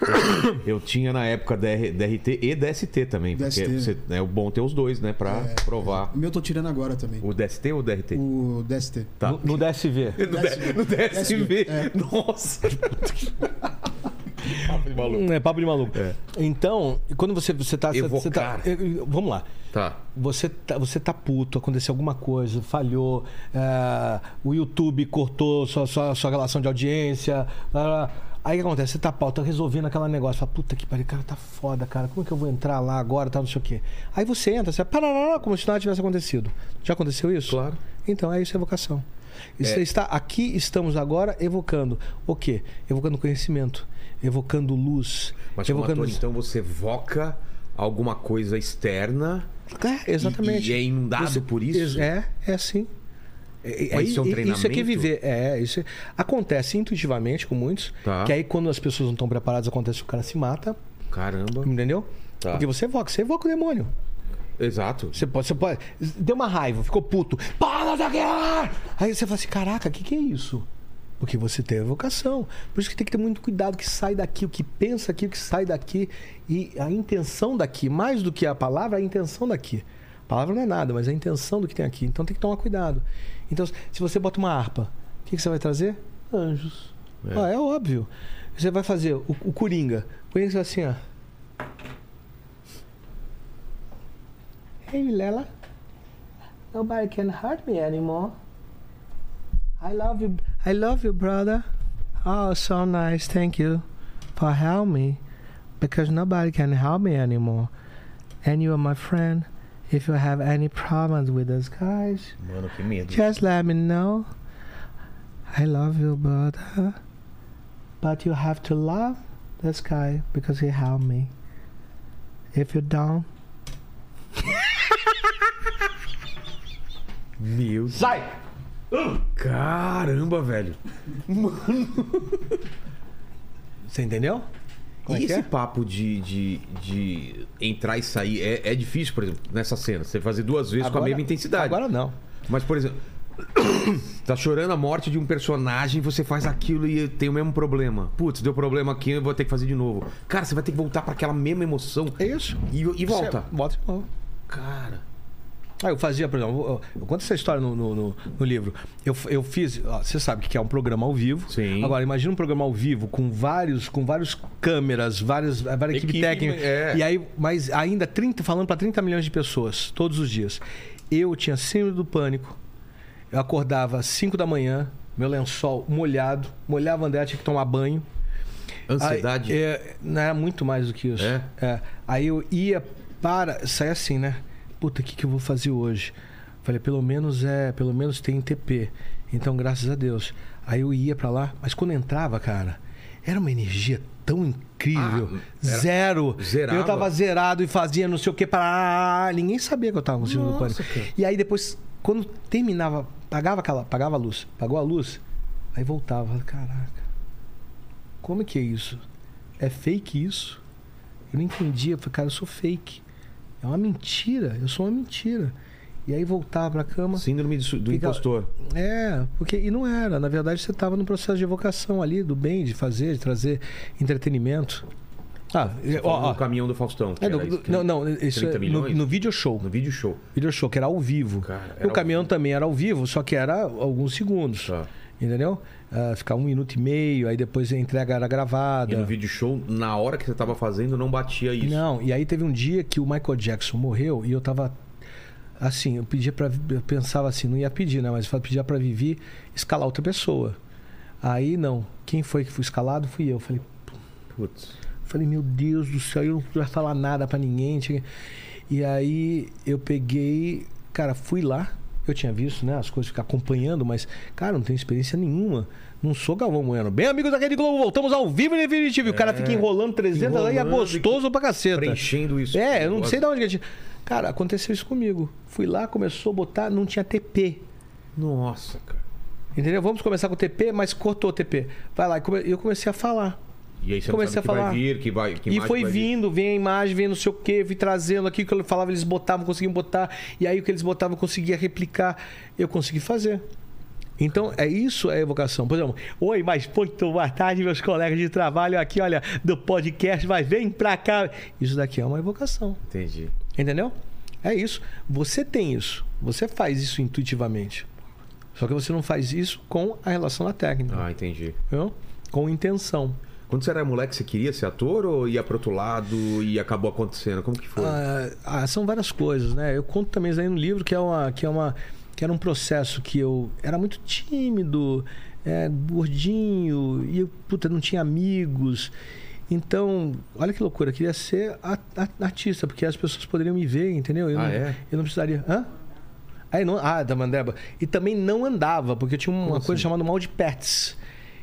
eu- tinha na época DR, DRT e DST também. Porque DST, né? você, é o bom ter os dois, né? Pra É, provar. O meu eu tô tirando agora também. O DST ou o DRT? O DST. Tá. No, no DSV. No, D- no DSV. É. Nossa. Papo de maluco. É papo de maluco. É. Então, quando você, você tá. Você tá vamos lá. Tá. Você tá, você tá puto, aconteceu alguma coisa, falhou, é, o YouTube cortou sua, sua, sua relação de audiência. ah, aí o que acontece? Você tá pau, tá resolvendo aquele negócio. Fala, puta que pariu, cara, tá foda, cara. Como é que eu vou entrar lá agora, tal, não sei o quê. Aí você entra, você parará, como se nada tivesse acontecido. Já aconteceu isso? Claro. Então, é isso, é evocação. Você É. está aqui, estamos agora evocando o quê? Evocando conhecimento, evocando luz, Mas evocando. ator, então, você evoca alguma coisa externa É, exatamente. E- e é inundado por isso? É, é assim. É, isso é um Isso aqui é treinamento? viver. É, isso é- acontece intuitivamente com muitos. Tá. Que aí quando as pessoas não estão preparadas, acontece que o cara se mata. Caramba. Entendeu? Tá. Porque você evoca, você evoca o demônio. Exato. Você pode, você pode. Deu uma raiva, ficou puto. Para daqui! Aí você fala assim: caraca, o que, que é isso? Porque você tem a evocação. Por isso que tem que ter muito cuidado que sai daqui, o que pensa aqui, o que sai daqui. E a intenção daqui, mais do que a palavra, a intenção daqui. A palavra não é nada, mas a intenção do que tem aqui. Então tem que tomar cuidado. Então, se você bota uma harpa, o que, que você vai trazer? Anjos. É. Ah, é óbvio. Você vai fazer o, o Coringa. O Coringa vai assim, ó. Hey, Lela. Nobody can hurt me anymore. I love you. I love you, brother. Oh, so nice. Thank you for helping me. Because nobody can help me anymore. And you are my friend. If you have any problems with us guys, Mano, que medo. just let me know. I love you, brother. But you have to love this guy because he helped me. If you don't, Meu Deus. sai! Caramba, velho. Você entendeu? Como e é esse é? papo de, de, de entrar e sair é, é difícil, por exemplo, nessa cena. Você fazer duas vezes com a mesma intensidade. Agora não. Mas, por exemplo, tá chorando a morte de um personagem, você faz aquilo e tem o mesmo problema. Putz, deu problema aqui, eu vou ter que fazer de novo. Cara, você vai ter que voltar para aquela mesma emoção. É isso. E, e volta. Você volta de novo. Cara. Ah, eu fazia, por exemplo, eu, conto essa história no, no, no- no livro. Eu, eu fiz, ó, você sabe que é um programa ao vivo. Sim. Agora, imagina um programa ao vivo com vários, com vários câmeras, várias, várias equipe Equipe, técnica. é. E aí, mas ainda 30, falando para 30 milhões de pessoas todos os dias. Eu tinha síndrome do pânico. Eu acordava às 5 da manhã, meu lençol molhado, molhava André, tinha que tomar banho. Ansiedade. Aí, é, não era muito mais do que isso. É? Aí eu ia para, sai assim, né? Puta, o que, que eu vou fazer hoje? Falei, pelo menos é, pelo menos tem TP. Então, graças a Deus. Aí eu ia pra lá, mas quando entrava, cara, era uma energia tão incrível. Ah, era- Zero. Zerava? Eu tava zerado e fazia não sei o que para. Ninguém sabia que eu tava com síndrome do pânico. cara. E aí depois, quando terminava, pagava aquela, pagava a luz, pagou a luz, aí voltava. Caraca, como é que é isso? É fake isso? Eu não entendia. Eu falei, cara, eu sou fake. É uma mentira. Eu sou uma mentira. E aí voltava pra cama. Síndrome do, do Fica- impostor. É, porque e não era. Na verdade, você estava no processo de evocação ali, do bem, de fazer, de trazer entretenimento. Ah, ó, ó, no caminhão do Faustão. é, do- não, não, isso 30 é no, no video show. No vídeo show. Video show, que era ao vivo. Cara, era o caminhão vivo. também era ao vivo, só que era alguns segundos. Tá. Entendeu? Ah, ficava um minuto e meio, aí depois a entrega era gravada. E no vídeo show, na hora que você tava fazendo, não batia isso. Não, e aí teve um dia que o Michael Jackson morreu e eu tava assim, eu pedia para eu pensava assim, não ia pedir, né, mas eu pedia para Vivi escalar outra pessoa. Aí não, quem foi que foi escalado fui eu. Falei, Putz. falei, meu Deus do céu, eu não podia falar nada para ninguém. E aí eu peguei, cara, fui lá. Eu tinha visto, né, as coisas ficar acompanhando, mas cara, não tenho experiência nenhuma. Não sou Galvão Bueno. Bem, amigos da Rede Globo, voltamos ao vivo e definitivo. E o cara fica enrolando 300 anos e é É, enrolando, gostoso pra caceta. Preenchendo isso. É, eu não sei de onde que a gente. Cara, aconteceu isso comigo. Fui lá, começou a botar, não tinha TP. Nossa, cara. Entendeu? Vamos começar com o TP, mas cortou o TP. Vai lá, e eu comecei a falar. E aí você Comecei a falar. vai vir, que vai. Que e foi vir. vindo, vem a imagem, vem não sei o quê, vem trazendo aqui que eu falava, eles botavam, conseguiam botar. E aí o que eles botavam, eu conseguia replicar. Eu consegui fazer. Então, é isso é evocação. Por exemplo, oi, mas muito boa tarde, meus colegas de trabalho aqui, olha, do podcast, mas vem pra cá. Isso daqui é uma evocação. Entendi. Entendeu? É isso. Você tem isso. Você faz isso intuitivamente. Só que você não faz isso com a relação da técnica. Ah, entendi. Entendeu? Com intenção. Quando você era moleque, você queria ser ator ou ia pro outro lado e acabou acontecendo? Como que foi? Ah, ah, são várias coisas, né? Eu conto também isso aí no livro que é uma que é uma que era um processo que eu era muito tímido, é, gordinho e eu, puta, não tinha amigos. Então, olha que loucura, eu queria ser a- a- artista, porque as pessoas poderiam me ver, entendeu? Eu Ah, não, é? eu não precisaria. Hã? Aí não, ah, da Mandeba. E também não andava, porque eu tinha uma Como coisa assim? chamada mal de Pets,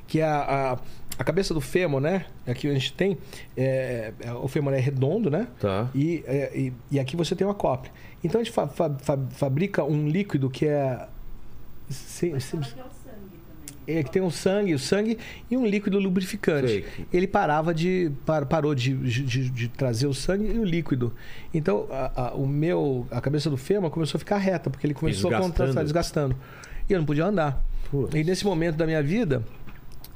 que é a, a, a cabeça do fêmur, né? Aqui a gente tem, é, é, o fêmur é redondo, né? Tá. E, é, e, e aqui você tem uma cópia. Então a gente fa- fa- fa- fabrica um líquido que é. sem- sem- Fala que é o sangue também. é, que tem um sangue, o sangue e um líquido lubrificante. Sei. Ele parava de. par- parou de, de, de trazer o sangue e o líquido. Então, a, a- o meu, a cabeça do fêmur começou a ficar reta, porque ele começou a Desgastando. contrastar, desgastando. E eu não podia andar. Putz. E nesse momento da minha vida,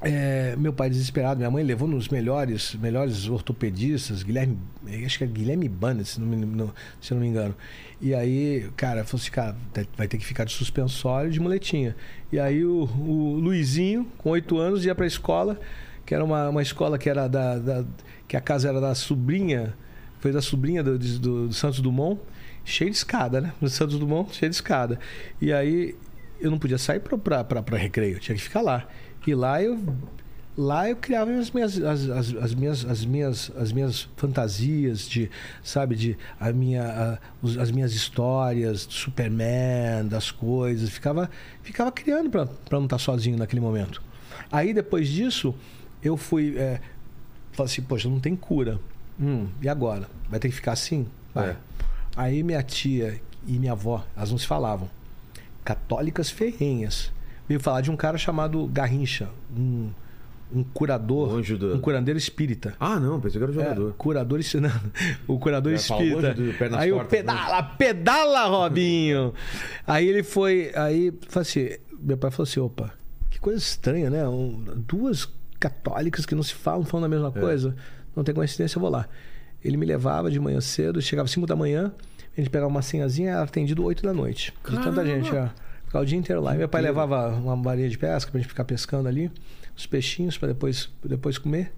é, meu pai desesperado, minha mãe levou nos melhores, melhores ortopedistas, Guilherme, acho que é Guilherme Banner, se não, me, se não me engano. E aí, cara, falou assim, cara, vai ter que ficar de suspensório, de muletinha. E aí o, o Luizinho, com oito anos, ia pra escola, que era uma, uma escola que era da, da- que a casa era da sobrinha, foi da sobrinha do, do, do Santos Dumont, cheio de escada, né? No Santos Dumont, cheio de escada. E aí eu não podia sair para recreio, eu tinha que ficar lá. E lá eu lá eu criava as minhas as, as, as minhas as minhas as minhas fantasias de sabe de a minha a- as minhas histórias do Superman das coisas ficava ficava criando para não estar sozinho naquele momento aí depois disso eu fui é, falei assim poxa não tem cura Hum, e agora vai ter que ficar assim Vai. É. aí minha tia e minha avó elas não se falavam católicas ferrenhas. Veio falar de um cara chamado Garrincha, um, um curador, do- um curandeiro espírita. Ah, não, pensei que era É, jogador. curador ensinando. O curador falar, espírita. do Aí o né? pedala, pedala, Robinho. aí ele foi. Aí assim, meu pai falou assim: opa, que coisa estranha, né? Um- duas católicas que não se falam, falam da mesma É. coisa. Não tem coincidência, eu vou lá. Ele me levava de manhã cedo, chegava às 5 da manhã, a gente pegava uma senhazinha, era atendido 8 da noite. De tanta gente, ó. Ficava o dia inteiro lá. E meu pai levava uma varinha de pesca pra gente ficar pescando ali, os peixinhos pra depois, depois comer.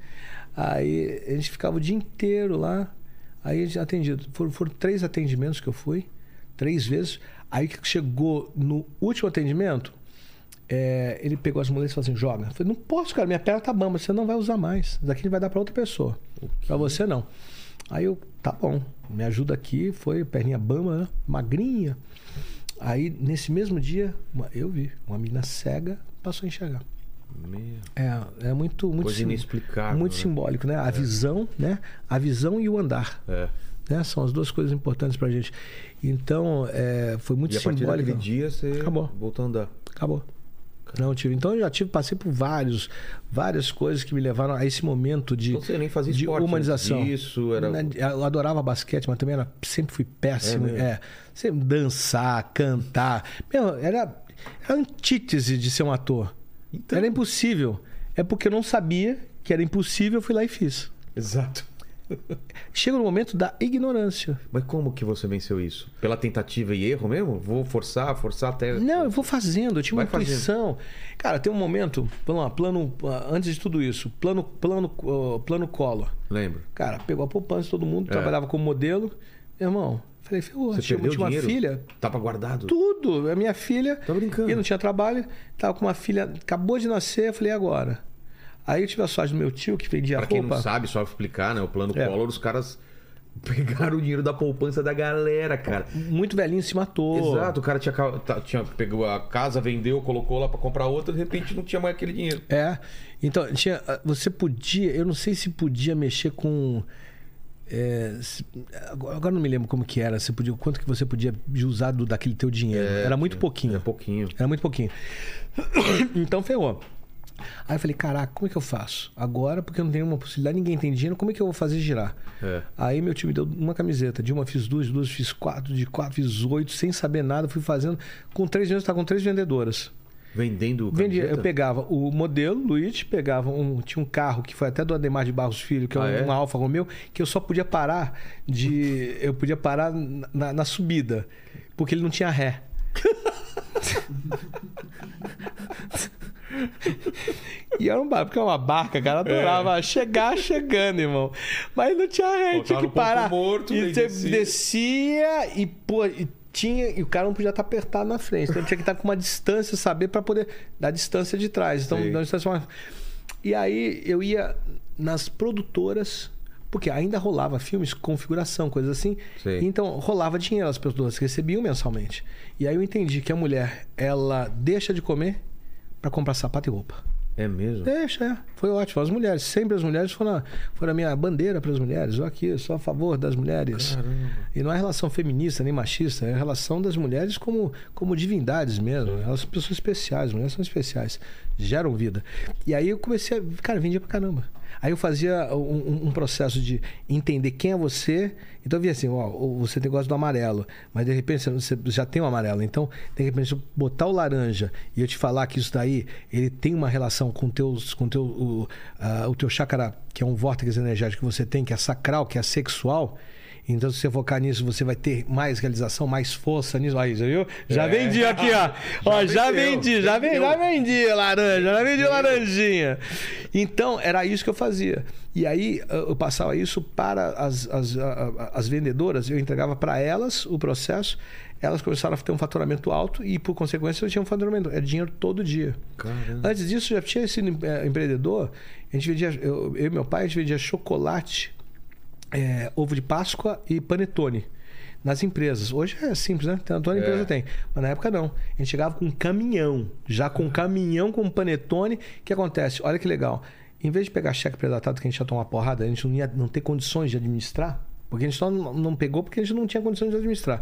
Aí a gente ficava o dia inteiro lá. Aí a gente atendido. Foram, foram três atendimentos que eu fui, três vezes. Aí que chegou no último atendimento, é, ele pegou as muletas e falou assim: joga. Eu falei, não posso, cara, minha perna tá bamba, você não vai usar mais. Isso daqui vai dar pra outra pessoa. Pra você não. Aí eu, tá bom. me ajuda aqui. Foi perninha bamba, né? magrinha. Aí, nesse mesmo dia, uma- eu vi uma menina cega passou a enxergar. Meu, É, é muito, muito, Coisa sim- inexplicável, muito né? simbólico, né? A visão, né? A visão e o andar. É. Né? São as duas coisas importantes pra gente. Então, é, foi muito E a partir simbólico. daquele dia você Acabou. voltou a andar. Acabou. Não tive. Então eu já tive, passei por vários, várias coisas que me levaram a esse momento de, Então você nem fazia de esporte humanização. antes disso, era- Né, Eu adorava basquete, mas também era, sempre fui péssimo. É? É, sempre dançar, cantar. Meu, era, era a antítese de ser um ator. Então. Era impossível. É porque eu não sabia que era impossível, eu fui lá e fiz. Exato. Chega no momento da ignorância. Mas como que você venceu isso? Pela tentativa e erro mesmo? Vou forçar, forçar até. Não, eu vou fazendo, eu tinha uma Vai fazendo. intuição. Cara, tem um momento, vamos lá, plano, ah, antes de tudo isso, plano, plano, ah, plano Collor. Lembro. Cara, pegou a poupança de todo mundo, É. trabalhava como modelo. Meu irmão, falei, ferrou, Você tinha, uma dinheiro? filha, Tava guardado? tudo. A minha filha, Tá brincando. e não tinha trabalho, tava com uma filha, acabou de nascer, eu falei, agora? Aí eu tive a sorte do meu tio, que vendia Pra quem roupa. não sabe, só explicar, né? O plano É. Collor, os caras pegaram o dinheiro da poupança da galera, cara. Muito velhinho se matou. Exato, o cara tinha, tinha pegou a casa, vendeu, colocou lá pra comprar outra, de repente não tinha mais aquele dinheiro. É. Então, tinha, você podia, eu não sei se podia mexer com. é, se- agora não me lembro como que era. Você podia, quanto que você podia usar do, daquele teu dinheiro? era muito pouquinho. É pouquinho. Era muito pouquinho. então ferrou. Aí eu falei, caraca, como é que eu faço? Agora, porque eu não tenho uma possibilidade, ninguém tem dinheiro, como é que eu vou fazer girar? É. Aí meu tio me deu uma camiseta. De uma fiz duas, de duas fiz quatro, de quatro fiz oito, sem saber nada, fui fazendo. Com três meses, estava com três vendedoras. Vendendo Vendia, eu camiseta? pegava o modelo, Luiz, pegava um. Tinha um carro que foi até do Ademar de Barros Filho, que é um, Ah, é? um Alfa Romeo, que eu só podia parar de. Eu podia parar na, na subida, porque ele não tinha ré. E era um barco, porque é uma barca, cara. Eu adorava chegar chegando, irmão. Mas não tinha ré, tinha que parar. morto, e daí você descia. descia e, pô, e tinha. E o cara não podia estar apertado na frente. Então tinha que estar com uma distância, saber, para poder dar distância de trás. Então, Sei. dar distância mais- E aí eu ia nas produtoras. Porque ainda rolava filmes, configuração, coisas assim. Sei. Então rolava dinheiro, as pessoas recebiam mensalmente. E aí eu entendi que a mulher, ela deixa de comer para comprar sapato e roupa. É mesmo? Deixa, é. Foi ótimo. As mulheres, sempre as mulheres foram a, foram a minha bandeira para as mulheres. Eu aqui, sou a favor das mulheres. E não é relação feminista nem machista, é a relação das mulheres como, como divindades mesmo. Elas são pessoas especiais, as mulheres são especiais, geram vida. E aí eu comecei a. Cara, vendia pra caramba. Aí eu fazia um, um- processo de entender quem é você. Então eu via assim, ó, você tem gosto do amarelo, mas de repente você já tem o amarelo. Então, de repente, se eu botar o laranja e eu te falar que isso daí ele tem uma relação com teus, com teu, o, ah, o teu chakra, que é um vórtice energético que você tem, que é sacral, que é sexual. Então, se você focar nisso, você vai ter mais realização, mais força nisso. Aí, já viu? Já É. vendi aqui, ó. ó, já vendi, já vendi, já vendi laranja, já vendi laranjinha. Então, era isso que eu fazia. E aí, eu passava isso para as, as, as vendedoras, eu entregava para elas o processo, elas começaram a ter um faturamento alto e, por consequência, eu tinha um faturamento. Era dinheiro todo dia. Caramba. Antes disso, já tinha sido eh, empreendedor. A gente vendia, eu, eu e meu pai, a gente vendia chocolate, eh, ovo de Páscoa e panetone nas empresas. Hoje é simples, né? Toda empresa É. tem. Mas na época não. A gente chegava com um caminhão, já com um caminhão com panetone. O que acontece? Olha que legal. Em vez de pegar cheque predatado que a gente ia tomar uma porrada, a gente não ia não ter condições de administrar, porque a gente só não não pegou porque a gente não tinha condições de administrar.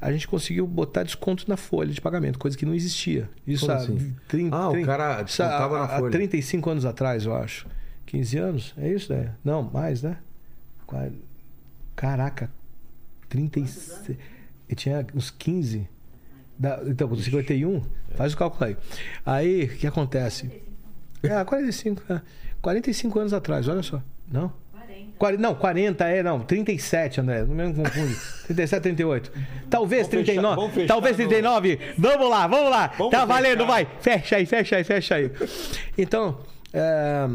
A gente conseguiu botar desconto na folha de pagamento, coisa que não existia. Isso Como há assim? 30, Ah, o cara isso há- descontava na há folha. 35 anos atrás, eu acho. 15 anos? É isso, né? Não, mais, né? Caraca, 36. Eu tinha uns 15. Da, então, com 51, faz o cálculo aí. Aí, o que acontece? É, 45. É. 45 anos atrás, olha só. Não? 40. 40, não, 40 é, não, 37, André. Não me confunde. 37, 38. Talvez Vamos fechar, 39. vamos fechar talvez no- 39. Vamos lá, vamos lá. Vamos tá fechar. valendo, vai. Fecha aí, fecha aí, fecha aí. Então, é,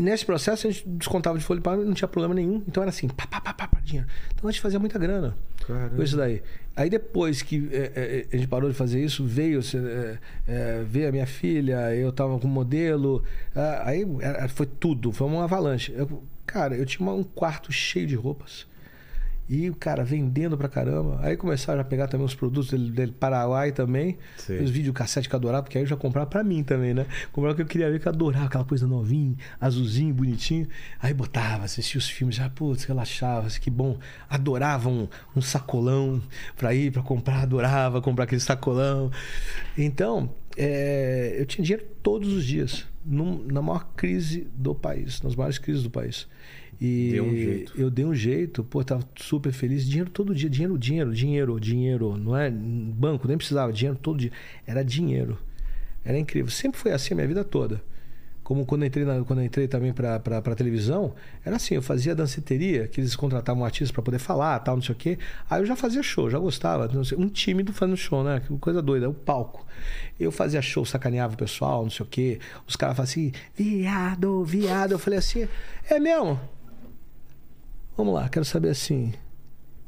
nesse processo a gente descontava de folha de pagamento, não tinha problema nenhum. Então era assim, pá, pá, pá, pá, pá, dinheiro. Então a gente fazia muita grana Caramba. com isso daí. Aí depois que é, é, a gente parou de fazer isso, veio, é, é, veio a minha filha, eu tava com modelo, ah, aí era- foi tudo, foi uma avalanche. Eu- cara, eu tinha um quarto cheio de roupas. E o cara vendendo pra caramba. Aí começaram a pegar também os produtos dele, dele Paraguai também. Sei. Os videocassete que eu adorava, porque aí eu já comprava pra mim também, né? Comprava o que eu queria ver, que eu adorava aquela coisa novinha, azulzinho, bonitinho. Aí botava, assistia os filmes, já, putz, relaxava, assim, que bom. Adorava um, um sacolão pra ir, pra comprar, adorava comprar aquele sacolão. Então, é, eu tinha dinheiro todos os dias, num- na maior crise do país, nas maiores crises do país. E Deu um jeito. eu dei um jeito, pô, tava super feliz. Dinheiro todo dia, dinheiro, dinheiro, dinheiro, dinheiro. Não é banco, nem precisava, dinheiro todo dia. Era dinheiro. Era incrível. Sempre foi assim a minha vida toda. Como quando eu entrei, na- quando entrei também pra, pra, pra televisão, era assim, eu fazia danceteria, que eles contratavam um artista pra poder falar, tal, não sei o quê. Aí eu já fazia show, já gostava. não sei, um tímido fazendo show, né? Que coisa doida, o palco. Eu fazia show, sacaneava o pessoal, não sei o quê. Os caras falavam assim, viado, viado. Eu falei assim, é mesmo? Vamos lá, quero saber assim.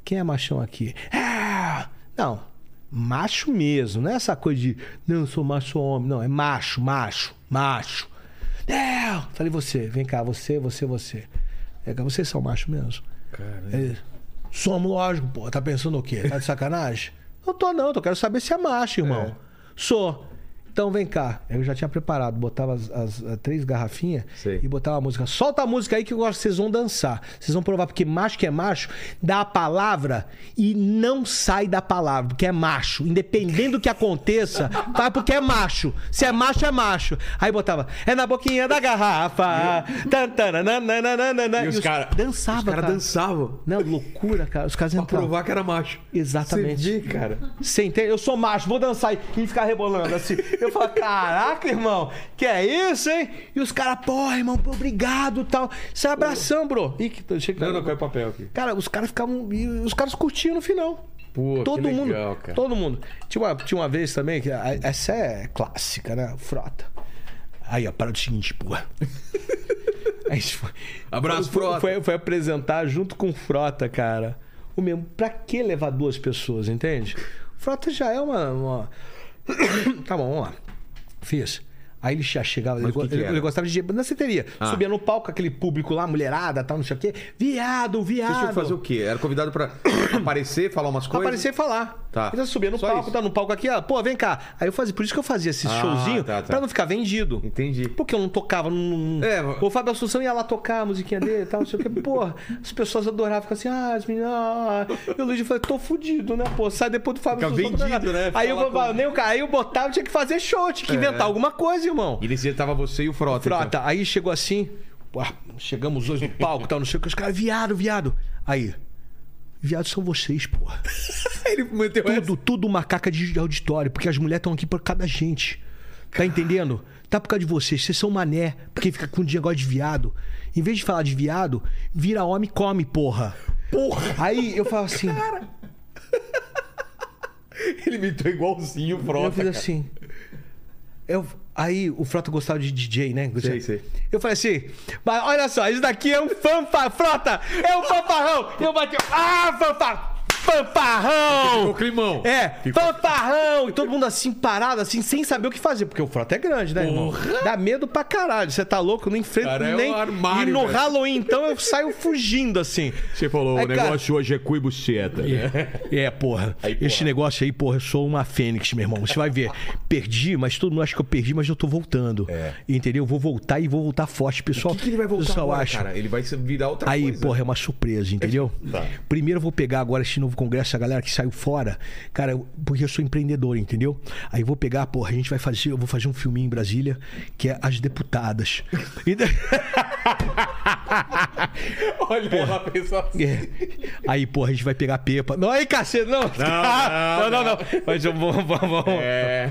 Quem é machão aqui? Ah! Não, macho mesmo, não é essa coisa de não, eu sou macho homem. Não, é macho, macho, macho. Não! Falei, você, vem cá, você, você, você. É que vocês são macho mesmo. Ele, Somos, lógico, pô. Tá pensando o quê? Tá de sacanagem? Não tô, não. Eu quero saber se é macho, irmão. Sou. Então vem cá. Eu já tinha preparado. Botava as, as- as três garrafinhas Sei. e botava a música. Solta a música aí que eu gosto que vocês vão dançar. Vocês vão provar, porque macho que é macho, dá a palavra e não sai da palavra, porque é macho. Independente do que aconteça, vai porque é macho. Se é macho, é macho. Aí botava, é na boquinha da garrafa. E os caras dançavam, Os caras cara. dançavam. Não, loucura, cara. Os caras Pra entravam. provar que era macho. Exatamente. Você vê, cara. Você entende? Eu sou macho, vou dançar aí e ficar rebolando assim. Eu falo, caraca, irmão, que é isso, hein? E os caras, porra, irmão, pô, obrigado tal. Isso é abração, bro. Ih, que chega. Não, não, caiu papel aqui. Cara, os caras ficavam. os caras curtiam no final. Pô, todo que mundo. legal, cara. Todo mundo. Tinha uma, tinha uma vez também, que essa é clássica, né? Frota. Aí, ó, para do seguinte, porra. Foi, Abraço, foi, Frota. Foi, foi apresentar junto com o Frota, cara. O mesmo, pra que levar duas pessoas, entende? Frota já é uma. uma- tá bom, vamos lá. Fiz. Aí ele já chegava, ele, go- ele, ele gostava de danceteria. Ah. Subia no palco, aquele público lá, mulherada, tal, não sei o quê. Viado, viado. Vocês tinham que fazer o quê? Era convidado pra aparecer, falar umas coisas? Aparecer e falar. Tá. Então subia no Só palco, isso. tá no palco aqui, ó. Pô, vem cá. Aí eu fazia, por isso que eu fazia esse Ah, showzinho, tá, tá. pra não ficar vendido. Entendi. Porque eu não tocava. Não... É, O Fábio Assunção ia lá tocar a musiquinha dele e tal, não sei o que. Porra, as pessoas adoravam, ficar assim, ah, as meninas. Ah. E o Luigi falou, tô fudido, né? Pô, sai depois do Fábio Fica Assunção. vendido, né? Aí eu, com- nem o cara, aí eu botava, tinha que fazer show, tinha que inventar alguma coisa, irmão. E nesse dia tava você e o Frota. então. Frota, aí chegou assim, pô, chegamos hoje no palco, tal, não sei o que, os caras, viado, viado. Aí, viado são vocês, porra. Ele meteu essa. Tudo, tudo macaca de auditório, porque as mulheres estão aqui por causa da gente. Tá entendendo? Tá por causa de vocês. Vocês são mané, porque fica com negócio de viado. Em vez de falar de viado, vira homem e come, porra. Porra! Aí eu falo assim, Ele imitou igualzinho o Frota. eu fiz cara. assim. Eu, aí o Frota gostava de DJ, né? Sei, sei. Eu falei assim, mas olha só, isso daqui é um fanfa, Frota! É um fanfarrão! Eu bati, ah, fanfa, fanfarrão! Ficou climão. É, Ficou- fanfarrão! E todo mundo assim, parado, assim, sem saber o que fazer. Porque o Frota é grande, né, irmão? Dá medo pra caralho. Você tá louco? Não enfrento Cara, é um nem... armário, e no velho. Halloween, então, eu saio fugindo, assim. Você falou, Aí, o negócio hoje é cu e buceta. né? É, porra. Aí, porra. Esse negócio aí, porra, eu sou uma fênix, meu irmão. Você vai ver. Perdi, mas todo mundo acha que eu perdi, mas eu tô voltando. É. Entendeu? Eu vou voltar e vou voltar forte, pessoal. O que, que ele vai voltar pessoal agora, acha. cara? Ele vai virar outra Aí, coisa. porra, é uma surpresa, entendeu? Tá. Primeiro eu vou pegar agora esse novo congresso, a galera que saiu fora. Cara, eu- porque eu sou empreendedor, entendeu? Aí vou pegar, porra, a gente vai fazer, eu vou fazer um filminho em Brasília, que é As Deputadas. Olha, ela pensou assim. É. Aí, porra, a gente vai pegar a pepa. Não, aí, cacete, não. não, não, não, não. Mas eu vou, vamos, vamos. É.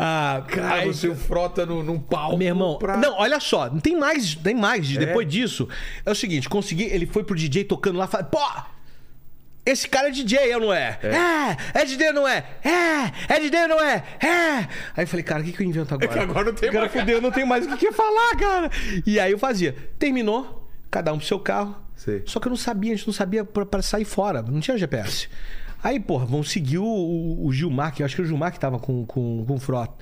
Ah, Cara, aí- você o Frota no, num palco. Meu irmão, pra- não, olha só, tem mais, tem mais. Depois disso, é o seguinte, consegui, ele foi pro DJ tocando lá, fala, pô, esse cara é DJ, eu não é? É, é DJ, não é? É, é DJ, não é? É. Aí eu falei, cara, o que, que eu invento agora? que agora não tem Cara, mais. fudeu, eu não tenho mais o que, que falar, cara. E aí eu fazia, terminou, cada um pro seu carro. Sei. Só que eu não sabia, a gente não sabia pra sair fora, não tinha GPS. Aí, porra, vão seguir o, o- o Gilmar, que eu acho que o Gilmar que tava com, com, com o Frota.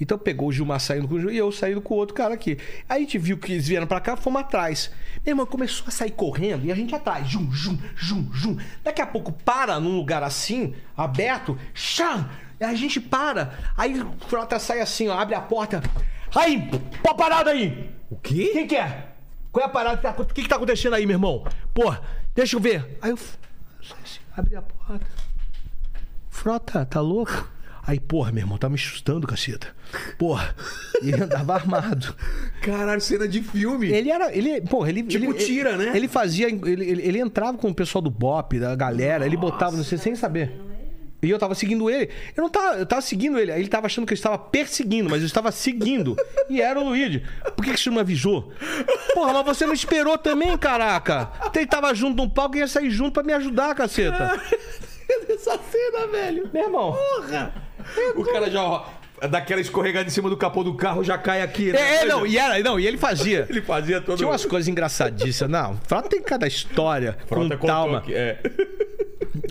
Então pegou o Gilmar saindo com o Gilmar e eu saindo com o outro cara aqui. Aí a gente viu que eles vieram pra cá, fomos atrás. Meu irmão começou a sair correndo e a gente atrás. Jum, jum, jum, jum. Daqui a pouco para num lugar assim, aberto! E a gente para. Aí o Frota sai assim, ó, abre a porta. Aí, pô, parada aí! O quê? Quem que é? Qual é a parada? que tá- O que, tá acontecendo aí, meu irmão? Pô, deixa eu ver. Aí eu f- assim, abri a porta. Frota, tá louco? Aí, porra, meu irmão, tá me assustando, caceta. Porra, ele andava armado. Caralho, cena de filme. Ele era. Ele, porra, ele. Tipo ele, tira, ele- né? Ele fazia. Ele, ele, ele entrava com o pessoal do Bop, da galera, ele botava, não sei, sem saber. E eu tava seguindo ele. Eu não tava, eu tava seguindo ele. Aí ele tava achando que eu estava perseguindo, mas eu estava seguindo. E era o Luigi. Por que, que você não me avisou? Porra, mas você não esperou também, caraca. Ele tava junto num palco e ia sair junto pra me ajudar, caceta. Essa cena, velho. Meu irmão. O cara já, daquela escorregada em cima do capô do carro, já cai aqui, né? É, é, não, e era, não, e ele fazia. Ele fazia todo Tinha umas coisas engraçadíssimas. Não, Frota tem cada história. Frota com aqui, É.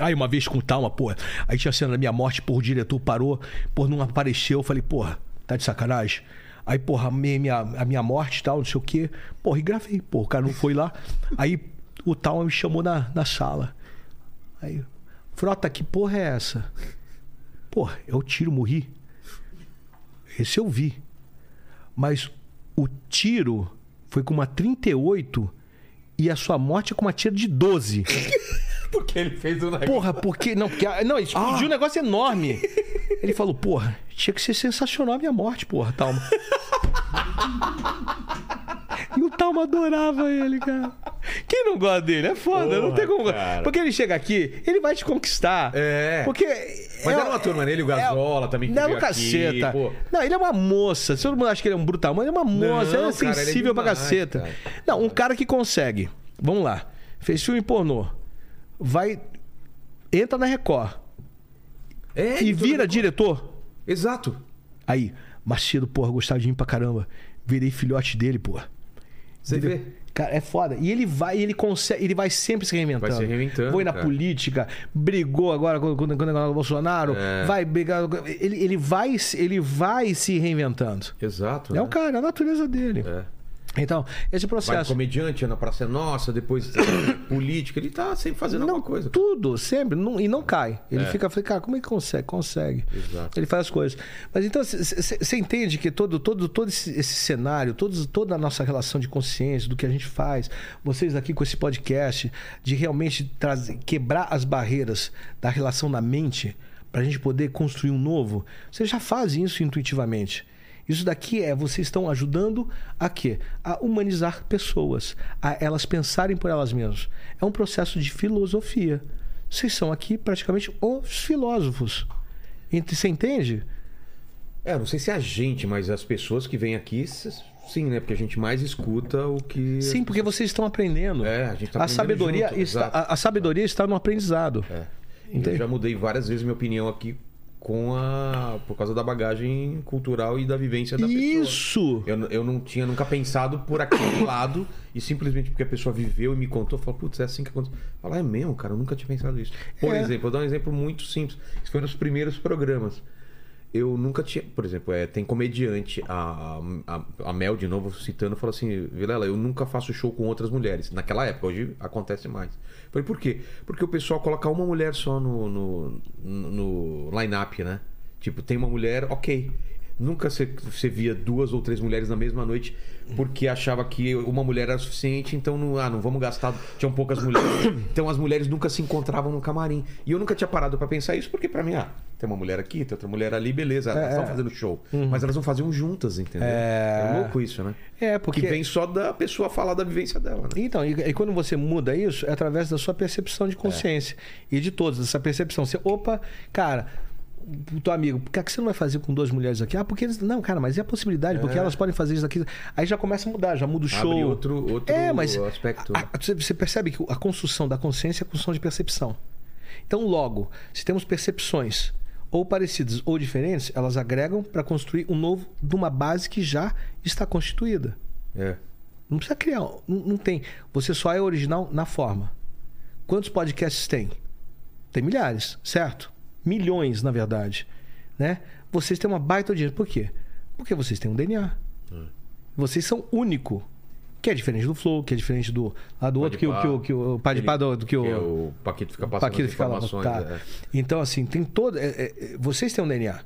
Aí uma vez com Talma, porra. Aí tinha a cena da minha morte, porra, o diretor parou, porra, não apareceu. Eu falei, porra, tá de sacanagem? Aí, porra, a minha, a minha morte e tal, não sei o quê. Porra, e gravei, porra, o cara não foi lá. Aí o Talma me chamou na, na sala. Aí, Frota, que porra é essa? Porra, eu tiro, morri. Esse eu vi. Mas o tiro foi com uma 38 e a sua morte é com uma tira de 12. Porque ele fez o negócio. Porra, porque. Não, porque. Não, explodiu um negócio enorme. Ele falou, porra, tinha que ser sensacional a minha morte, porra, Talma. E o Talma adorava ele, cara. Quem não gosta dele? É foda, não Porra, tem como. cara. Porque ele chega aqui, ele vai te conquistar. É. Porque. Mas era uma turma nele, o Gazola também que Não, veio caceta. aqui, pô. Não, ele é uma moça. Todo mundo acha que ele é um brutal, mas ele é uma moça. Não, ele é cara, ele é sensível pra demais, caceta. cara. Não, um cara que consegue. Vamos lá. Fez filme pornô. Vai. Entra na Record. É, E vira diretor. Exato. Aí, Macedo, porra, gostava de mim pra caramba. Virei filhote dele, porra. Você vê. Cara, é foda. E ele vai, ele consegue, ele vai sempre se reinventando. Vai se reinventando, Foi na cara. política, brigou agora com, com, com o Bolsonaro, É. vai brigar. Ele, ele, vai, ele vai se reinventando. Exato. É né? o cara, é a natureza dele. É. Então, esse Vai processo. comediante, Ana Praça Nossa, depois política. Ele tá sempre fazendo Não, alguma coisa. tudo, sempre, não- e não cai. Ele É. fica, fica, cara, como é que consegue? Consegue. Exato. Ele faz as coisas. Mas então, você entende que todo, todo, todo esse, esse cenário, todos, toda a nossa relação de consciência, do que a gente faz, vocês aqui com esse podcast, de realmente trazer, quebrar as barreiras da relação na mente, para a gente poder construir um novo, vocês já fazem isso intuitivamente. Isso daqui é, vocês estão ajudando a quê? A humanizar pessoas, a elas pensarem por elas mesmas. É um processo de filosofia. Vocês são aqui praticamente os filósofos. Você entende? É, não sei se é a gente, mas as pessoas que vêm aqui, sim, né? Porque a gente mais escuta o que. Sim, porque vocês estão aprendendo. É, a gente tá a aprendendo sabedoria junto, está, a, a sabedoria está no aprendizado. É. Eu já mudei várias vezes minha opinião aqui com a. por causa da bagagem cultural e da vivência da pessoa. Isso! Eu, eu não tinha nunca pensado por aquele lado e simplesmente porque a pessoa viveu e me contou, eu falo, putz, é assim que aconteceu. Fala, é mesmo, cara, eu nunca tinha pensado isso. Por É. exemplo, vou dar um exemplo muito simples. Isso foi nos primeiros programas. Eu nunca tinha. Por exemplo, é, tem comediante, a, a, a Mel, de novo, citando, falou assim: Vilela, eu nunca faço show com outras mulheres. Naquela época, hoje acontece mais. Falei, por quê? Porque o pessoal coloca uma mulher só no, no, no line-up, né? Tipo, tem uma mulher, ok. Nunca você via duas ou três mulheres na mesma noite porque achava que uma mulher era suficiente, então não, ah, não vamos gastar. Tinham poucas mulheres. Então as mulheres nunca se encontravam no camarim. E eu nunca tinha parado pra pensar isso, porque pra mim, ah, tem uma mulher aqui, tem outra mulher ali, beleza, elas estão fazendo show. Mas elas não faziam juntas, entendeu? É. É louco isso, né? É, porque. Que vem só da pessoa falar da vivência dela, né? Então, e, e quando você muda isso, é através da sua percepção de consciência. E de todos, essa percepção. Você, opa, cara, o teu amigo, por que é você não vai fazer com duas mulheres aqui? Ah, porque eles. Não, cara, mas é a possibilidade, porque elas podem fazer isso aqui. Aí já começa a mudar, já muda o show. Abre outro, outro é, mas aspecto. a- a- você- você percebe que a construção da consciência é a construção de percepção. Então, logo, se temos percepções ou parecidas ou diferentes, elas agregam para construir um novo de uma base que já está constituída. É. Não precisa criar. Não, não tem. Você só é original na forma. Quantos podcasts tem? Tem milhares, certo? Milhões, na verdade. Né? Vocês têm uma baita audiência. Por quê? Porque vocês têm um DNA. Vocês são único. Que é diferente do Flow, que é diferente do lá do outro, que, o- que, o- que o Pai de Pá do, do que o. que o Paquito fica passando Paquito fica lá. Tá. é. Então, assim, tem todo. é, é, vocês têm um DNA.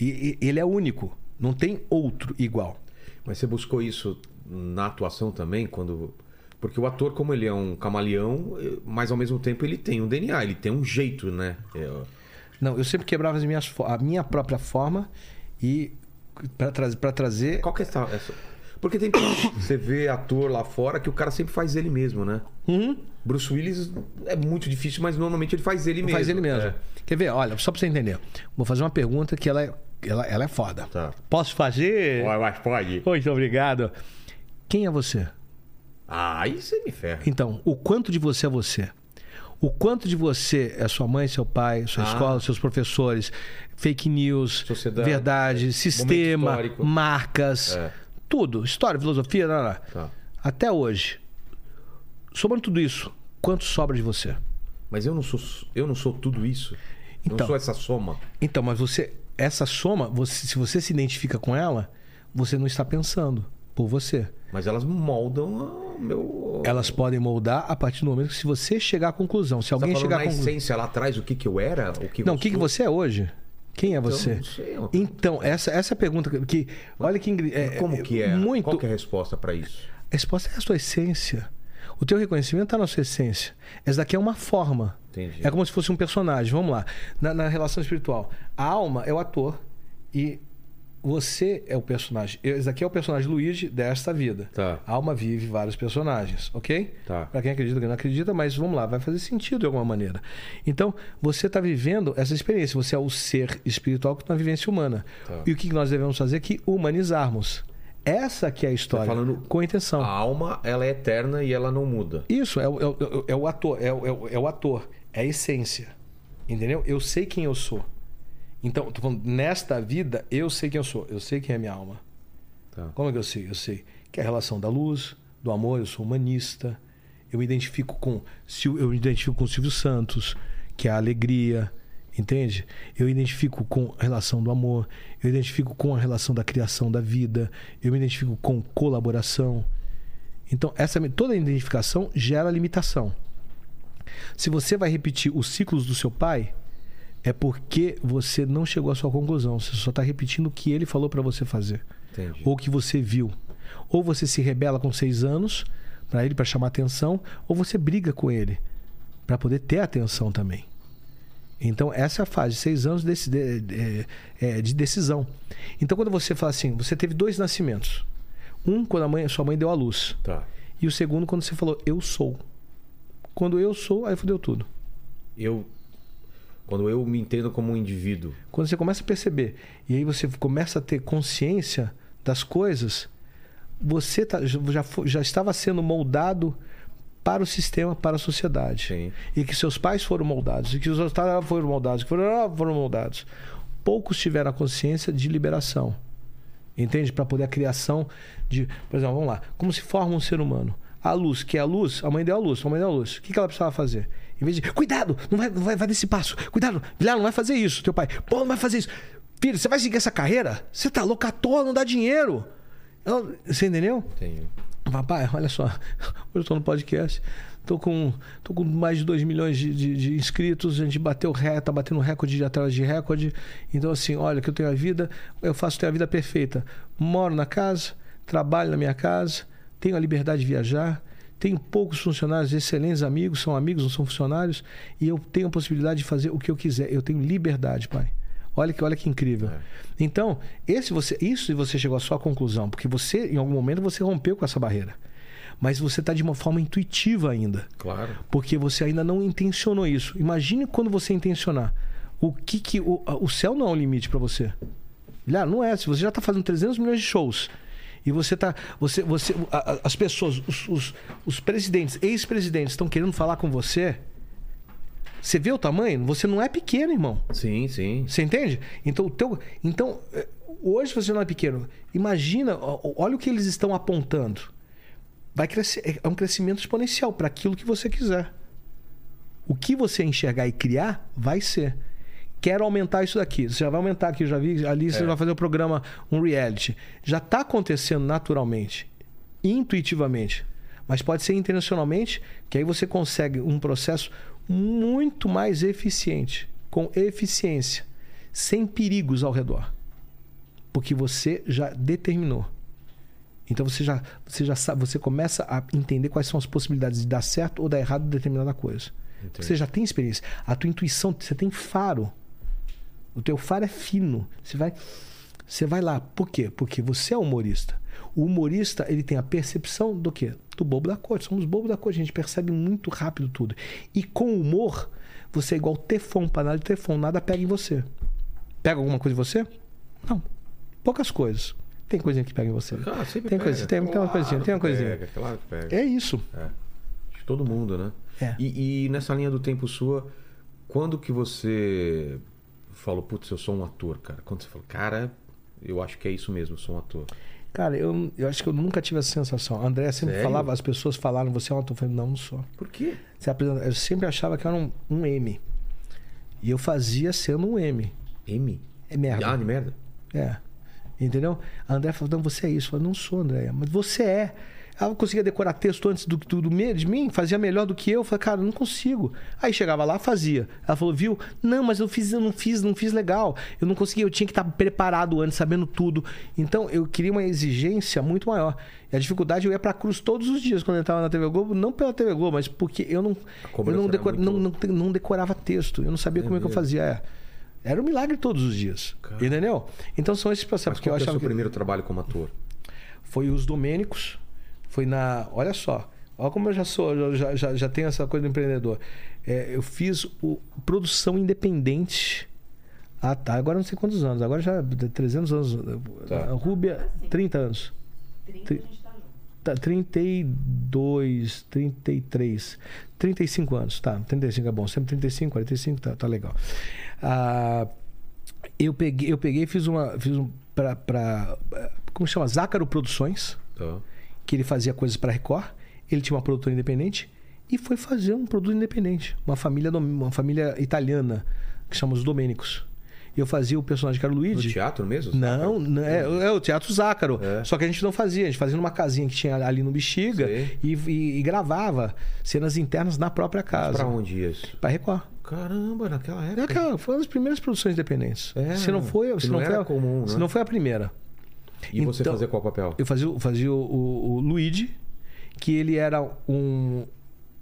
E, e ele é único. Não tem outro igual. Mas você buscou isso na atuação também, quando. Porque o ator, como ele é um camaleão, eh, mas ao mesmo tempo ele tem um DNA, ele tem um jeito, né? É, Não, eu sempre quebrava as minhas, a minha própria forma e para trazer, pra trazer Qual que é essa, essa- Porque tem você vê ator lá fora que o cara sempre faz ele mesmo, né? Uhum. Bruce Willis é muito difícil, mas normalmente ele faz ele mesmo. Faz ele mesmo. É. Quer ver? Olha, só pra você entender. Vou fazer uma pergunta que ela é, ela, ela é foda. Tá. Posso fazer? mas pode. Muito obrigado. Quem é você? Ah, aí você me ferra. Então, o quanto de você é você? O quanto de você é sua mãe, seu pai, sua Ah. escola, seus professores, fake news, Sociedade, verdade, sistema, marcas, É. tudo, história, filosofia, lá, lá. Tá. até hoje. Somando tudo isso, quanto sobra de você? Mas eu não sou, eu não sou tudo isso. Então. não sou essa soma. Então, mas você, essa soma, você- se você se identifica com ela, você não está pensando por você. Mas elas moldam o meu. Elas podem moldar a partir do momento que se você chegar à conclusão, se Você tá alguém falando chegar à conclusão. essência lá atrás o que, que eu era? O que Não, o que, que você é hoje? Quem é você? não sei, eu- Então, essa, essa pergunta que. Olha que. É, Como que é? Muito. Qual que é a resposta pra isso? A resposta é a sua essência. O teu reconhecimento está na sua essência. Essa daqui é uma forma. Entendi. É como se fosse um personagem. Vamos lá. Na, na relação espiritual, a alma é o ator e você é o personagem. Esse daqui é o personagem Luigi desta vida. Tá. A alma vive vários personagens, ok? Tá. Para quem acredita, quem não acredita, mas vamos lá, vai fazer sentido de alguma maneira. Então, você está vivendo essa experiência. Você é o ser espiritual que está na vivência humana. Tá. E o que nós devemos fazer aqui? Humanizarmos. Essa que é a história. Tá falando- Com intenção. A alma, ela é eterna e ela não muda. Isso, é, o- é o- é o ator, é é o- é o ator, é a essência. Entendeu? Eu sei quem eu sou. Então, tô falando, nesta vida, eu sei quem eu sou, eu sei quem é minha alma. Tá. Como é que eu sei? Eu sei que é a relação da luz, do amor, eu sou humanista. Eu me identifico com, eu me identifico com Silvio Santos, que é a alegria, entende? Eu identifico com a relação do amor, eu identifico com a relação da criação da vida, eu me identifico com colaboração. Então, essa toda identificação gera limitação. Se você vai repetir os ciclos do seu pai, é porque você não chegou à sua conclusão. Você só está repetindo o que ele falou para você fazer Entendi. ou que você viu. Ou você se rebela com seis anos para ele para chamar atenção, ou você briga com ele para poder ter atenção também. Então essa é a fase, seis anos desse- de, de- é, de decisão. Então quando você fala assim, você teve dois nascimentos, um quando a mãe, sua mãe deu à luz Tá. e o segundo quando você falou eu sou. Quando eu sou, aí fodeu tudo. Eu. Quando eu me entendo como um indivíduo. Quando você começa a perceber e aí você começa a ter consciência das coisas, você tá- já, já estava sendo moldado para o sistema, para a sociedade. Sim. E que seus pais foram moldados, e que os outros taram foram moldados, que foram, foram moldados. Poucos tiveram a consciência de liberação. Entende? Para poder a criação de. Por exemplo, vamos lá. Como se forma um ser humano? A luz, que é a luz, a mãe deu a luz, a mãe deu a luz. O que ela precisava fazer? Em vez de, cuidado, não vai, não vai, vai desse passo. Cuidado, Vilar, não vai fazer isso. Teu pai, pô, não vai fazer isso. Filho, você vai seguir essa carreira? Você tá louco à toa, não dá dinheiro. Eu- Você entendeu? Entendi. Papai, olha só, hoje eu tô no podcast. Tô com, tô com mais de 2 milhões de, de- de inscritos, a gente bateu ré, tá batendo recorde de atrás de recorde. Então, assim, olha, que eu tenho a vida, eu faço ter a vida perfeita. Moro na casa, trabalho na minha casa, tenho a liberdade de viajar, tenho poucos funcionários, excelentes amigos, são amigos, não são funcionários, e eu tenho a possibilidade de fazer o que eu quiser. Eu tenho liberdade, pai. Olha que, olha que incrível. Então, esse você, isso você chegou à sua conclusão, porque você, em algum momento, você rompeu com essa barreira. Mas você está de uma forma intuitiva ainda, Claro. porque você ainda não intencionou isso. Imagine quando você intencionar. O que que o, o céu não é um limite para você. Lá, não é. Se você já está fazendo 300 milhões de shows e você tá, você, você, as pessoas, os, os, os presidentes, ex-presidentes estão querendo falar com você. Você vê o tamanho? Você não é pequeno, irmão. Sim, sim. Você entende? Então, o teu, então eh, hoje você não é pequeno. Imagina, olha o que eles estão apontando. Vai crescer, é um crescimento exponencial para aquilo que você quiser. O que você enxergar e criar, vai ser. Quero aumentar isso daqui. Você já vai aumentar aqui, eu já vi ali, você vai fazer o programa, um reality. Já está acontecendo naturalmente, intuitivamente. Mas pode ser intencionalmente, que aí você consegue um processo muito mais eficiente, com eficiência, sem perigos ao redor. Porque você já determinou. Então você já, você já sabe, você começa a entender quais são as possibilidades de dar certo ou dar errado determinada coisa. Você já tem experiência. A tua intuição, você tem faro. O teu faro é fino. Você vai, você vai lá. Por quê? Porque você é humorista. O humorista, ele tem a percepção do quê? Do bobo da corte. Somos bobo da corte. A gente percebe muito rápido tudo. E com humor, você é igual tefão, panela de tefão. Nada pega em você. Pega alguma coisa em você? Não. Poucas coisas. Tem coisinha que pega em você. Ah, Tem pega. coisa- tem- tem uma coisinha, tem uma coisinha. Pega, claro que pega. É isso. Acho que todo mundo, né? É. E, e nessa linha do tempo sua, quando que você falou, putz, eu sou um ator, cara? Quando você falou, cara, eu acho que é isso mesmo, eu sou um ator. Cara, eu, eu acho que eu nunca tive essa sensação. A André sempre Sério? falava, as pessoas falaram, você é um ator. Eu falei, não, não sou. Por quê? Você apresenta- Eu sempre achava que era um, um M. E eu fazia sendo um M. M? É merda. Ah, de merda? É. Entendeu? A André falou, não, você é isso. Eu falei, não sou, André. Mas você é. Ela conseguia decorar texto antes do, do, do de mim, fazia melhor do que eu. Eu falei, cara, eu não consigo. Aí chegava lá, fazia. Ela falou, viu? Não, mas eu fiz, eu não fiz, não fiz legal. Eu não consegui, eu tinha que estar preparado antes, sabendo tudo. Então, eu queria uma exigência muito maior. E a dificuldade, eu ia pra cruz todos os dias quando eu estava na TV Globo, não pela TV Globo, mas porque eu não, eu não, decor- muito- não, não, não decorava texto. Eu não sabia como é que eu mesmo? fazia. É. Era um milagre todos os dias. Cara. Entendeu? Então são esses processos. Mas Porque eu qual que é o achava seu que primeiro trabalho como ator? foi os Domênicos. Foi na. Olha só. Olha como eu já sou, eu já, já, já tenho essa coisa do empreendedor. É, eu fiz o, produção independente. Ah, tá. Agora não sei quantos anos. Agora já 300 anos. Tá. Rúbia, 30 anos. 30 a gente tá junto. Tá, 32, 33, 35 anos, tá? 35 é bom. Sempre 35, 45, tá, tá legal. Ah, eu peguei, eu peguei e fiz uma. Fiz um. Pra, pra, como chama? Zácaro Produções, Tá. Que ele fazia coisas para Record. Ele tinha uma produtora independente e foi fazer um produto independente. Uma família, uma família italiana, que chama os Domênicos. E eu fazia o personagem que era o No Luigi. teatro mesmo? Não, não, é, é o Teatro Zácaro. É. Só que a gente não fazia. A gente fazia numa casinha que tinha ali no Bexiga e, e- e gravava cenas internas na própria casa. Pra onde isso? Pra Record. Caramba, naquela época. Cara, foi uma das primeiras produções independentes. É, se não foi, se não não, foi, a, comum, se né? não foi a primeira. E você Então- fazia qual papel? Eu fazia, o- fazia o, o, o Luigi, que ele era um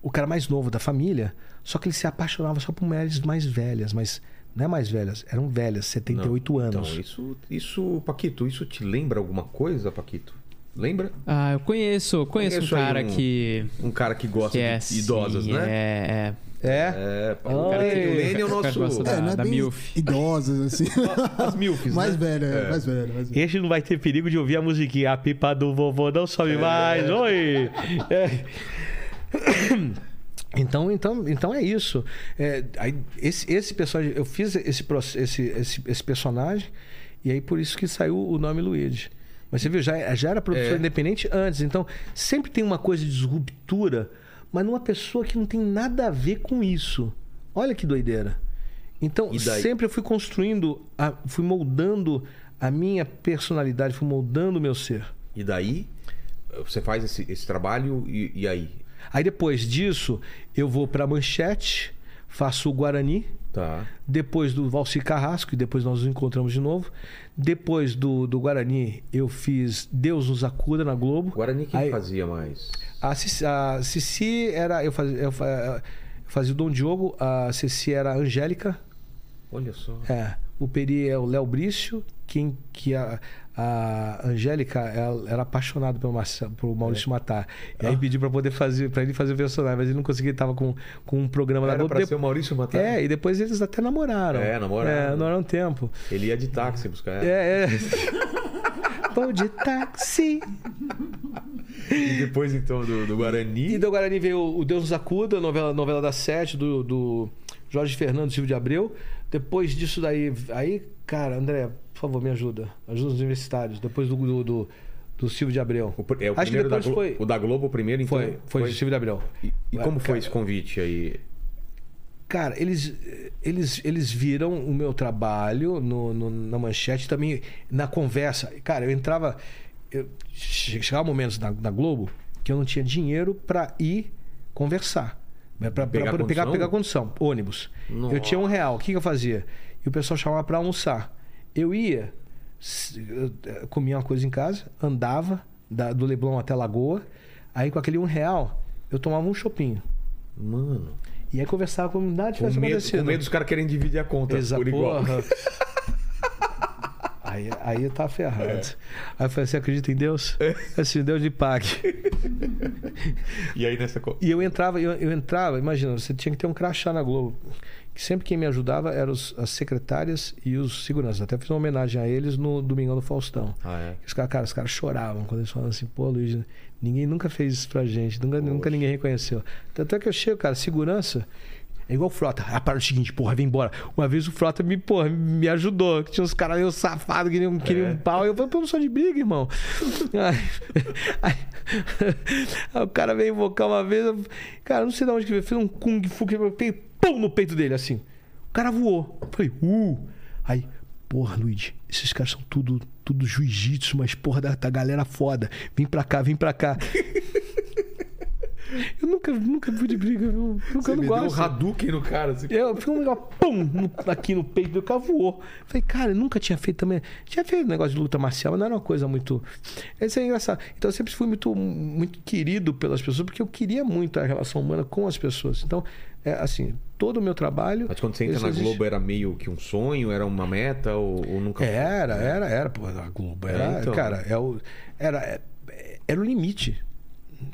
o cara mais novo da família, só que ele se apaixonava só por mulheres mais velhas, mas não é mais velhas, eram velhas, 78 Não. anos. Então, isso, isso, Paquito, isso te lembra alguma coisa, Paquito? Lembra? Ah, eu conheço, conheço, Conheço um cara um- que, Um cara que gosta que é de idosas, assim, né? É, É? É, Oi. o Lene é o O cara nosso. da- É, não é bem MILF. idosas, assim. As milfs, mais né? velha, é, É. mais velha, mais velha. Este não vai ter perigo de ouvir a musiquinha. A pipa do vovô não sobe mais. Oi! É. Então, então, então é isso. É, aí, esse, esse personagem, eu fiz esse, esse, esse, esse personagem e aí por isso que saiu o nome Luigi. Mas você viu, já, já era produção É. independente antes. Então, sempre tem uma coisa de disruptura, mas numa pessoa que não tem nada a ver com isso. Olha que doideira. Então, sempre eu fui construindo, a- fui moldando a minha personalidade, fui moldando o meu ser. E daí, você faz esse, esse trabalho e, e aí? Aí depois disso, eu vou pra Manchete, faço o Guarani, Tá. depois do Valci Carrasco, e depois nós nos encontramos de novo. Depois do, do Guarani, eu fiz Deus nos acuda na Globo. Guarani quem Aí- fazia mais? A Cici, a Cici era. Eu fazia, eu fa- eu fazia o Dom Diogo, a Cici era a Angélica. Olha só. É, o Peri é o Léo Brício, quem que a, a Angélica ela era apaixonada pelo, Marcelo, pelo Maurício É. Matar. E Ah. aí pedi pra poder fazer, para ele fazer o personagem, mas ele não conseguia, ele tava com, com um programa Era Globo. pra Dep- ser o Maurício Matar? É, e depois eles até namoraram. É, namoraram. É, namoraram um tempo. Ele ia de táxi buscar ela. É, é. Vou de táxi. E depois, então, do, do Guarani. E do Guarani veio o Deus nos acuda, novela, novela da Sete, do, do Jorge Fernando Silvio de Abreu. Depois disso daí, aí, cara, André, por favor, me ajuda. Ajuda os universitários. Depois do, do, do, do Silvio de Abreu. O, é, o Acho que primeiro da depois Glo- foi- O da Globo, o primeiro, então. Foi, foi, Silvio de Abreu. E, e como Cara, foi esse convite aí? Cara, eles, eles, eles viram o meu trabalho no, no- na manchete também, na conversa. Cara, eu entrava. Eu, che- chegava momentos na, na Globo que eu não tinha dinheiro para ir conversar. Pra, pra Pegar pegar, pegar condução, ônibus. Nossa. Eu tinha um real. O que, que eu fazia? E o pessoal chamava para almoçar. Eu ia, eu, eh, comia uma coisa em casa, andava da- do Leblon até a Lagoa. Aí com aquele um real, eu tomava um chopinho. Mano. E aí conversava como nada Com tivesse medo, acontecido. com medo dos caras querendo dividir a conta Exa, por igual. Aí, aí tá ferrado. Aí eu falei, você acredita em Deus? Assim, Deus lhe pague. E aí nessa. E eu entrava, eu, eu entrava, imagina, você tinha que ter um crachá na Globo. Que sempre quem me ajudava eram os- as secretárias e os seguranças. Até fiz uma homenagem a eles no Domingão do Faustão. Ah, é. Os caras, cara, os caras choravam quando eles falavam assim, pô, Luiz, ninguém nunca fez isso pra gente, nunca, nunca ninguém reconheceu. Tanto é que eu chego, cara, segurança. É igual o Frota. Ah, para o seguinte, porra, vem embora. Uma vez o Frota me, porra, me ajudou. que Tinha uns caras meio safados que queriam, queriam um pau. Eu falei, eu não sou de briga, irmão. Aí, aí- o cara veio invocar uma vez. eu- cara, não sei de onde que veio. Fez um kung fu que eu peguei pum no peito dele, assim. O cara voou. Eu falei, uh. Aí, porra, Luigi, esses caras são tudo, tudo jiu-jitsu, mas porra da, da galera foda. Vem pra cá, vem pra cá. Eu nunca, nunca fui de briga, eu nunca Você não me deu um gosto. Hadouken no cara. Assim. Eu fiz um negócio, pum, no- aqui no peito do cara voou. Falei, cara, eu nunca tinha feito também. Tinha feito negócio de luta marcial, mas não era uma coisa muito. Isso é engraçado. Então eu sempre fui muito, muito querido pelas pessoas, porque eu queria muito a relação humana com as pessoas. Então, é assim, todo o meu trabalho. Mas quando você entra na Globo era meio que um sonho, era uma meta ou, ou nunca? Era, era, era, pô, a Globo. Era, É, então. cara, é o, era, é- era o limite.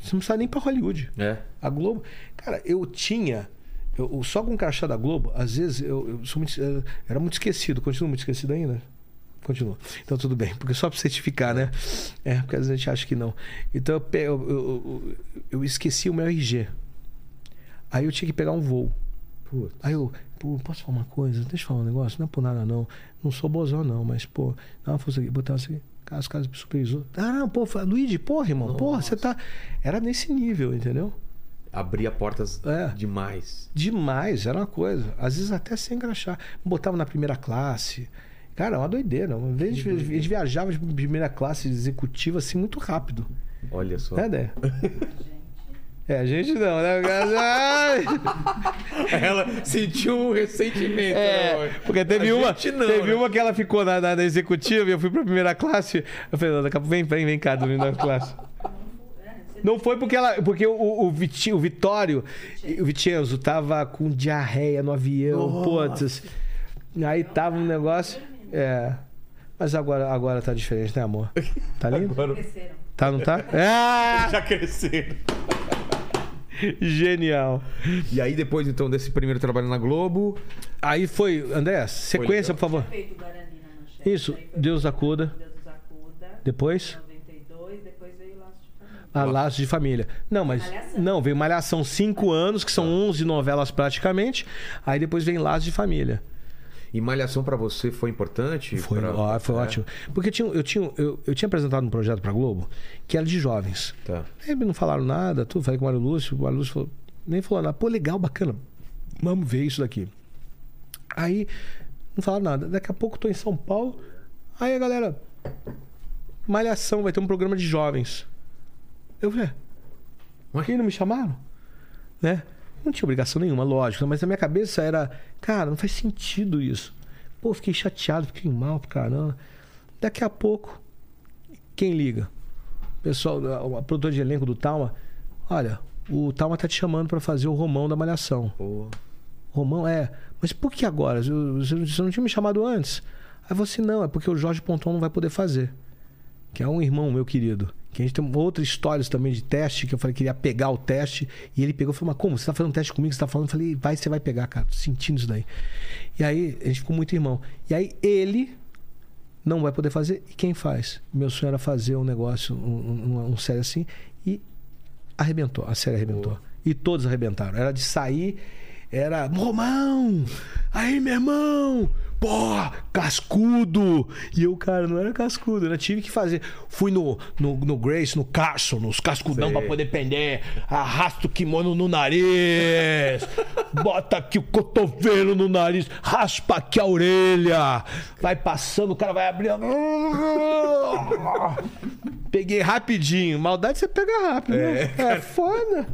Você não precisa nem pra Hollywood. É. A Globo. Cara, eu tinha. Eu, só com o crachá da Globo, às vezes eu, eu sou muito, eu era muito esquecido. Continuo muito esquecido ainda? Continua. Então tudo bem. Porque só pra certificar, né? É, porque às vezes a gente acha que não. Então eu, eu, eu, eu- eu esqueci o meu RG. Aí eu tinha que pegar um voo. Putz. Aí eu, pô, posso falar uma coisa? Deixa eu falar um negócio. Não é por nada, não. Não sou bozão, não, mas, pô, dá uma força aqui, botar isso aqui. Cara, os caras supervisou. Ah, não, pô, Luigi, porra, irmão, porra, você tá. Era nesse nível, entendeu? Abria portas É. demais. Demais, era uma coisa. Às vezes até sem engraxar. Botava na primeira classe. Cara, é uma doideira. Uma vez a gente, viajava de primeira classe executiva assim muito rápido. Olha só. Né, Dé? É, a gente não, né? Ela sentiu um ressentimento. É, né? porque teve A uma, não, teve né? uma que ela ficou na, na, na executiva e eu fui pra primeira classe. Eu falei, não, daqui a pouco vem, vem, vem cá, dormir na classe. Não foi porque ela, porque o, o, Viti- o Vitório, o Vicenzo tava com diarreia no avião, putz. Aí tava um negócio, é. Mas agora, agora tá diferente, né, amor? Tá lindo? Agora. Tá, não tá? É! já cresceram. Genial. E aí, depois, então, desse primeiro trabalho na Globo. Aí foi, André, sequência, por favor. Manchete. Isso, Deus acuda. Deus nos acuda. Depois? 92, depois veio Laço de Família. Ah, Laços de Família. Não, mas. Malhação. Não, veio Malhação cinco anos, que são 11 novelas praticamente. Aí depois vem Laços de Família. E Malhação pra você foi importante? Foi, Pra- ó, foi É? ótimo. Porque tinha, eu, tinha, eu, eu tinha apresentado um projeto pra Globo que era de jovens. Tá. Aí não falaram nada, tudo. Falei com o Mário Lúcio. O Mário Lúcio falou, nem falou nada. Pô, legal, bacana. Vamos ver isso daqui. Aí não falaram nada. Daqui a pouco tô em São Paulo. Aí a galera. Malhação, vai ter um programa de jovens. Eu falei, e não me chamaram? Né? Não tinha obrigação nenhuma, lógico, mas na minha cabeça era, cara, não faz sentido isso. Pô, fiquei chateado, fiquei mal pra caramba. Daqui a pouco, quem liga? O pessoal, a, produtora de elenco do Talma, olha, o Talma tá te chamando pra fazer o Romão da Malhação. Romão, é. Mas por que agora? Você você não tinha me chamado antes? Aí você, não, é porque o Jorge Ponton não vai poder fazer. Que é um irmão meu querido. Que a gente tem outras histórias também de teste, que eu falei que ele ia pegar o teste. E ele pegou e falou, mas como? Você tá fazendo teste comigo? Você tá falando? Eu falei, vai, você vai pegar, cara. Tô sentindo isso daí. E aí, a gente ficou muito irmão. E aí, ele não vai poder fazer. E quem faz? Meu sonho era fazer um negócio, um, um, um série assim. E arrebentou. A série arrebentou. E todos arrebentaram. Era de sair, era Romão! Aí, meu irmão! Pô, cascudo. E eu, cara, não era cascudo, né? Tive que fazer. Fui no, no, no Grace, no Carson, nos cascudão Sei. pra poder prender. Arrasta o kimono no nariz. bota aqui o cotovelo no nariz. Raspa aqui a orelha. Vai passando, o cara vai abrindo. Peguei rapidinho. Maldade você pega rápido, né? É foda.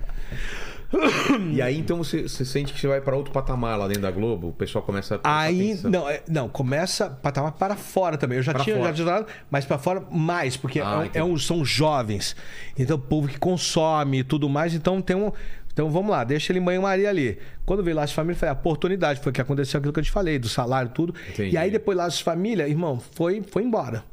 E aí então você, você sente que você vai pra outro patamar lá dentro da Globo, o pessoal começa a Aí, atenção. não, é- não, começa patamar para fora também. Eu já Pra tinha, fora. já tinha mas para fora mais, porque Ah, é é um- são jovens. Então, o povo que consome e tudo mais, então tem um. Então vamos lá, deixa ele em banho-maria ali. Quando veio Laços de Família, foi a oportunidade, foi o que aconteceu aquilo que eu te falei, do salário, tudo. Entendi. E aí depois Laços de Família, irmão, foi, foi embora.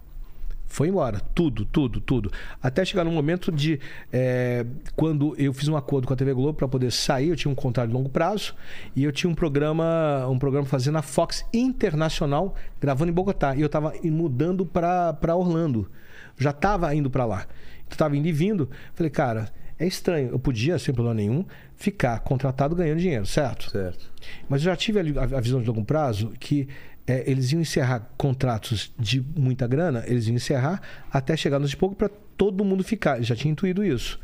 Foi embora. Tudo, tudo, tudo. Até chegar no momento de. é, quando eu fiz um acordo com a TV Globo para poder sair, eu tinha um contrato de longo prazo e eu tinha um programa, um programa fazendo na Fox Internacional, gravando em Bogotá. E eu tava mudando para Orlando. Já tava indo para lá. Eu tava indo e vindo. Falei, cara, é estranho. Eu podia, sem problema nenhum, ficar contratado ganhando dinheiro, certo? Certo. Mas eu já tive a, a visão de longo prazo que é, eles iam encerrar contratos de muita grana, eles iam encerrar até chegar nos de pouco para todo mundo ficar. Eu já tinha intuído isso.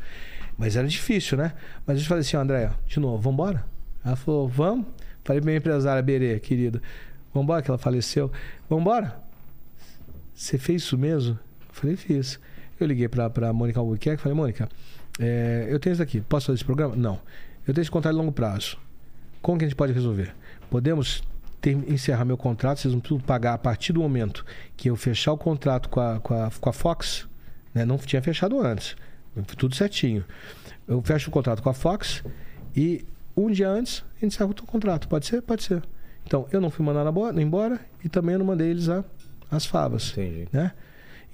Mas era difícil, né? Mas eu falei assim, André, de novo, vamos embora? Ela falou, vamos. Falei pra minha empresária, Berê, querida, vamos embora, que ela faleceu. Vamos embora? Você fez isso mesmo? Eu falei, fiz. Eu liguei pra, pra Mônica Albuquerque falei, Mônica, é, eu tenho isso aqui, posso fazer esse programa? Não. Eu tenho esse contrato de longo prazo. Como que a gente pode resolver? Podemos ter, encerrar meu contrato, vocês não precisam pagar a partir do momento que eu fechar o contrato com a, com a, com a Fox, né? não tinha fechado antes, tudo certinho. Eu fecho o contrato com a Fox e um dia antes a gente encerra o contrato. Pode ser? Pode ser. Então, eu não fui mandado embora- e também eu não mandei eles a, as favas Entendi. né?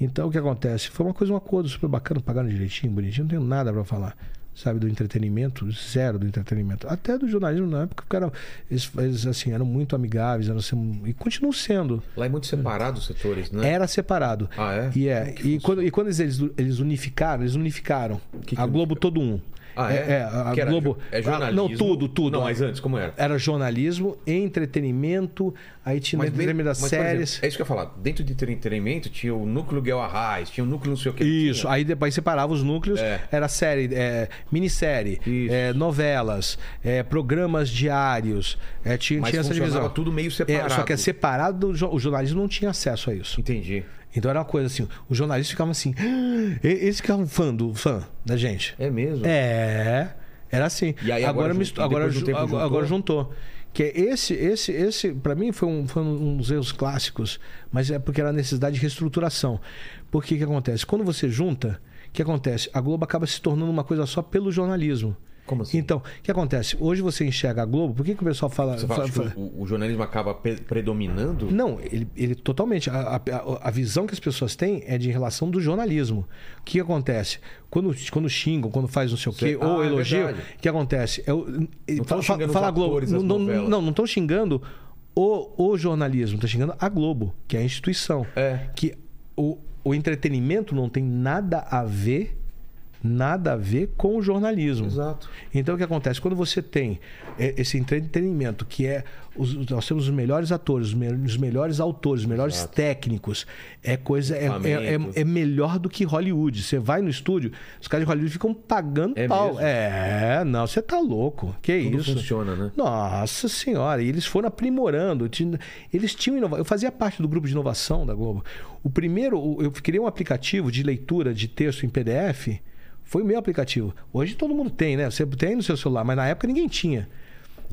Então o que acontece? Foi uma coisa, um acordo super bacana, pagaram direitinho, bonitinho, não tenho nada pra falar. Sabe, do entretenimento, zero do entretenimento. Até do jornalismo na época, eram, eles, eles, assim, eram muito amigáveis, eram, e continuam sendo. Lá é muito separado os setores, né? Era separado. Ah, é? E, é, e, quando, e quando eles, eles unificaram, eles unificaram. Que que a Globo todo um. Ah, é? a Que era Globo. é ah, jornalismo. Não, tudo, tudo. Não, mas antes, como era? Era jornalismo, entretenimento, aí tinha Mas, entretenimento das mas, por exemplo, séries. é isso que eu ia falar. Dentro de entretenimento tinha o núcleo Guel Arraes, tinha o núcleo não sei o que. Isso, aí depois separava os núcleos, É. era série, é, minissérie, é, novelas, é, programas diários, é, tinha, Mas tinha essa divisão. tudo meio É, separado. só que é separado, o jornalismo não tinha acesso a isso. Entendi. Então era uma coisa assim, os jornalistas ficavam assim, "Ah", e- eles ficavam fã, do, fã da gente. É mesmo? É, era assim. E aí agora agora agora, de um agora, juntou? agora juntou. Que é esse, esse, esse, para mim foi um, foi um dos erros clássicos, mas é porque era a necessidade de reestruturação. Porque o que acontece? Quando você junta, o que acontece? A Globo acaba se tornando uma coisa só pelo jornalismo. Como assim? Então, o que acontece? Hoje você enxerga a Globo, por que, que o pessoal fala. Você fala fala- que o, o jornalismo acaba predominando? não, ele, ele totalmente. A, a, a visão que as pessoas têm é de relação do jornalismo. O que acontece? Quando, quando xingam, quando faz não sei o quê, ou Ah, é elogiam, verdade. o que acontece? É, Não fala fala a Globo. atores Não, não, não estão xingando o, o jornalismo, estão xingando a Globo, que é a instituição. É. Que o, o entretenimento não tem nada a ver. Nada a ver com o jornalismo. Exato. Então o que acontece? Quando você tem é, esse entretenimento, que é. os- nós temos os melhores atores, os, me- os melhores autores, os melhores Exato. técnicos. É coisa. É, é, é- é melhor do que Hollywood. Você vai no estúdio, os caras de Hollywood ficam pagando É pau. mesmo? É, não, você tá louco. Que Tudo isso? funciona, né? Nossa senhora, e eles foram aprimorando. Eles tinham inovação. Eu fazia parte do grupo de inovação da Globo. O primeiro, eu criei um aplicativo de leitura de texto em PDF. Foi o meu aplicativo. Hoje todo mundo tem, né? Você tem no seu celular, mas na época ninguém tinha.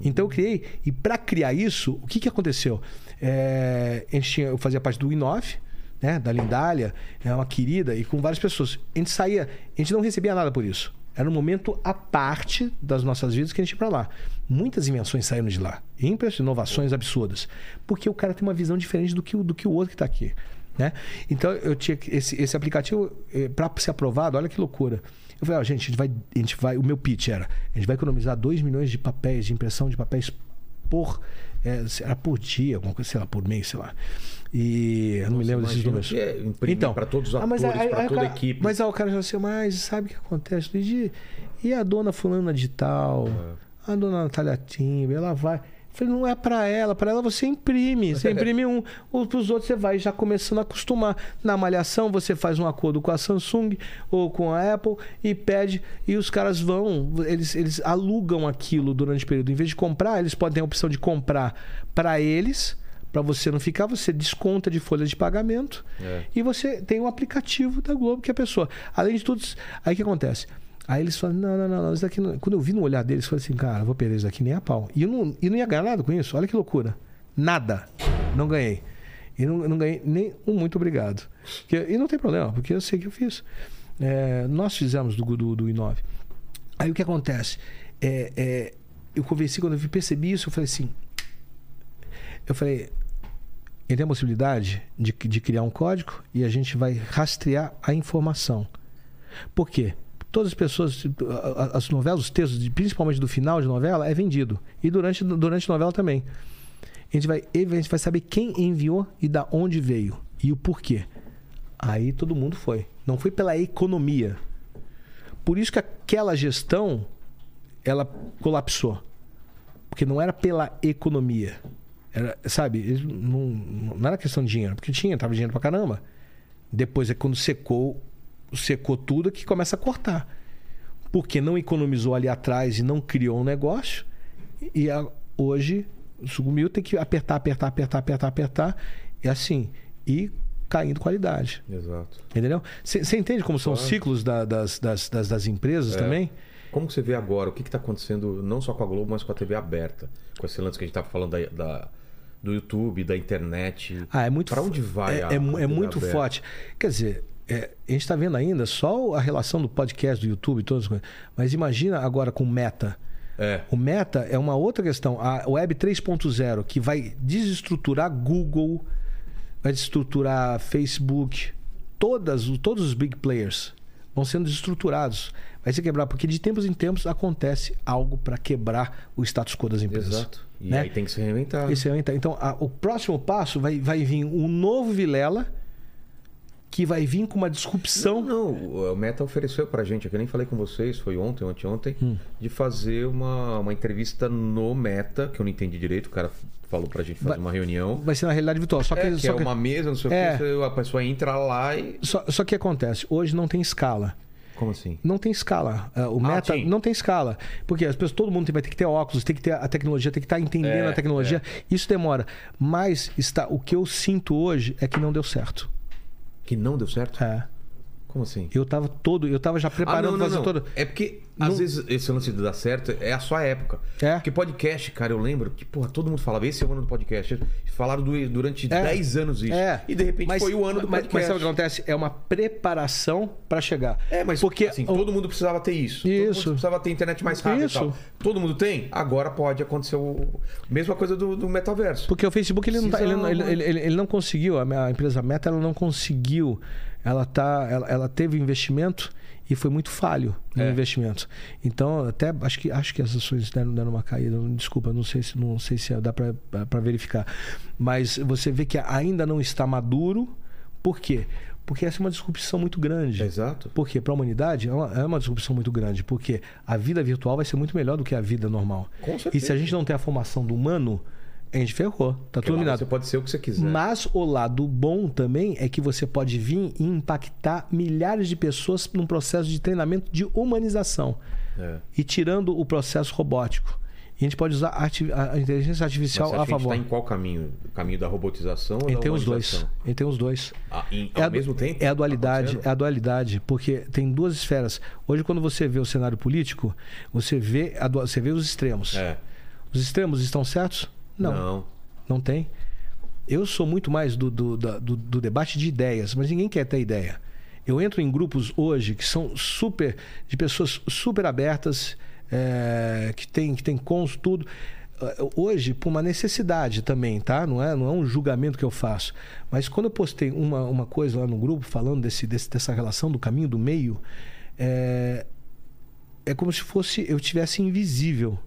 Então eu criei. E para criar isso, o que, que aconteceu? É, a gente tinha- eu fazia parte do Inove, né? Da Lindália, é uma querida, e com várias pessoas. A gente saía, a gente não recebia nada por isso. Era um momento à parte das nossas vidas que a gente ia para lá. Muitas invenções saíram de lá. Impressionantes, inovações absurdas. Porque o cara tem uma visão diferente do que, o- do que o outro que está aqui. Né? Então eu tinha esse, esse aplicativo, para ser aprovado, olha que loucura. Eu falei, ó, gente, a gente, vai, a gente vai. O meu pitch era: a gente vai economizar 2 milhões de papéis, de impressão de papéis por. É, era por dia, alguma coisa, sei lá, por mês, sei lá. E eu não me lembro desses números. é imprimir pra todos os ah, atores, o toda a equipe. Mas aí o cara já assim, mas sabe o que acontece? Luigi? E a dona fulana de tal? É. A dona Natália Timber, ela vai. Falei, não é para ela, para ela você imprime, você imprime um, para os outros você vai já começando a acostumar. Na malhação você faz um acordo com a Samsung ou com a Apple e pede e os caras vão, eles, eles alugam aquilo durante o período. Em vez de comprar, eles podem ter a opção de comprar para eles, para você não ficar, você desconta de folha de pagamento É. e você tem um aplicativo da Globo que a pessoa, além de tudo, aí o que acontece? Aí eles falam, não, não, não, não, isso daqui não... Quando eu vi no olhar deles, eu falei assim, cara, eu vou perder isso daqui nem a pau. E eu não, e não ia ganhar nada com isso. Olha que loucura. Nada. Não ganhei. E não, não ganhei nem um muito obrigado. E não tem problema, porque eu sei que eu fiz. É, nós fizemos do, do, do I9. Aí o que acontece? É, é, eu conversei, quando eu percebi isso, eu falei assim. Eu falei, ele tem a possibilidade de, de criar um código e a gente vai rastrear a informação. Por quê? Todas as pessoas, as novelas, os textos, principalmente do final de novela, é vendido. E durante, durante a novela também. A gente, vai, a gente vai saber quem enviou e da onde veio. E o porquê. Aí todo mundo foi. Não foi pela economia. Por isso que aquela gestão, ela colapsou. Porque não era pela economia. Era, sabe, não, não era questão de dinheiro, porque tinha, tava dinheiro pra caramba. Depois é quando secou, secou tudo que começa a cortar. Porque não economizou ali atrás e não criou um negócio. E a- hoje sumiu, tem que apertar, apertar, apertar, apertar, apertar. E assim, e caindo qualidade. Exato. Entendeu? Você entende como são os Claro. ciclos da- das, das, das, das empresas É. também? Como você vê agora? O que está acontecendo não só com a Globo, mas com a TV aberta? Com esse lance que a gente estava falando da, da- do YouTube, da internet. Ah, é muito Para onde vai É, a- é, é muito aberta? forte. Quer dizer, é, a gente está vendo ainda só a relação do podcast, do YouTube todas as coisas. Mas imagina agora com Meta. É. O Meta é uma outra questão. A Web 3.0, que vai desestruturar Google, vai desestruturar Facebook, todas, todos os big players vão sendo desestruturados. Vai se quebrar, porque de tempos em tempos acontece algo para quebrar o status quo das empresas. Exato. E né? aí tem que se reinventar. O então, então a- o próximo passo vai, vai vir um novo Vilela que vai vir com uma disrupção. Não, não, o Meta ofereceu pra gente, eu nem falei com vocês, foi ontem, ontem, Hum. de fazer uma, uma entrevista no Meta, que eu não entendi direito, o cara falou pra gente fazer Vai- uma reunião. Vai ser na realidade virtual. Só que, é, que só é que- uma mesa, não sei É. o que, a pessoa entra lá e. só, só que acontece, hoje não tem escala. Como assim? Não tem escala. Ah, O Ah, meta sim. não tem escala. Porque as pessoas, todo mundo vai ter que ter óculos, tem que ter a tecnologia, tem que estar entendendo É, a tecnologia. Isso demora. Mas está, o que eu sinto hoje é que não deu certo. Que não deu certo? É. Como assim? Eu estava todo, eu tava já preparando ah, não, não, fazer não. todo. É porque, Não- às vezes, esse lance de dar certo é a sua época. É. Porque podcast, cara, eu lembro que, porra, todo mundo falava, esse é o ano do podcast. Falaram du- durante É. 10 anos isso. É. E de repente Mas- foi o ano do mas, podcast. Mas sabe o que acontece? É uma preparação para chegar. É, mas porque assim, o- todo mundo precisava ter isso. Todo mundo Isso. precisava ter internet mais rápida Isso. e tal. Todo mundo tem? Agora pode acontecer o... Mesma coisa do, do metaverso. Porque o Facebook ele não, tá- ele, não- ele- ele- ele não conseguiu, a minha- a empresa Meta ela não conseguiu, ela, tá, ela, ela teve investimento e foi muito falho no É. investimento. Então, até acho que, acho que as ações deram, deram uma caída. Desculpa, não sei se, não sei se dá para verificar. Mas você vê que ainda não está maduro. Por quê? Porque essa é uma disrupção muito grande. Exato. Por quê? Para a humanidade é uma, é uma disrupção muito grande. Porque a vida virtual vai ser muito melhor do que a vida normal. Com E certeza. se a gente não tem a formação do humano, a gente ferrou. Tá tudo minado. Você pode ser o que você quiser. Mas o lado bom também é que você pode vir e impactar milhares de pessoas num processo de treinamento de humanização É. e tirando o processo robótico. E a gente pode usar a a inteligência artificial a a gente favor. tá em qual caminho? O caminho da robotização ou Ele da tem os dois. Ele tem os dois. Ah, em- É ao a, du- mesmo tempo? é a Tá dualidade, acontecendo? é a dualidade, porque tem duas esferas. Hoje, quando você vê o cenário político, você vê, a você vê os extremos. É. Os extremos estão certos? Não. Não. Não tem. Eu sou muito mais do, do, da- do, do debate de ideias, mas ninguém quer ter ideia. Eu entro em grupos hoje que são super. de pessoas super abertas, é, que tem, que tem cons, tudo. Eh, Hoje, por uma necessidade também, tá? Não é, não é um julgamento que eu faço. Mas quando eu postei uma, uma coisa lá no grupo falando desse, desse- dessa relação do caminho do meio, é, é como se fosse eu tivesse invisível.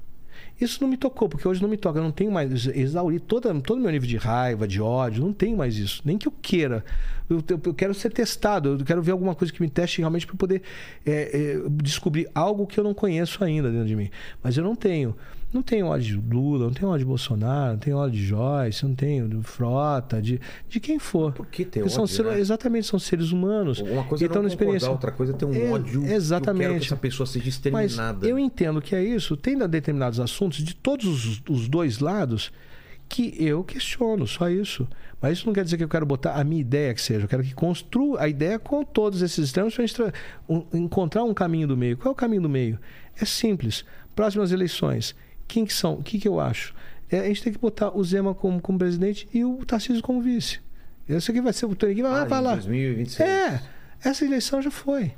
Isso não me tocou, porque hoje não me toca. Eu não tenho mais. Exauri todo o meu nível de raiva, de ódio. Não tenho mais isso. Nem que eu queira. Eu, eu- eu quero ser testado. Eu quero ver alguma coisa que me teste realmente para poder é, é, descobrir algo que eu não conheço ainda dentro de mim. Mas eu não tenho. Não tem ódio de Lula, não tem ódio de Bolsonaro, não tem ódio de Joyce, não tem de Frota, de, de quem for. Por que ter Porque são ódio, ser- né? Exatamente, são seres humanos. Uma coisa é Então, não na concordar, experiência- outra coisa é ter um É, ódio. que Eu quero exatamente. que essa pessoa seja Mas exterminada. eu entendo que é isso. Tem determinados assuntos de todos os, os dois lados que eu questiono, só isso. Mas isso não quer dizer que eu quero botar a minha ideia que seja. Eu quero que construa a ideia com todos esses extremos para tra- um- encontrar um caminho do meio. Qual é o caminho do meio? É simples. Próximas eleições, quem que são? O que, que eu acho? É, a gente tem que botar o Zema como, como presidente e o Tarcísio como vice. Esse aqui vai ser o Tony que vai Ah, vai lá. 2026. É, essa eleição já foi.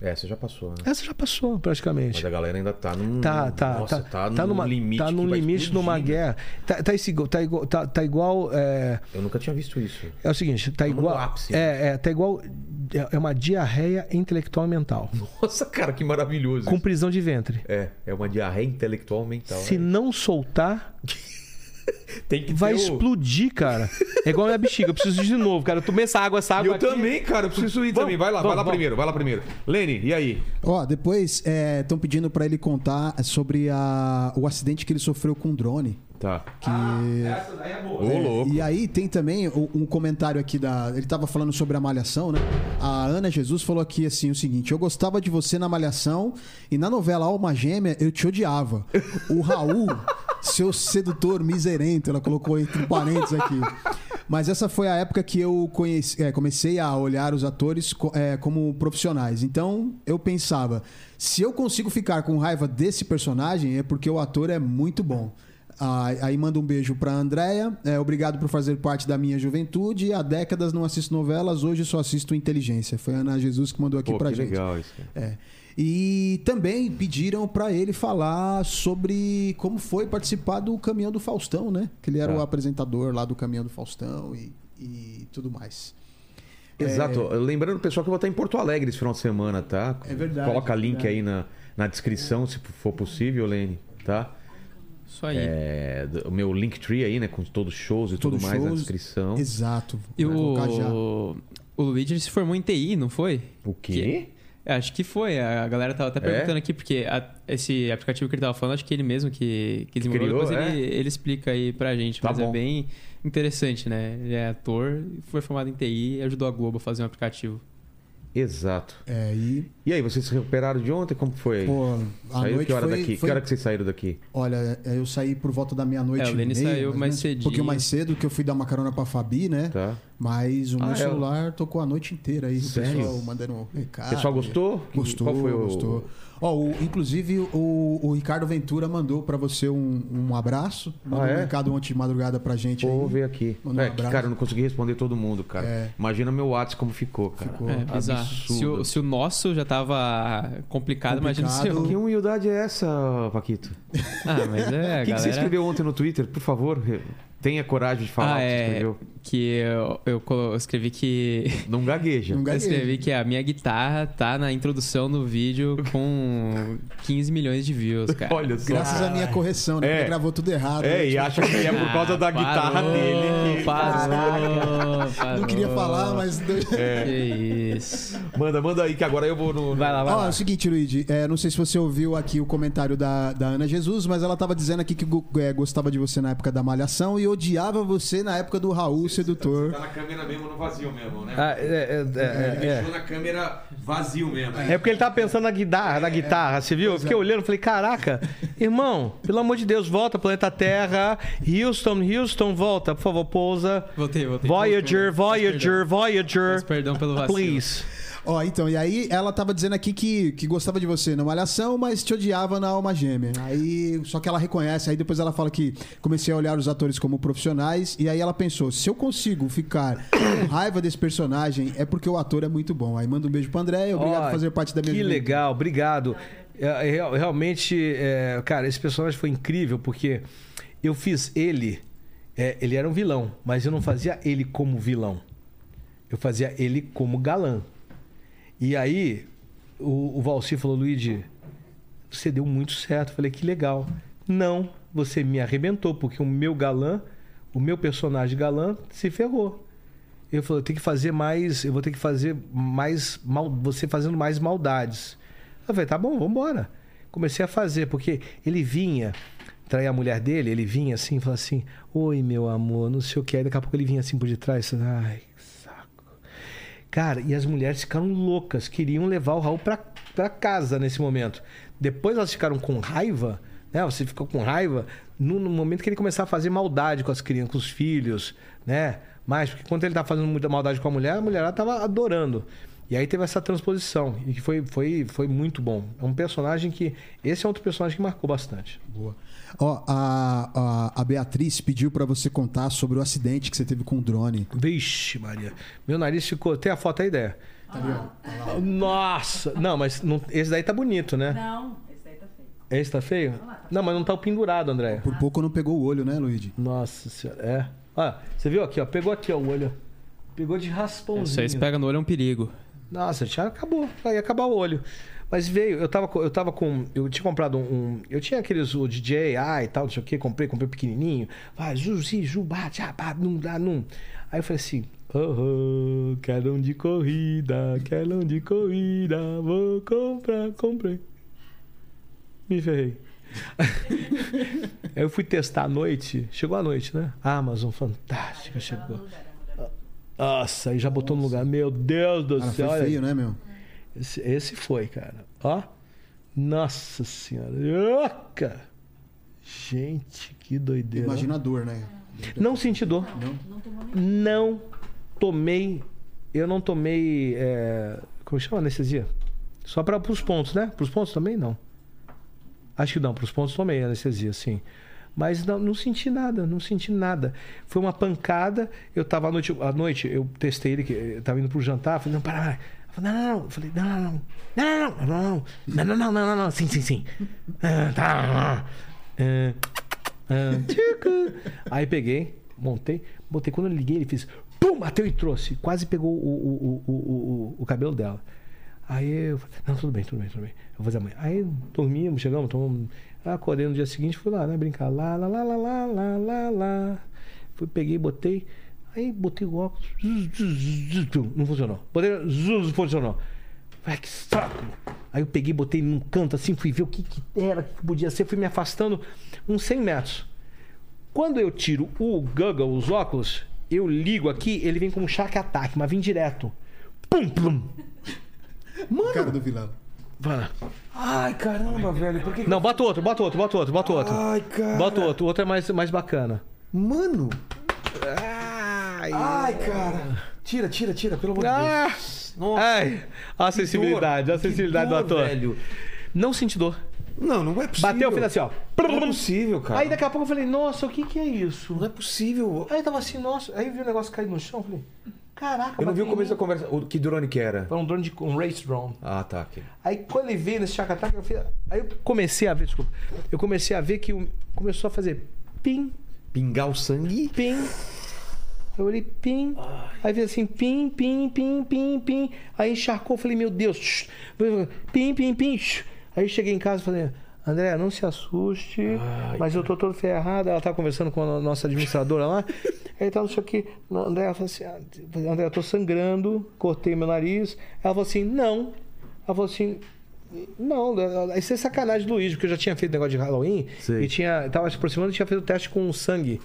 Essa já passou, né? Essa já passou, praticamente. Mas a galera ainda tá num. Tá, tá, Nossa, tá, tá, tá num numa, limite. tá num limite explodir, numa né? guerra. Tá, tá, esse, tá igual, tá, tá igual é, Eu nunca tinha visto isso. é o seguinte, tá no igual, ápice. é, é, tá igual, é é uma diarreia intelectual mental, Nossa, cara, que maravilhoso. com isso. prisão de ventre. É, é uma diarreia intelectual mental. Se é. não soltar, Tem que vai ter o- explodir, cara. É igual a minha bexiga, eu preciso de novo, cara. Eu tomei essa água, essa água eu aqui. também, cara, eu preciso ir Vamos, também. Vai lá, vamos, vai lá vamos. primeiro, vai lá primeiro. Lene, e aí? Ó, depois estão pedindo pra ele contar sobre a, o acidente que ele sofreu com o drone. Tá. Que... Essa daí é boa. Ô, louco. E aí tem também um comentário aqui da. Ele tava falando sobre a malhação, né? A Ana Jesus falou aqui assim o seguinte: Eu gostava de você na malhação e na novela Alma Gêmea eu te odiava. O Raul, seu sedutor miserento, ela colocou entre parênteses aqui. Mas essa foi a época que eu conheci, é, comecei a olhar os atores é, como profissionais. Então eu pensava: se eu consigo ficar com raiva desse personagem, é porque o ator é muito bom. Ah, aí manda um beijo pra Andréia. É, obrigado por fazer parte da minha juventude. Há décadas não assisto novelas, hoje só assisto Inteligência. Foi a Ana Jesus que mandou aqui Pô, pra que gente. legal isso. É. E também pediram pra ele falar sobre como foi participar do Caminhão do Faustão, né? Que ele era Tá. o apresentador lá do Caminhão do Faustão e, e tudo mais. Exato. Lembrando, pessoal, que eu vou estar em Porto Alegre esse final de semana, tá? É verdade, Coloca é link verdade. aí na, na descrição, se for possível, Lene, tá? Isso aí. É, o meu Linktree aí, né? Com todos os shows e tudo mais na descrição. Exato. E Vou colocar já. o, o Luigi ele se formou em TI, não foi? O quê? É, acho que foi. A galera tava até É? perguntando aqui, porque a- esse aplicativo que ele tava falando, acho que ele mesmo que, que desenvolveu. criou, Depois é? ele, ele explica aí pra gente. Tá mas bom. é bem interessante, né? Ele é ator, foi formado em TI e ajudou a Globo a fazer um aplicativo. Exato. É, e, E aí, vocês se recuperaram de ontem? Como foi aí? pô, a Saiu noite que hora foi, daqui? foi- Que hora que vocês saíram daqui? Olha, eu saí por volta da meia-noite. É, o Lene meia, saiu ou mais menos, Um pouquinho mais cedo, que eu fui dar uma carona pra Fabi, né? Tá. Mas o Ah, meu é? celular tocou a noite inteira aí. Sério? O pessoal mandando um recado. O pessoal gostou? Gostou, Qual foi o... gostou. Ó, o- inclusive, o, o Ricardo Ventura mandou pra você um, um abraço. Mandou Ah, é? um recado ontem de madrugada pra gente vou ver aqui. Mandar um É, que, abraço. cara, eu não consegui responder todo mundo, cara. É. Imagina meu WhatsApp como ficou, cara. Ficou. É, bizarro. absurdo. Se o, se o nosso já tava complicado, imagina o Complicado. seu. Que humildade é essa, Paquito? Ah, mas é, O que, que você escreveu ontem no Twitter? Por favor, tenha coragem de falar Ah, o que você é. escreveu. Que eu, eu eu escrevi que. Não gagueja. Não Eu gagueja. escrevi que a minha guitarra tá na introdução do vídeo com 15 milhões de views, cara. Olha só. Graças à minha correção, né? É. Ele gravou tudo errado. É, né? e acha que é por causa da Ah, guitarra parou, dele. que- Parou, parou. Não queria falar, mas. É. Que isso. Manda, manda aí que agora eu vou no. Vai lá, vai Ó, é lá. o seguinte, Luigi, é, não sei se você ouviu aqui o comentário da, da Ana Jesus, mas ela tava dizendo aqui que é, gostava de você na época da Malhação e odiava você na época do Raul Sedutor. Tá na câmera mesmo no vazio mesmo, né? Ah, é, é, é, é, é. na câmera vazio mesmo. É porque ele tava pensando na guitarra, na guitarra, você viu? Eu fiquei olhando e falei, caraca, irmão, pelo amor de Deus, volta, planeta Terra. Houston, Houston, volta, por favor, pousa. Voltei, voltei. Voyager, Voyager, Peço Voyager. perdão pelo vacilo. Please. Ó, então, e aí ela tava dizendo aqui que, que gostava de você na Malhação, mas te odiava na Alma Gêmea. Aí, só que ela reconhece, aí depois ela fala que comecei a olhar os atores como profissionais, e aí ela pensou, se eu consigo ficar com raiva desse personagem, é porque o ator é muito bom. Aí manda um beijo pra André, obrigado por fazer parte da minha Que juventude. legal, obrigado. É, é, real- realmente, é, cara, esse personagem foi incrível porque eu fiz ele. é, ele era um vilão, mas eu não fazia ele como vilão. Eu fazia ele como galã. E aí, o, o Valci falou: Luigi, você deu muito certo. Eu falei: que legal. Não, você me arrebentou, porque o meu galã, o meu personagem galã, se ferrou. Eu falei, eu tenho que fazer mais, eu vou ter que fazer mais mal, você fazendo mais maldades. Eu falei, tá bom, vamos embora. Comecei a fazer, porque ele vinha trair a mulher dele, ele vinha assim falava assim: Oi, meu amor, não sei o que. Aí daqui a pouco ele vinha assim por detrás. Ai. Cara, e as mulheres ficaram loucas, queriam levar o Raul pra, pra casa nesse momento. Depois elas ficaram com raiva, né? Você ficou com raiva no, no momento que ele começava a fazer maldade com as crianças, com os filhos, né? Mas, porque quando ele tava fazendo muita maldade com a mulher, a mulher ela tava adorando. E aí teve essa transposição, e que foi, foi, foi muito bom. É um personagem que. Esse é outro personagem que marcou bastante. Boa. Ó, a, a, a Beatriz pediu pra você contar sobre o acidente que você teve com o drone. Vixe, Maria. Meu nariz ficou. Tem a foto aí, ideia? Nossa! Não, mas não- esse daí tá bonito, né? Não, esse aí tá feio. Esse tá feio? Não, mas não tá o pendurado, André. Por pouco não pegou o olho, né, Luigi? Nossa senhora. É. Ó, você viu aqui, ó? Pegou aqui, ó, o olho. Pegou de raspãozinho. Isso aí se pega no olho é um perigo. Nossa, já acabou. Aí ia acabar o olho. Mas veio, eu tava, com- eu tava com. Eu tinha comprado um. um- eu tinha aqueles o DJI e tal, não sei o que, comprei, comprei pequenininho. Vai, Zuzi, Jubá, Jabá, não dá, não. Aí eu falei assim: Oh, quero um de corrida, quero um de corrida, vou comprar, comprei. Me ferrei. Aí eu fui testar à noite, chegou à noite, né? Amazon, fantástica, chegou. Nossa, aí já botou no lugar. Meu Deus do Cara, céu. foi olha- feio, né, meu? Esse, esse foi, cara. Ó. Nossa senhora. Oca! Gente, que doideira. Imagina a dor, né? Não senti dor. Não tomei. Eu não tomei. é, como chama anestesia? Só para os pontos, né? Para os pontos também não. Acho que não, para os pontos tomei anestesia, sim. Mas não, não senti nada, não senti nada. Foi uma pancada. Eu tava à noite, à noite eu testei ele, que eu tava indo pro jantar, falei, não, para, para. Não, não, não. Eu falei, não, não, não. Não, não, não. Não, não, não, não, não. Sim, sim, sim. Ah, tá. tá, tá, tá. Ah, ah, Aí peguei, montei, botei. Quando eu liguei, ele fez. Pum, bateu e trouxe. Quase pegou o, o, o, o, cabelo dela. Aí eu falei, não, tudo bem, tudo bem, tudo bem. Eu vou fazer amanhã. Aí dormimos, chegamos, tomamos. Acordei no dia seguinte, fui lá, né? Brincar. Lá, lá, lá, lá, lá, lá, lá. Fui, peguei, botei. Aí botei o óculos. Não funcionou. Botei, zzz, funcionou. Ai, que saco. Aí eu peguei, botei num canto assim, fui ver o que, que era, o que podia ser. Fui me afastando uns 100 metros. Quando eu tiro o Google, os óculos, eu ligo aqui, ele vem com um shark ataque, mas vem direto. Pum, pum. Cara do vilão. Vai. Ai, caramba, velho. Por que... Não, bota outro, bota outro, bota outro, bota outro. Ai, cara. Bota outro, o outro é mais, mais bacana. Mano. Ai, Ai, cara. Tira, tira, tira, pelo amor de Ah, Deus. Nossa. ai, a sensibilidade, a sensibilidade dor, do ator. velho. Não senti dor. Não, não é possível. Bateu, fez assim, ó. Não é possível, cara. Aí daqui a pouco eu falei, nossa, o que que é isso? Não é possível. Aí eu tava assim, nossa, aí eu vi o negócio cair no chão, eu falei, caraca, Eu não vi o começo da conversa. O, que drone que era? Foi um drone de um race drone. Ah, tá. aqui. Aí quando ele veio nesse Shark Attack, eu fiz... aí eu comecei a ver, desculpa, eu comecei a ver que o- começou a fazer pim, Pingar o sangue. pim. Eu olhei pim. Aí fez assim, pim, pim, pim, pim, pim. Aí encharcou, falei, meu Deus. Pim, pim, pim. Aí cheguei em casa e falei, André, não se assuste, mas eu tô todo ferrado. Ela tá conversando com a nossa administradora lá. Aí tá, não sei o que. André, ela falou assim, "Ah, André, eu tô sangrando, cortei meu nariz. Ela falou assim, não. Ela falou assim, não, isso é sacanagem do Luiz, porque eu já tinha feito negócio de Halloween Sei. e tinha, tava se aproximando e tinha feito o teste com sangue,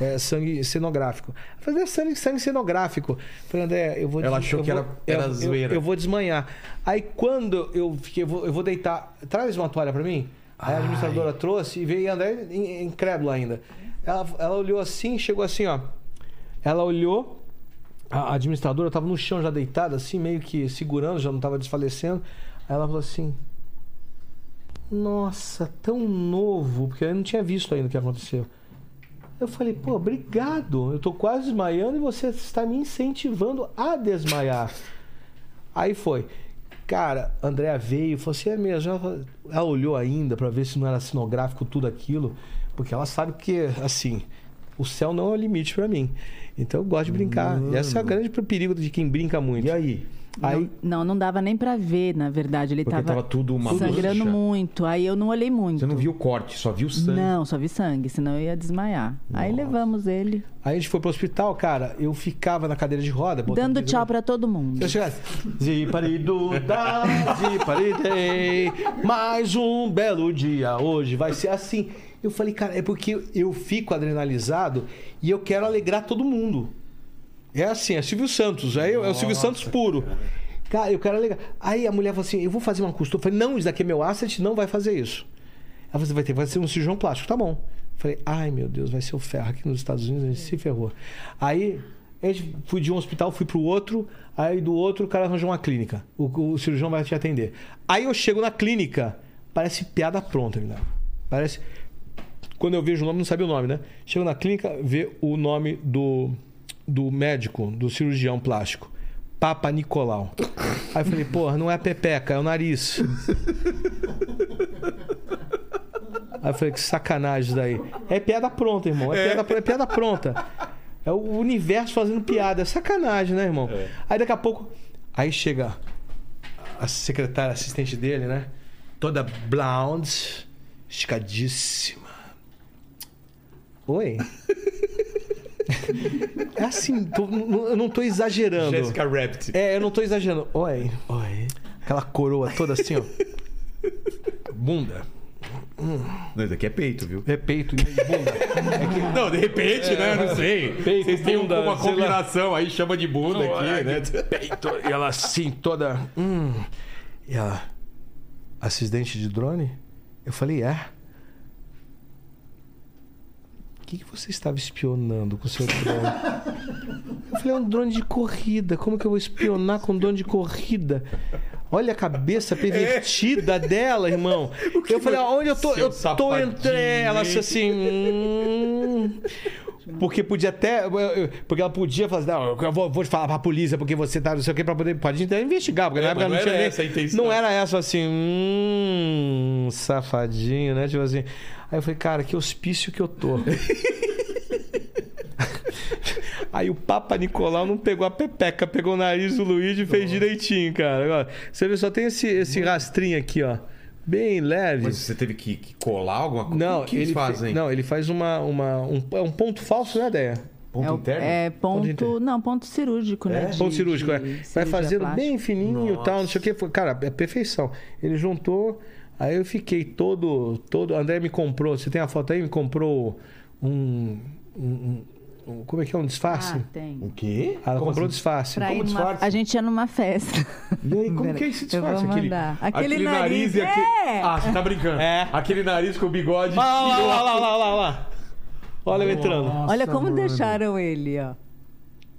é, sangue cenográfico. Eu falei, é sangue, sangue cenográfico. Eu falei, André, eu vou Ela des- achou eu que vou- era- era eu- eu- zoeira. Eu, vou desmanhar. Aí quando eu fiquei, eu vou, eu vou deitar, traz uma toalha pra mim. Aí a administradora trouxe e veio e André in- incrédulo ainda. Ela, ela olhou assim, chegou assim, ó. Ela olhou, a administradora estava no chão já deitada, assim, meio que segurando, já não estava desfalecendo. Aí ela falou assim: Nossa, tão novo, porque eu não tinha visto ainda o que aconteceu. Eu falei, pô, obrigado. Eu tô quase desmaiando e você está me incentivando a desmaiar. Aí foi. Cara, a Andrea veio falou assim: é mesmo. Ela, ela olhou ainda para ver se não era cenográfico tudo aquilo, porque ela sabe que, assim, o céu não é o limite para mim. Então eu gosto de brincar. E esse é o grande perigo de quem brinca muito. E aí? Aí, Não, não dava nem pra ver, na verdade. Ele Porque tava, tava tudo uma sangrando muito. Aí eu não olhei muito. Você não viu o corte, só viu o sangue. Não, só vi sangue, senão eu ia desmaiar. Aí levamos ele, aí a gente foi pro hospital, cara. Eu ficava na cadeira de roda. dando tchau pra todo mundo. Eu chegasse. Zipariduda, ziparidei. Mais um belo dia hoje vai ser assim. Eu falei, cara, é porque eu fico adrenalizado e eu quero alegrar todo mundo. É assim, é Silvio Santos. É, eu- é o Silvio Santos puro. Cara, eu quero alegrar. Aí a mulher falou assim: eu vou fazer uma costura. Eu falei, não, isso daqui é meu asset, não vai fazer isso. Ela falou, você vai ter que fazer um cirurgião plástico, tá bom. Eu falei, ai meu Deus, vai ser o ferro. Aqui nos Estados Unidos a gente se ferrou. Aí a gente fui de um hospital, fui pro outro, aí do outro o cara arranjou uma clínica. O, o cirurgião vai te atender. Aí eu chego na clínica, parece piada pronta, Guilherme. Parece. Quando eu vejo o nome, não sabia o nome, né? Chego na clínica, vê o nome do, do médico, do cirurgião plástico. Papa Nicolau. Aí eu falei, porra, não é a pepeca, é o nariz. Aí eu falei, que sacanagem isso daí. É piada pronta, irmão. É, Piada, é piada pronta. É o universo fazendo piada. É sacanagem, né, irmão? Aí daqui a pouco. Aí chega a secretária assistente dele, né? Toda blonde, esticadíssima. Oi? É assim, tô- eu não tô exagerando. Jessica Rabbit. É, eu não tô exagerando. Oi. Oi. Aquela coroa toda assim, ó. Bunda. Não, isso aqui é peito, viu? É peito e bunda. Não, de repente, né? Não sei. Peito, Vocês têm bunda, uma combinação aí, chama de bunda aqui, Olha, né? peito. E ela assim, toda. Hum. E ela. Assistente de drone? Eu falei, é. O que, que você estava espionando com o seu drone? Eu falei, é um drone de corrida. Como que eu vou espionar com um drone de corrida? Olha a cabeça pervertida dela, irmão. Eu falei, onde eu tô? Seu Eu tô entre elas, assim. hum. Porque podia até. Porque ela podia falar assim, não, eu vou, vou te falar pra polícia porque você tá não sei o que, pra poder. Pode até investigar, porque É, na época não, não tinha era nem. essa a intenção. Não era essa assim, hum, safadinho, né? Tipo assim. Aí eu falei, cara, que hospício que eu tô. Aí o Papa Nicolau não pegou a pepeca, pegou o nariz do Luigi e fez direitinho, cara. Agora, Você vê, só tem esse, esse rastrinho aqui, ó. Bem leve. Mas você teve que, que colar alguma coisa? Não, o que ele fazem? Não, ele faz uma, uma um, é um ponto falso, né, ideia? Ponto é, interno? é ponto, interno. não, ponto cirúrgico, né? de- ponto cirúrgico, é. de Vai cirurgia fazendo plástica. bem fininho e tal, não sei o que. Foi- Cara, é perfeição. Ele juntou, aí eu fiquei todo. todo André me comprou, você tem a foto aí? Me comprou um. um- um- como é que é? Um disfarce? Ah, tem. O quê? Ela Como comprou um assim? disfarce. Pra Como numa- disfarce? A gente ia numa festa. E aí, como Pera, que é esse eu disfarce? Aquele. Aquele nariz, e aquele... é! Ah, você tá brincando. É. Aquele nariz com o bigode. Olha lá, lá, lá, lá, lá, lá. Olha eu entrando. Olha como mano. deixaram ele, ó.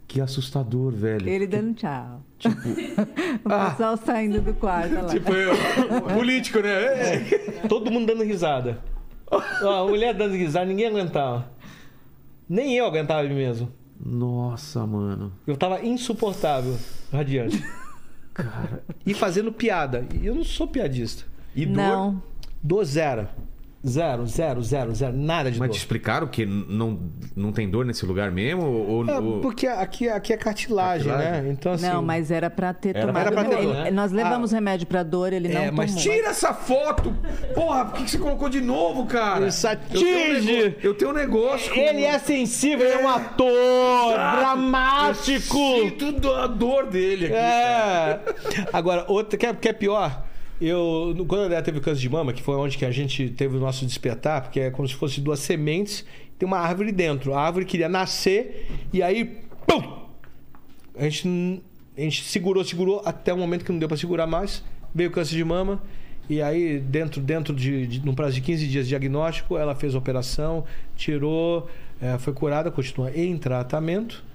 Que assustador, velho. Ele dando tchau. o pessoal saindo do quarto lá. Tipo, eu, político, né? É. Todo mundo dando risada. Ó, a mulher dando risada, ninguém aguentava. Nem eu aguentava de mim mesmo. Nossa, mano. Eu tava insuportável, radiante. Cara. E fazendo piada. E eu não sou piadista. E dor? Não. Do zero. Zero, zero, zero, zero. Nada de Mas dor. te explicaram que não, não tem dor nesse lugar mesmo? Ou, É, ou- porque aqui, aqui é cartilagem, Cartilagem? né? Então, assim. Não, mas era pra ter Era tomado. pra ter, ele- né? Nós levamos remédio pra dor, ele não É, mas tomou. Tira essa foto! Porra, por que que você colocou de novo, cara? Isso Eu tenho um atinge! Eu tenho um negócio. com- Ele é sensível, ele é um ator Exato. dramático. Eu sinto a dor dele aqui. É. Agora, outra que é, que é pior. Eu, quando a André teve câncer de mama, que foi onde que a gente teve o nosso despertar, porque é como se fosse duas sementes, tem uma árvore dentro. A árvore queria nascer e aí, pum! A gente, a gente segurou, segurou até o momento que não deu para segurar mais. Veio o câncer de mama e aí dentro, dentro de, de num prazo de 15 dias de diagnóstico, ela fez a operação, tirou, eh, foi curada, continua em tratamento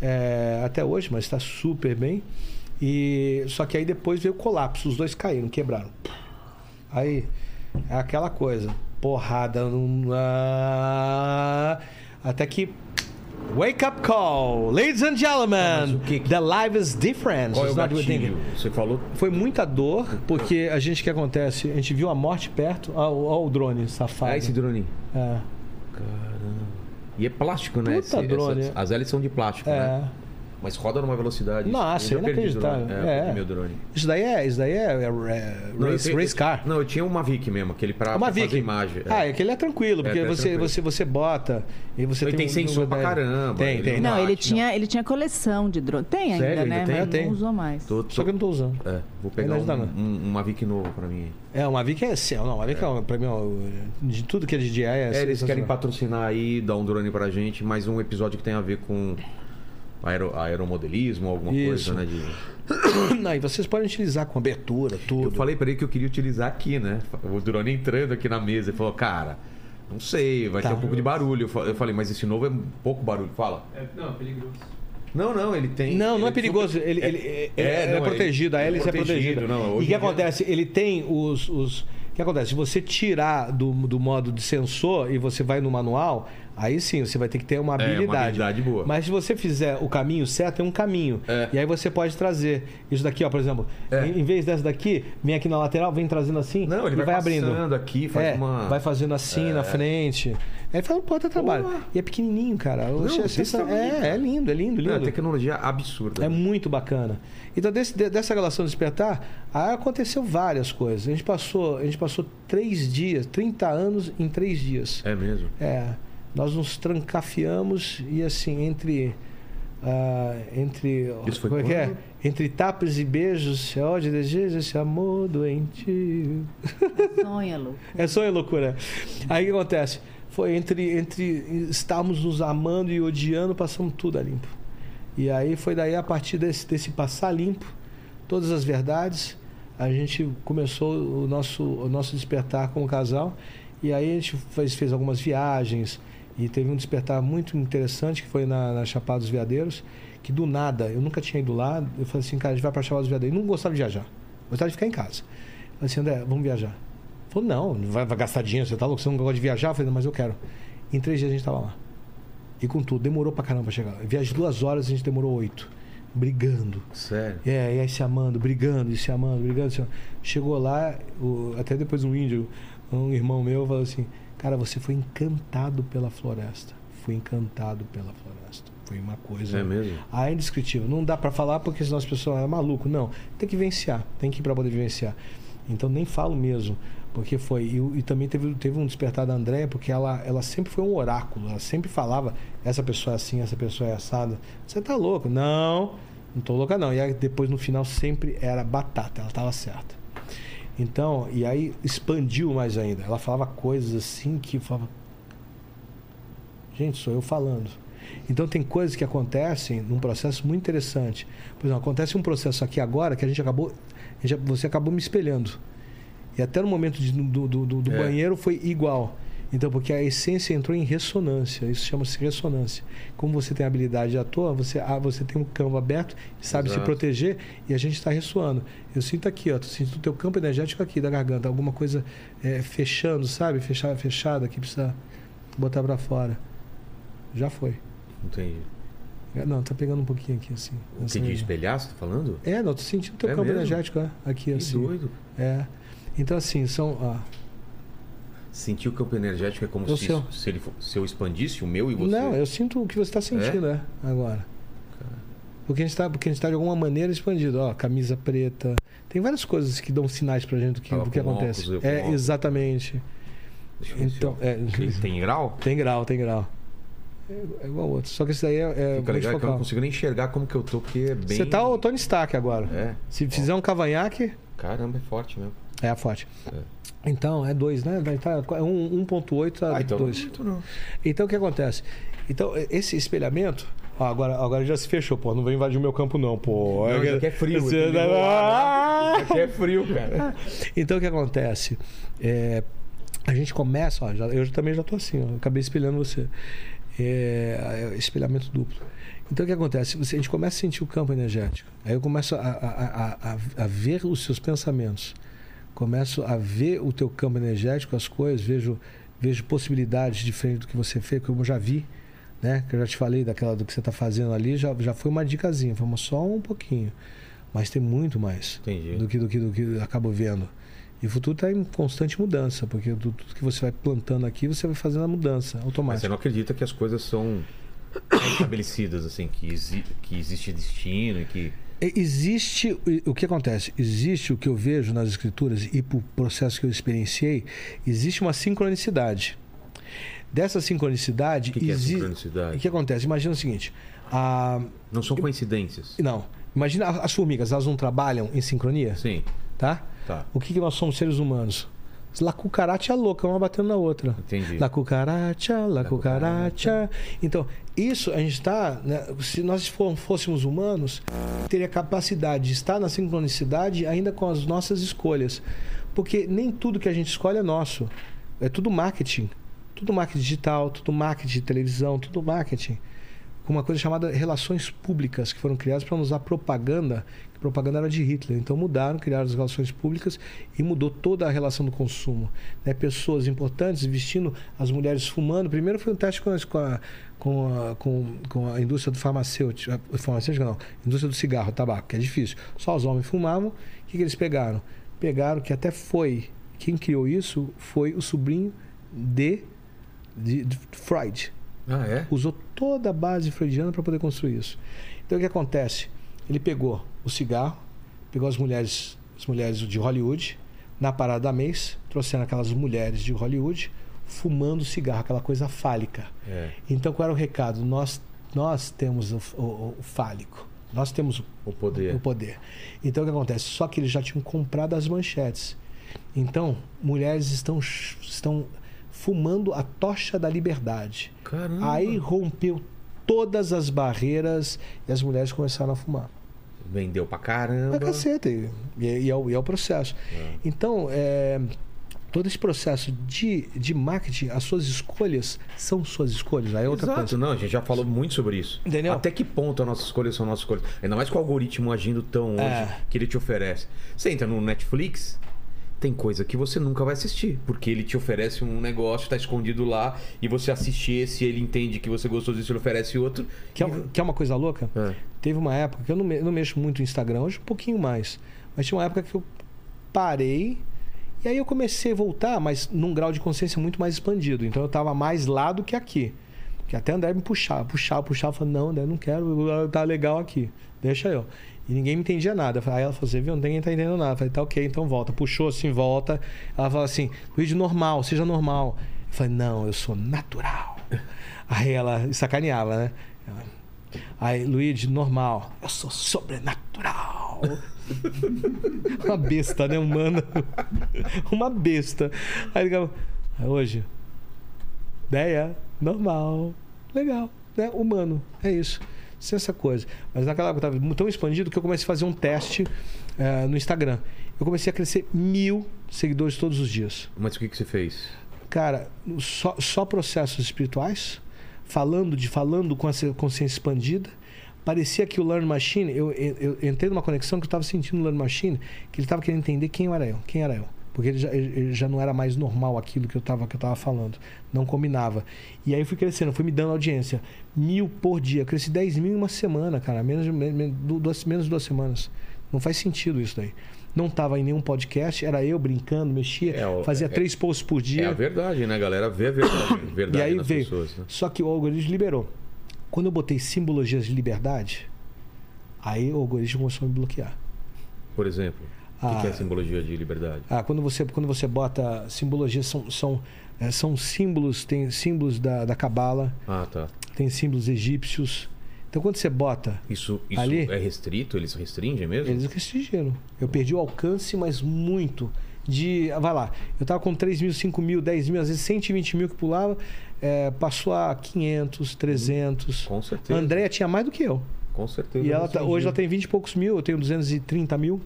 é, até hoje, mas está super bem. E só que aí depois veio o colapso, os dois caíram, quebraram. Aí é aquela coisa, porrada, ah, até que Wake up call, ladies and gentlemen. que que- The life is different. Qual é o gatilho? Você falou. Foi muita dor, porque a gente que acontece, a gente viu a morte perto, ó, ó o drone safado. Ah, esse drone. É. E é plástico, né? Puta drone. essas- as hélices são de plástico, É. né? Mas roda numa velocidade. Nossa, eu inacreditável. drone. É, É. meu drone. Isso daí é, isso daí é, é- é Não, race, tenho- race car. Não, eu tinha um Mavic mesmo, aquele pra, Uma pra fazer imagem. é. Ah, aquele é tranquilo, porque É, é você, tranquilo. você, você bota e você Ele tem um- sensor um- pra caramba, Tem, ele tem. Não, ele bate, tinha, ele tinha coleção de drone. Tem ainda, Sério? né? Ainda tem? Mas tenho. não usou mais. Tô- tô- Só que eu não tô usando. É, vou pegar um, um, um Mavic novo pra mim. É, uma Mavic é assim, não, uma Mavic é, pra mim, ó, de tudo que é DJI é, É, eles querem patrocinar aí, dar um drone pra gente, mais um episódio que tem a ver com aero, aeromodelismo, alguma Isso. coisa, né? De... Não, e vocês podem utilizar com abertura, tudo. Eu falei pra ele que eu queria utilizar aqui, né? O drone entrando aqui na mesa. Ele falou, cara, não sei, vai Tá. ter um pouco de barulho. Eu fa- Eu falei, mas esse novo é um pouco barulho. Fala. não, é perigoso. Não, não, ele tem. Não, não é ele perigoso. Ele, ele, ele- é, não, protegido, a ele- hélice é protegido, protegida. não, e o que acontece? Ele tem os. os... O que acontece? Se você tirar do, do modo de sensor e você vai no manual, aí sim você vai ter que ter uma É, uma habilidade. habilidade boa. Mas se você fizer o caminho certo, tem um caminho. É. E aí você pode trazer. Isso daqui, ó, por exemplo, É. em, vez dessa daqui, vem aqui na lateral, vem trazendo assim Não, ele vai, vai, abrindo. aqui, faz É, uma. vai fazendo assim na frente. Aí faz um puta trabalho. E é pequenininho, cara. Não, desse sensa- tamanho, é, cara. é lindo, é lindo, lindo. Não, tecnologia absurda. É muito bacana. Então, desse- de- dessa relação despertar, aconteceu várias coisas. A gente passou, a gente passou três dias, 30 anos em três dias. É mesmo. É, nós nos trancafiamos e assim, entre. ah, entre. Isso foi como é que é? Entre tapas e beijos, é ódio, desejo, esse amor doentio. Sonha, Lu. É sonho loucura. Aí o que acontece? Foi entre, entre estarmos nos amando e odiando, passamos tudo a limpo. E aí foi daí a partir desse, desse passar limpo, todas as verdades, a gente começou o nosso, o nosso despertar como casal. E aí a gente fez, fez algumas viagens e teve um despertar muito interessante que foi na, na Chapada dos Veadeiros, que do nada, eu nunca tinha ido lá, eu falei assim, cara, a gente vai para Chapada dos Veadeiros. Eu não gostava de viajar, gostava de ficar em casa. Eu falei assim, André, vamos viajar. Falou, não, não vai, vai gastar dinheiro, você tá louco, você não gosta de viajar? Eu falei, não, mas eu quero. Em três dias a gente tava lá. E com tudo, demorou pra caramba pra chegar. Viagem de duas horas, a gente demorou oito. Brigando. Sério. É, e aí se amando, brigando, e se amando, brigando. Se amando. Chegou lá, o- até depois um índio, um irmão meu, falou assim: Cara, você foi encantado pela floresta. Fui encantado pela floresta. Foi uma coisa. É mesmo? Ah, é indescritível. Não dá pra falar porque senão as pessoas é maluco. Não, tem que vivenciar, tem que ir pra poder vivenciar. Então nem falo mesmo, porque foi. E, e também teve, teve um despertar da Andréia, porque ela, ela sempre foi um oráculo. Ela sempre falava: essa pessoa é assim, essa pessoa é assada. Você tá louco? Não, não tô louca não. E aí depois no final sempre era batata, ela tava certa. Então, e aí expandiu mais ainda. Ela falava coisas assim que falava. Gente, sou eu falando. Então tem coisas que acontecem num processo muito interessante. Por exemplo, acontece um processo aqui agora que a gente acabou. você acabou me espelhando. E até no momento de- do, do, do- do É. banheiro foi igual. Então, porque a essência entrou em ressonância. Isso chama-se ressonância. Como você tem habilidade de ator, você, ah, você tem um campo aberto, sabe se Exato. proteger e a gente está ressoando. Eu sinto aqui, ó, tô sentindo o teu campo energético aqui da garganta, alguma coisa é, fechando, sabe? Fechada, fechada, que precisa botar para fora. Já foi. Entendi. É, Não, tá pegando um pouquinho aqui assim. O nessa que de região. espelhar, você tá falando? É, não, tô sentindo o teu É campo mesmo? energético, é, aqui Que assim. doido. É. Então assim, são, ó, Sentir o campo energético é como se, seu. se, ele, se eu expandisse o meu e você. Não, eu sinto o que você está sentindo, é, agora. Porque a gente está tá de alguma maneira expandido, ó, camisa preta. Tem várias coisas que dão sinais pra gente do que, do que acontece. óculos, é, óculos. exatamente. Eu ver se Então, é, Tem, grau? tem grau, tem grau. É, é igual outro. Só que esse daí é, é Fica legal que eu não consigo nem enxergar como que eu tô, porque é bem. Você tá o Tony Stark agora. É. Se fizer um cavanhaque, Caramba, é forte mesmo. É a forte. É. Então, é 2, né? Tá, é um- 1.8 a Ah, então é 2. não. Então o que acontece? Então, esse espelhamento. agora, agora já se fechou, pô. Não vem invadir o meu campo, não, pô. Não, isso aqui é frio. Você- aqui lá, né? Isso aqui é frio, cara. Então o que acontece? É, a gente começa, ó, já- eu também já tô assim, ó, acabei espelhando você. É, é, espelhamento duplo. Então o que acontece? Você- a gente começa a sentir o campo energético. Aí eu começo a, a, a, a ver os seus pensamentos. Começo a ver o teu campo energético, as coisas, vejo, vejo possibilidades diferentes do que você fez, como eu já vi, né? Que eu já te falei daquela do que você está fazendo ali, já, já foi uma dicasinha, foi só um pouquinho. Mas tem muito mais Entendi. do que, do que, do que eu acabo vendo. E o futuro está em constante mudança, porque tudo, tudo que você vai plantando aqui, você vai fazendo a mudança Mas você automática. não acredita que as coisas são estabelecidas, assim, que, exi que existe destino e que. É, Existe o que acontece? Existe o que eu vejo nas escrituras e por processo que eu experienciei, existe uma sincronicidade. Dessa sincronicidade, O que, que é sincronicidade? O que acontece? Imagina o seguinte: a... Não são coincidências. não, imagina as formigas, elas não trabalham em sincronia, Sim, tá? tá. O que, que nós somos seres humanos? La cucaracha louca, uma batendo na outra. Entendi. La cucaracha, la La cucaracha. Então, isso a gente está. se nós fô- fôssemos humanos, teria capacidade de estar na sincronicidade ainda com as nossas escolhas. Porque nem tudo que a gente escolhe é nosso. É tudo marketing. Tudo marketing digital, tudo marketing de televisão, tudo marketing. Com uma coisa chamada relações públicas, que foram criadas para usar propaganda. que Propaganda era de Hitler. Então mudaram, criaram as relações públicas e mudou toda a relação do consumo. Né? Pessoas importantes vestindo, as mulheres fumando. Primeiro foi um teste com a, com, a, com, com a indústria do farmacêutico. a- Farmacêutica não, indústria do cigarro, tabaco, que é difícil. Só os homens fumavam. O que, que eles pegaram? Pegaram que até foi. Quem criou isso foi o sobrinho de, de, de Freud Ah, é? usou toda a base freudiana para poder construir isso. Então o que acontece? Ele pegou o cigarro, pegou as mulheres, as mulheres de Hollywood, na parada da mês, trouxeram aquelas mulheres de Hollywood fumando cigarro, aquela coisa fálica. É. Então qual era o recado? Nós, nós temos o, o- o fálico. Nós temos O poder. o poder. Então o que acontece? Só que eles já tinham comprado as manchetes. Então, mulheres estão, estão fumando a tocha da liberdade. Caramba. Aí rompeu todas as barreiras e as mulheres começaram a fumar. Vendeu pra caramba. Pra caceta. E, e é, o, e é o processo. Então, é, todo esse processo de, de marketing, as suas escolhas são suas escolhas. Aí é outra Exato, coisa. não, a gente já falou muito sobre isso. Entendeu? Até que ponto as nossas escolhas são nossas escolhas? Ainda mais com o algoritmo agindo tão hoje É. que ele te oferece. Você entra no Netflix, tem coisa que você nunca vai assistir, porque ele te oferece um negócio, tá escondido lá, e você assiste esse, ele entende que você gostou disso, ele oferece outro. Quer, e- quer uma coisa louca? É. Teve uma época que eu não, me- não mexo muito no Instagram, hoje um pouquinho mais. Mas tinha uma época que eu parei e aí eu comecei a voltar, mas num grau de consciência muito mais expandido. Então eu estava mais lá do que aqui. Porque até André me puxava, puxava, puxava. Falei, não, André, não quero, tá legal aqui. Deixa eu. E ninguém me entendia nada. Aí ela falou, você viu, ninguém tá entendendo nada. Eu falei, tá ok, então volta. Puxou assim, volta. Ela falou assim, Luiz, normal, seja normal. Eu falei, não, eu sou natural. Aí ela sacaneava, né? Aí, Luigi, normal. Eu sou sobrenatural. Uma besta, né? Humana. Uma besta. Aí ele Aí hoje. Ideia, normal. Legal. Né? Humano. É isso. Sem essa coisa. Mas naquela época eu estava tão expandido que eu comecei a fazer um teste eh, no Instagram. Eu comecei a crescer mil seguidores todos os dias. Mas o que, que você fez? Cara, só, só processos espirituais, falando de falando com essa consciência expandida. Parecia que o Learn Machine, eu, eu, eu entrei numa conexão que eu estava sentindo no Learn Machine, que ele estava querendo entender quem era eu, quem era eu. Porque ele já, ele já não era mais normal aquilo que eu estava que eu tava falando. Não combinava. E aí eu fui crescendo, fui me dando audiência. Mil por dia. Eu cresci 10 mil em uma semana, cara. Menos, de- menos, duas, menos de duas semanas. Não faz sentido isso daí. Não estava em nenhum podcast, era eu brincando, mexia, É, fazia é- três posts por dia. É a verdade, né, galera? Vê a verdade, verdade E aí nas veio. pessoas. Né? Só que o algoritmo liberou. Quando eu botei simbologias de liberdade, aí o algoritmo começou a me bloquear. Por exemplo, o que, Ah. que é simbologia de liberdade? Ah, quando você quando você bota simbologias são são, eh, são símbolos, tem símbolos da da cabala, Ah, tá. tem símbolos egípcios. Então quando você bota, Isso, isso Ali? é restrito? Eles restringem mesmo? eles restringiram. Eu perdi o alcance, mas muito. De, vai lá, eu tava com 3 mil, 5 mil, 10 mil, às vezes 120 mil que pulava, eh, passou a 500, 300. Com certeza. A Andrea tinha mais do que eu. Com certeza. E ela tá- hoje ela tem 20 e poucos mil, eu tenho 230 mil.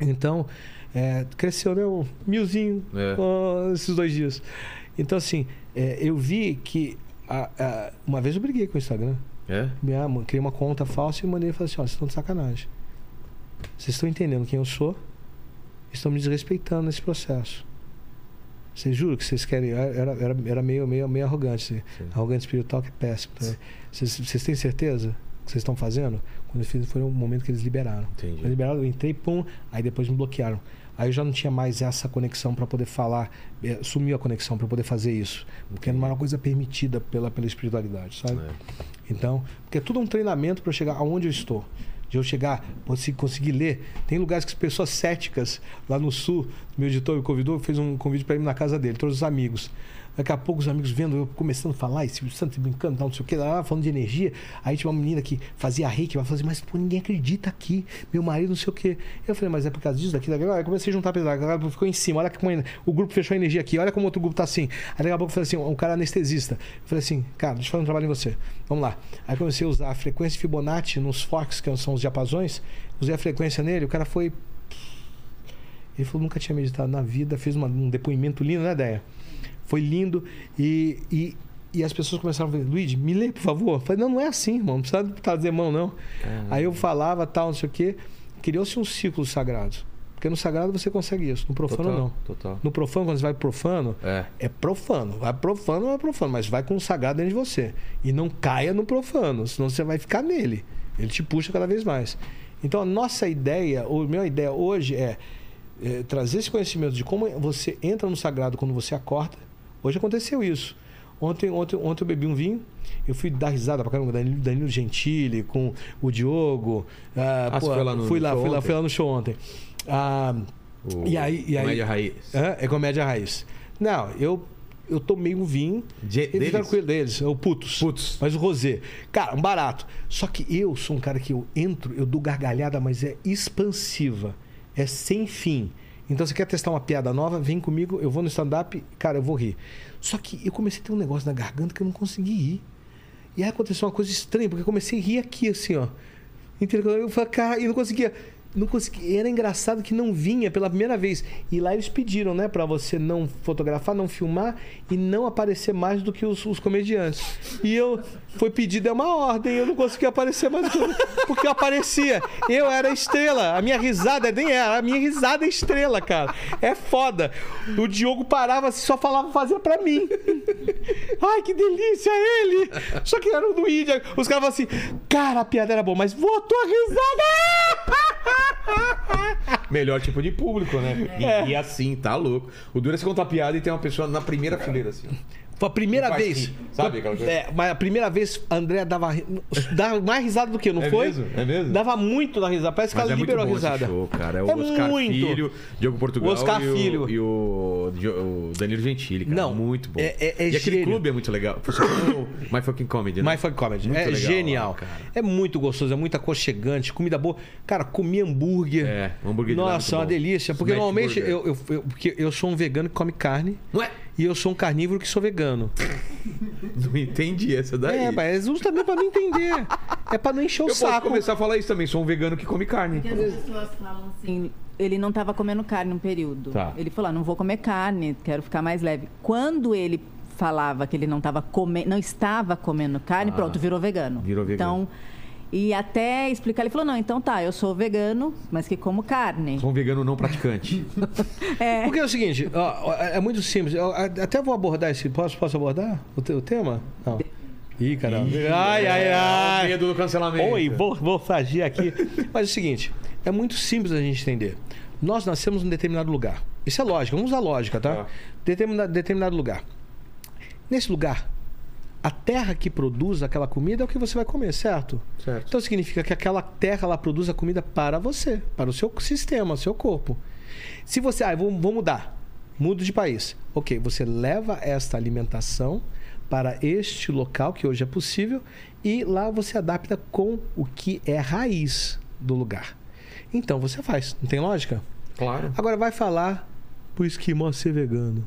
Então, é, cresceu, né? Um milzinho É. ó, esses dois dias. Então, assim, é, eu vi que. a- a- uma vez eu briguei com o Instagram. É? Minha, criei uma conta falsa e mandei e falei assim: ó, vocês estão de sacanagem. Vocês estão entendendo quem eu sou? Estão me desrespeitando nesse processo. Vocês juram que vocês querem. Era, era, era meio, meio, meio arrogante. assim. Sim. Arrogante espiritual que é péssimo também. Vocês, vocês têm certeza que que vocês estão fazendo, quando eu fiz, foi o momento que eles liberaram. Entendi. Eles liberaram, eu entrei, pum, aí depois me bloquearam. Aí eu já não tinha mais essa conexão para poder falar, eh, sumiu a conexão para poder fazer isso, porque não era uma coisa permitida pela, pela espiritualidade, sabe? É. Então, porque é tudo um treinamento para eu chegar aonde eu estou. De eu chegar, conseguir, ler. Tem lugares que as pessoas céticas, lá no sul, meu editor me convidou, fez um convite para ir na casa dele, todos os amigos. Daqui a pouco os amigos vendo eu começando a falar, esse Santo brincando, tal, não sei o que, lá, falando de energia. Aí tinha uma menina que fazia reiki, ela falava assim, mas pô, ninguém acredita aqui, meu marido, não sei o que. Eu falei, mas é por causa disso, daqui, daqui. Aí comecei a juntar a ficou em cima, olha como o grupo fechou a energia aqui, olha como outro grupo tá assim. Aí daqui a pouco eu falei assim, um cara anestesista. Eu falei assim, cara, deixa eu fazer um trabalho em você. Vamos lá. Aí comecei a usar a frequência Fibonacci nos Fox, que são os diapasões, usei a frequência nele, o cara foi. Ele falou, nunca tinha meditado na vida, fez uma- um depoimento lindo, né, Ideia? Foi lindo e, e, e as pessoas começaram a falar, Luigi, me lê, por favor. Eu falei, não, não é assim, irmão, não precisa trazer mão, não. Aí eu falava, tal, não sei o quê. Criou-se um ciclo sagrado. Porque no sagrado você consegue isso, no profano Total, não. total. No profano, quando você vai pro profano, É. é profano. Vai profano, é profano, mas vai com o sagrado dentro de você. E não caia no profano, senão você vai ficar nele. Ele te puxa cada vez mais. Então a nossa ideia, ou a minha ideia hoje é, é, trazer esse conhecimento de como você entra no sagrado quando você acorda. Hoje aconteceu isso. Ontem, ontem, ontem eu bebi um vinho, eu fui dar risada pra caramba, Danilo, Danilo Gentili, com o Diogo. ah, Ah, pô, foi lá no fui lá, show fui lá, fui lá no show ontem. Ah, O E aí- e aí- Comédia Raiz. é, é comédia raiz. Não, eu, eu tomei um vinho. De- e deles? ficaram com ele deles, é o Putos. Putos. Mas o Rosé. Cara, um barato. Só que eu sou um cara que eu entro, eu dou gargalhada, mas é expansiva. É sem fim. Então você quer testar uma piada nova? Vem comigo, eu vou no stand-up, cara, eu vou rir. Só que eu comecei a ter um negócio na garganta que eu não consegui rir. E aí aconteceu uma coisa estranha, porque eu comecei a rir aqui, assim, ó. Entendeu? Eu falei, cara, e não conseguia. Não conseguia. Era engraçado que não vinha pela primeira vez. E lá eles pediram, né, pra você não fotografar, não filmar e não aparecer mais do que os, os comediantes. E eu. Foi pedido, é uma ordem, eu não conseguia aparecer mais porque eu aparecia. Eu era estrela. A minha risada nem era, a minha risada é estrela, cara. É foda. O Diogo parava assim, só falava, fazia pra mim. Ai, que delícia ele! Só que era o do Índia. Os caras falavam assim, cara, a piada era boa, mas voltou a risada! Melhor tipo de público, né? E, É. e assim, tá louco. O duro é você contar piada e tem uma pessoa na primeira fileira, assim. Foi a primeira Faz vez. rir, sabe aquela coisa? É, mas a primeira vez, a André dava, dava mais risada do que não É foi? mesmo? É mesmo? Dava muito da risada. Parece que Mas ela é muito liberou bom a risada. esse show, cara. É o É Oscar muito. Filho, Diogo Portugal O Oscar e, o, Filho. e o, o Danilo Gentili, cara. Não, muito bom. é- é- é e aquele gênio. clube é muito legal. My Fucking Comedy, né? My Fuck Comedy. Muito é legal genial. lá, cara. É muito gostoso, é muito aconchegante, comida boa. Cara, comi hambúrguer. É, hambúrguer de é Nossa, muito uma bom. delícia. Porque Smash normalmente eu, eu, eu- porque eu sou um vegano que come carne Não é? E eu sou um carnívoro que sou vegano. Não entendi essa daí. É, mas é justamente pra não entender. É pra não encher o eu posso saco. começar a falar isso também. Sou um vegano que come carne. Porque as pessoas falam assim, ele não estava comendo carne um período. Tá. Ele falou, ah, não vou comer carne, quero ficar mais leve. Quando ele falava que ele não estava comendo, não estava comendo carne, Ah, pronto, virou vegano. virou vegano. Então, e até explicar, ele falou, não, então tá, eu sou vegano, mas que como carne. Sou um vegano não praticante. É, Porque é o seguinte, ó, ó, é muito simples. Eu até vou abordar esse. Posso, posso abordar o, te- o tema? Não. Ih, caramba. Ai, ai, É, ai. medo do cancelamento. Oi, vou, vou fagir aqui. Mas é o seguinte, é muito simples a gente entender. Nós nascemos em determinado lugar. Isso é lógica, vamos usar lógica, tá? Tá. Determinado, determinado lugar. Nesse lugar, a terra que produz aquela comida é o que você vai comer, certo? Certo. Então significa que aquela terra lá produz a comida para você, para o seu sistema, seu corpo. Se você, ah, vou, vou mudar, mudo de país. Ok, você leva esta alimentação para este local, que hoje é possível, e lá você adapta com o que é raiz do lugar. Então você faz, não tem lógica? Claro. Agora vai falar pro esquimó ser vegano.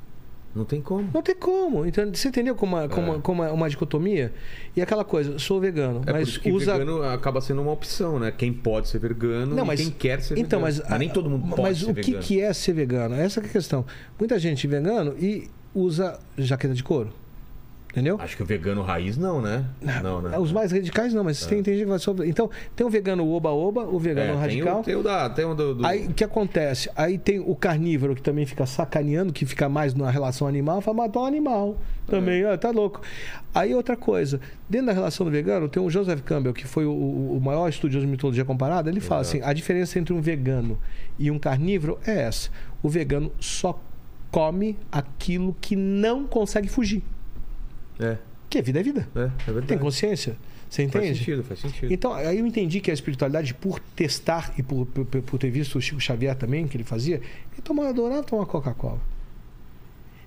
Não tem como. Não tem como. Então, você entendeu como, uma, como, É. como uma, uma dicotomia? E aquela coisa, sou vegano, É mas usa. vegano acaba sendo uma opção, né? Quem pode ser vegano Não, e mas quem quer ser então, vegano. mas, nem todo mundo pode Mas ser o que, é ser vegano? Essa é a questão. Muita gente vegano e usa jaqueta de couro. Entendeu? Acho que o vegano raiz não, né? Não, né? Os mais radicais não, mas tem, tem gente que vai sobre. Então, tem o vegano oba-oba, o vegano É, tem radical. o, tem o da, tem o do, do- Aí o que acontece? Aí tem o carnívoro que também fica sacaneando, que fica mais na relação animal, fala, matar um animal. Também, ó, tá louco. Aí outra coisa, dentro da relação do vegano, tem o Joseph Campbell, que foi o, o- o maior estudioso de mitologia comparada, ele fala assim: a diferença entre um vegano e um carnívoro é essa. O vegano só come aquilo que não consegue fugir. É, Que vida é vida. é, é verdade. Tem consciência. Você Faz entende? sentido, faz sentido. Então, aí eu entendi que a espiritualidade, por testar e por, por, por ter visto o Chico Xavier também, que ele fazia, ele tomava, adorava tomar Coca-Cola.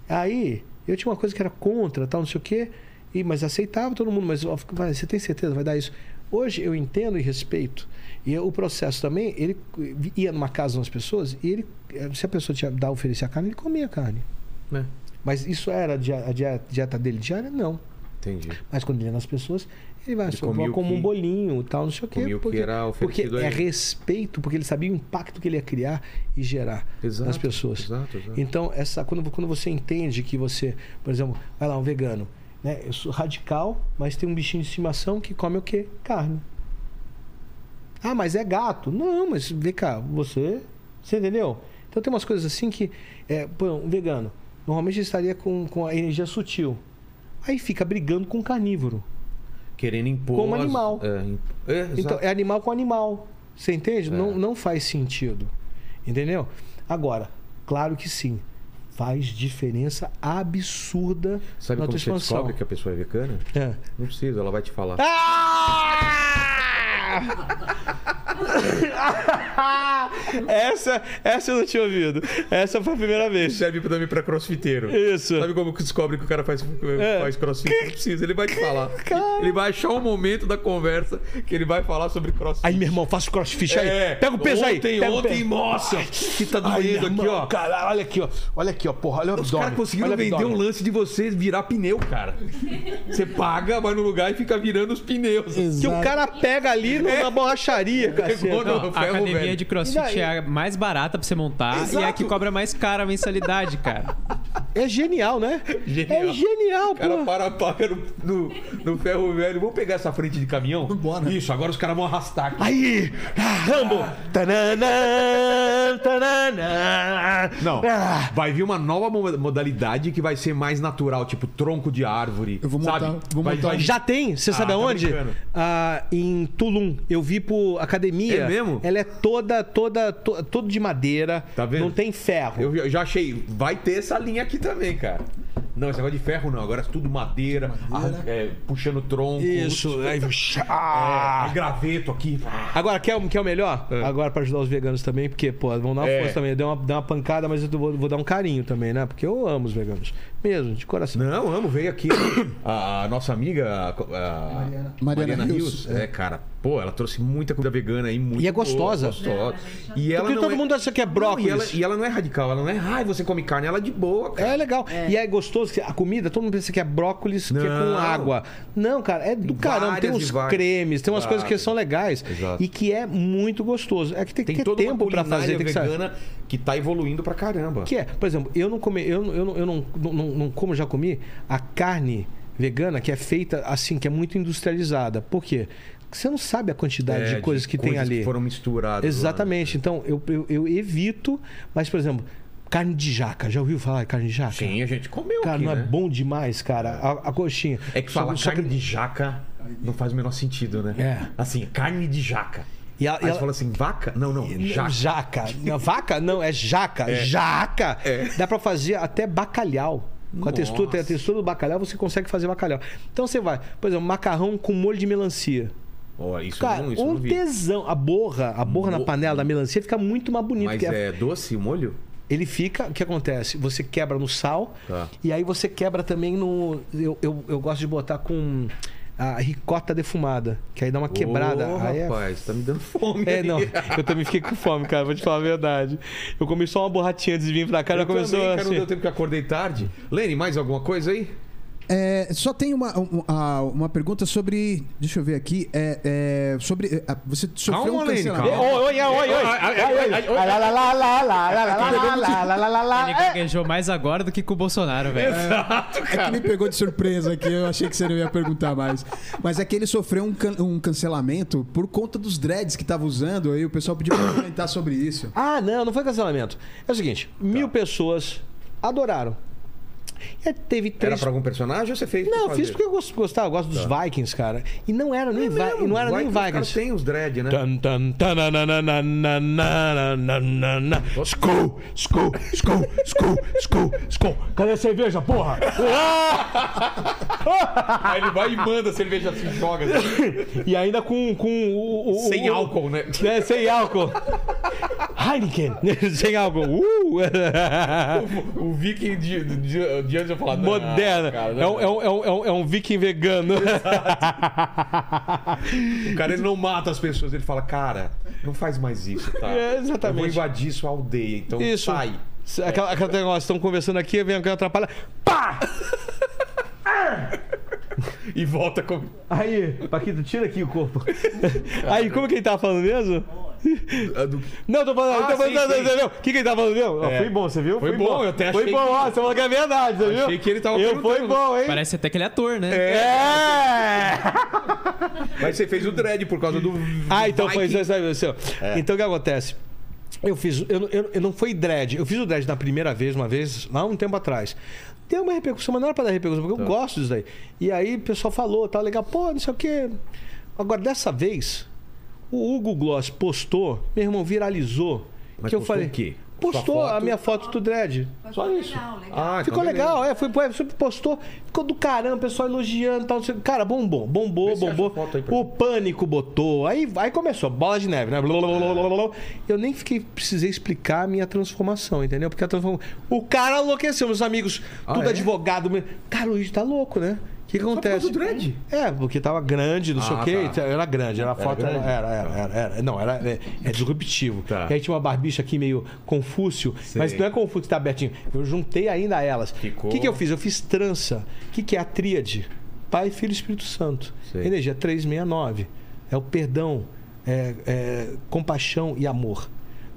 Aí, eu tinha uma coisa que era contra, tal, não sei o quê, e, mas aceitava todo mundo, mas ó, você tem certeza, vai dar isso? Hoje eu entendo e respeito. E o processo também, ele ia numa casa de umas pessoas e ele, se a pessoa tinha dar oferecer a carne, ele comia a carne. É, Mas isso era a dia- a dieta dele diária? Não. entendi. Mas quando ele ia nas pessoas, ele vai só como um bolinho tal, não sei o quê. o que porque, porque é respeito, porque ele sabia o impacto que ele ia criar e gerar Exato, nas pessoas. exato, exato. Então, essa, quando, quando você entende que você, por exemplo, vai lá, um vegano, né? Eu sou radical, mas tem um bichinho de estimação que come o quê? Carne. Ah, mas é gato. Não, mas vem cá, você. Você entendeu? Então tem umas coisas assim que. É, pô, um vegano, normalmente estaria com, com a energia sutil. Aí fica brigando com o carnívoro. Querendo impor. Como animal. É, é. Então, é animal com animal. Você entende? É. Não, não faz sentido. Entendeu? Agora, claro que sim. Faz diferença absurda Sabe na como tua você expansão. descobre que a pessoa é vegana? É. Não precisa, ela vai te falar. Ah! essa, essa eu não tinha ouvido. Essa foi a primeira vez. Serve também pra crossfiteiro. Isso. Sabe como que descobre que o cara faz, É. faz crossfit? Não precisa, ele vai te falar. Ele vai achar um momento da conversa que ele vai falar sobre crossfit. Aí, meu irmão, faça o crossfit aí. É, Pega o peso aí. ontem, Pega o ontem, nossa, que tá doendo aqui, ó. Cara, olha aqui, ó. Olha aqui, ó, porra. Olha o Os caras conseguiram Olha o vender um abdômen. lance de você virar pneu, cara. Você paga, vai no lugar e fica virando os pneus. Que o cara pega ali no- na borracharia. Pegou no- Não, a ferro academia velho. de crossfit E daí? é a mais barata pra você montar e é a que cobra mais cara a mensalidade, cara. É genial, né? Genial. É genial, O cara pô. para, paga no, no, no ferro velho. Vamos pegar essa frente de caminhão? Vambora. Isso, agora os caras vão arrastar aqui. Aí! Ah, Rambo! Tananã, tananã. Não, Ah, vai vir uma nova mo- modalidade que vai ser mais natural, tipo tronco de árvore. Eu vou montar- sabe? vou Vai- montar vai- um- já tem, você Ah, sabe tá aonde? brincando. Ah, em Tulum. Eu vi por academia. É mesmo? Ela é toda, toda, to, todo de madeira. Tá vendo? Não tem ferro. Eu já- já achei. Vai ter essa linha aqui também, cara. Não, esse negócio de ferro não. Agora é tudo madeira, Madeira. ah, é, puxando tronco. Isso. Aí, É, ah. aí graveto aqui. Agora, quer, o- quer o melhor? É. Agora, pra ajudar os veganos também, porque, pô, vão dar uma É. força também. Deu uma, deu uma pancada, mas eu vou, vou dar um carinho também, né? Porque eu amo os veganos. Mesmo, de coração. Não, amo, veio aqui a, a nossa amiga a, a- Mariana. Mariana, Mariana Rios. Rios, É. cara, pô, ela trouxe muita comida vegana aí, muito E é boa, gostosa. gostosa. E ela Porque não todo é... mundo acha que é Não, brócolis. e, ela, e ela não é radical, ela não é, ai, você come carne, ela é de boa, cara. É legal. E é gostoso. que A comida, todo mundo pensa que é brócolis, que é com Não. água. Não, cara, é do Tem caramba. Tem uns várias. cremes, tem umas coisas que são legais. Exato. E que é muito gostoso. É que tem que Tem ter toda tempo culinária fazer. Tem que saber. Que tá evoluindo pra caramba. Que é, por exemplo, eu não come, eu, eu, não, eu não, não, não, não como já comi a carne vegana que é feita assim, que é muito industrializada. Por quê? Porque você não sabe a quantidade É, de coisas que tem coisas ali. Que foram misturadas. lá. Exatamente. Então, eu, eu, eu evito, mas, por exemplo, carne de jaca. Já ouviu falar de carne de jaca? Sim, a gente comeu Cara, aqui, não né? é bom demais, cara. A, a coxinha. É que falar carne de jaca não faz o menor sentido, né? É. Assim, carne de jaca. E ela- Aí ela- fala assim, vaca? Não, não, Jaca. jaca. Não, vaca? Não, é jaca. Jaca! É. Dá pra fazer até bacalhau. Com a textura, a Nossa. textura do bacalhau, você consegue fazer bacalhau. Então você vai, por exemplo, macarrão com molho de melancia. Ó, isso Cara, não, isso um não tesão. A borra, a borra na Mo- panela da melancia fica muito mais bonito. Mas é doce o molho? Ele fica, o que acontece? Você quebra no sal Tá. e aí você quebra também no. Eu, eu, eu gosto de botar com a ricota defumada, que aí dá uma quebrada. Ô, aí é rapaz, tá me dando fome. É, aí. não. Eu também fiquei com fome, cara. Vou te falar a verdade. Eu comi só uma borratinha antes de vir pra cá. Eu já começou também, cara, não assim. deu tempo que eu acordei tarde. Lene, mais alguma coisa aí? É, só tem uma, uma, uma, pergunta sobre. Deixa eu ver aqui. É, é sobre. Você sofreu calma, um cancelamento. Lane, calma. Oi, oi, oi, oi. Ele gaguejou mais agora do que com o Bolsonaro, velho. Exato, cara. É que me pegou de surpresa aqui. Eu achei que você não ia perguntar mais. Mas é que ele sofreu um, can, um cancelamento por conta dos dreads que estava usando. Aí o pessoal pediu pra comentar sobre isso. Ah, não, não foi cancelamento. É o seguinte: mil pessoas adoraram e teve três... Era pra algum personagem ou você fez? Não, por fiz porque eu gostava, eu gosto dos tá. Vikings, cara. E não era nem, é Vi... não, não era Vikings, nem Vikings. tem os dread, né? Skull, skull, skull, skull, skull, skull. Cadê a cerveja, porra? Aí ele vai e manda a cerveja assim, joga. Assim. E ainda com, com o, o Sem o, álcool, né? É, sem álcool. Heineken, sem álcool. Uh! o, o Viking de, de, de antes eu falar, Moderna. cara, é, um, é, um, é, um, é um- é um viking vegano. O cara ele não mata as pessoas, ele fala, cara, não faz mais isso, tá? É, exatamente. Eu vou invadir sua aldeia, então Isso. sai. Aquela, aquela negócio, estão conversando aqui, vem alguém atrapalha. Pá! E volta com. Aí, Paquito, tira aqui o corpo. Aí, como que ele tava falando mesmo? do- Não, tô falando. Ah, tô falando sim, não, sim. não, não. O que, que ele tava falando mesmo? Ó, É. Foi bom, você viu? Foi bom, eu até Foi achei bom, que- ó, você falou que é verdade, você viu? Achei que ele tava Eu foi bom, hein? Parece até que ele é ator, né? É! Mas você fez o dread por causa do. Ah, então foi Viking. isso. sabe, assim, ó. Então o que acontece? Eu fiz. Eu, eu, eu não foi dread. Eu fiz o dread na primeira vez, uma vez, lá um tempo atrás. Deu uma repercussão, mas não era pra dar repercussão, porque eu gosto disso daí. E aí o pessoal falou, tá legal, pô, não sei o quê. Agora, dessa vez, o Hugo Gloss postou, meu irmão, viralizou. Mas que eu falei. o quê? Postou a minha foto do dread. Só isso. Legal, legal. Ah, Ficou então legal, é, foi, foi, foi, postou, ficou do caramba, o pessoal elogiando e tal. não sei- Cara, bombou, bombou, Vê bombou. O pânico botou, aí, aí começou, bola de neve, né? Blá, blá, blá, blá, blá, blá. Eu nem fiquei, precisei explicar a minha transformação, entendeu? Porque a transformação. O cara enlouqueceu, meus amigos, Ah, tudo é? advogado. Cara, o Luiz tá louco, né? O que, que por acontece? causa do dread? É, porque tava grande, não sei Ah, o quê. tá. Era grande, era a foto. Era, grande? era, era, era, era. Não, era é, é disruptivo. Tá. E aí tinha uma barbicha aqui meio confúcio, Sei. mas não é confúcio que tá abertinho. Eu juntei ainda elas. O que, que eu fiz? Eu fiz trança. O que, que é a tríade? Pai, Filho e Espírito Santo. Sei. Energia 369. É o perdão, é, é compaixão e amor.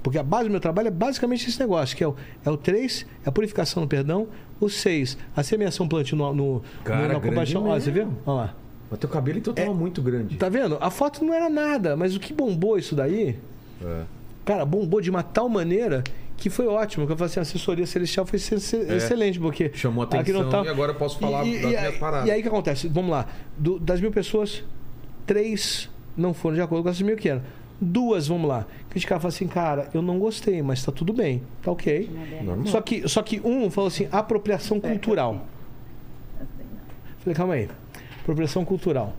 Porque a base do meu trabalho é basicamente esse negócio, que é o, é o 3, é a purificação no perdão, o 6, a semeação plantio no, no, Cara, no- na compaixão. Ó, você viu? Olha lá. Mas teu cabelo então tava muito grande. Tá vendo? A foto não era nada, mas o que bombou isso daí, É. cara, bombou de uma tal maneira que foi ótimo. Que eu falei assim, a assessoria celestial foi ex- excelente, porque. É. Chamou aqui atenção não tá- e agora eu posso falar e, e. E aí o que acontece? Vamos lá. Do- das mil pessoas, três não foram de acordo com as mil que eram. Duas, vamos lá. Criticaram falaram assim, cara, eu não gostei, mas tá tudo bem. Tá ok. Normal. Só que, só que um falou assim, apropriação cultural. Falei, calma aí. Apropriação cultural.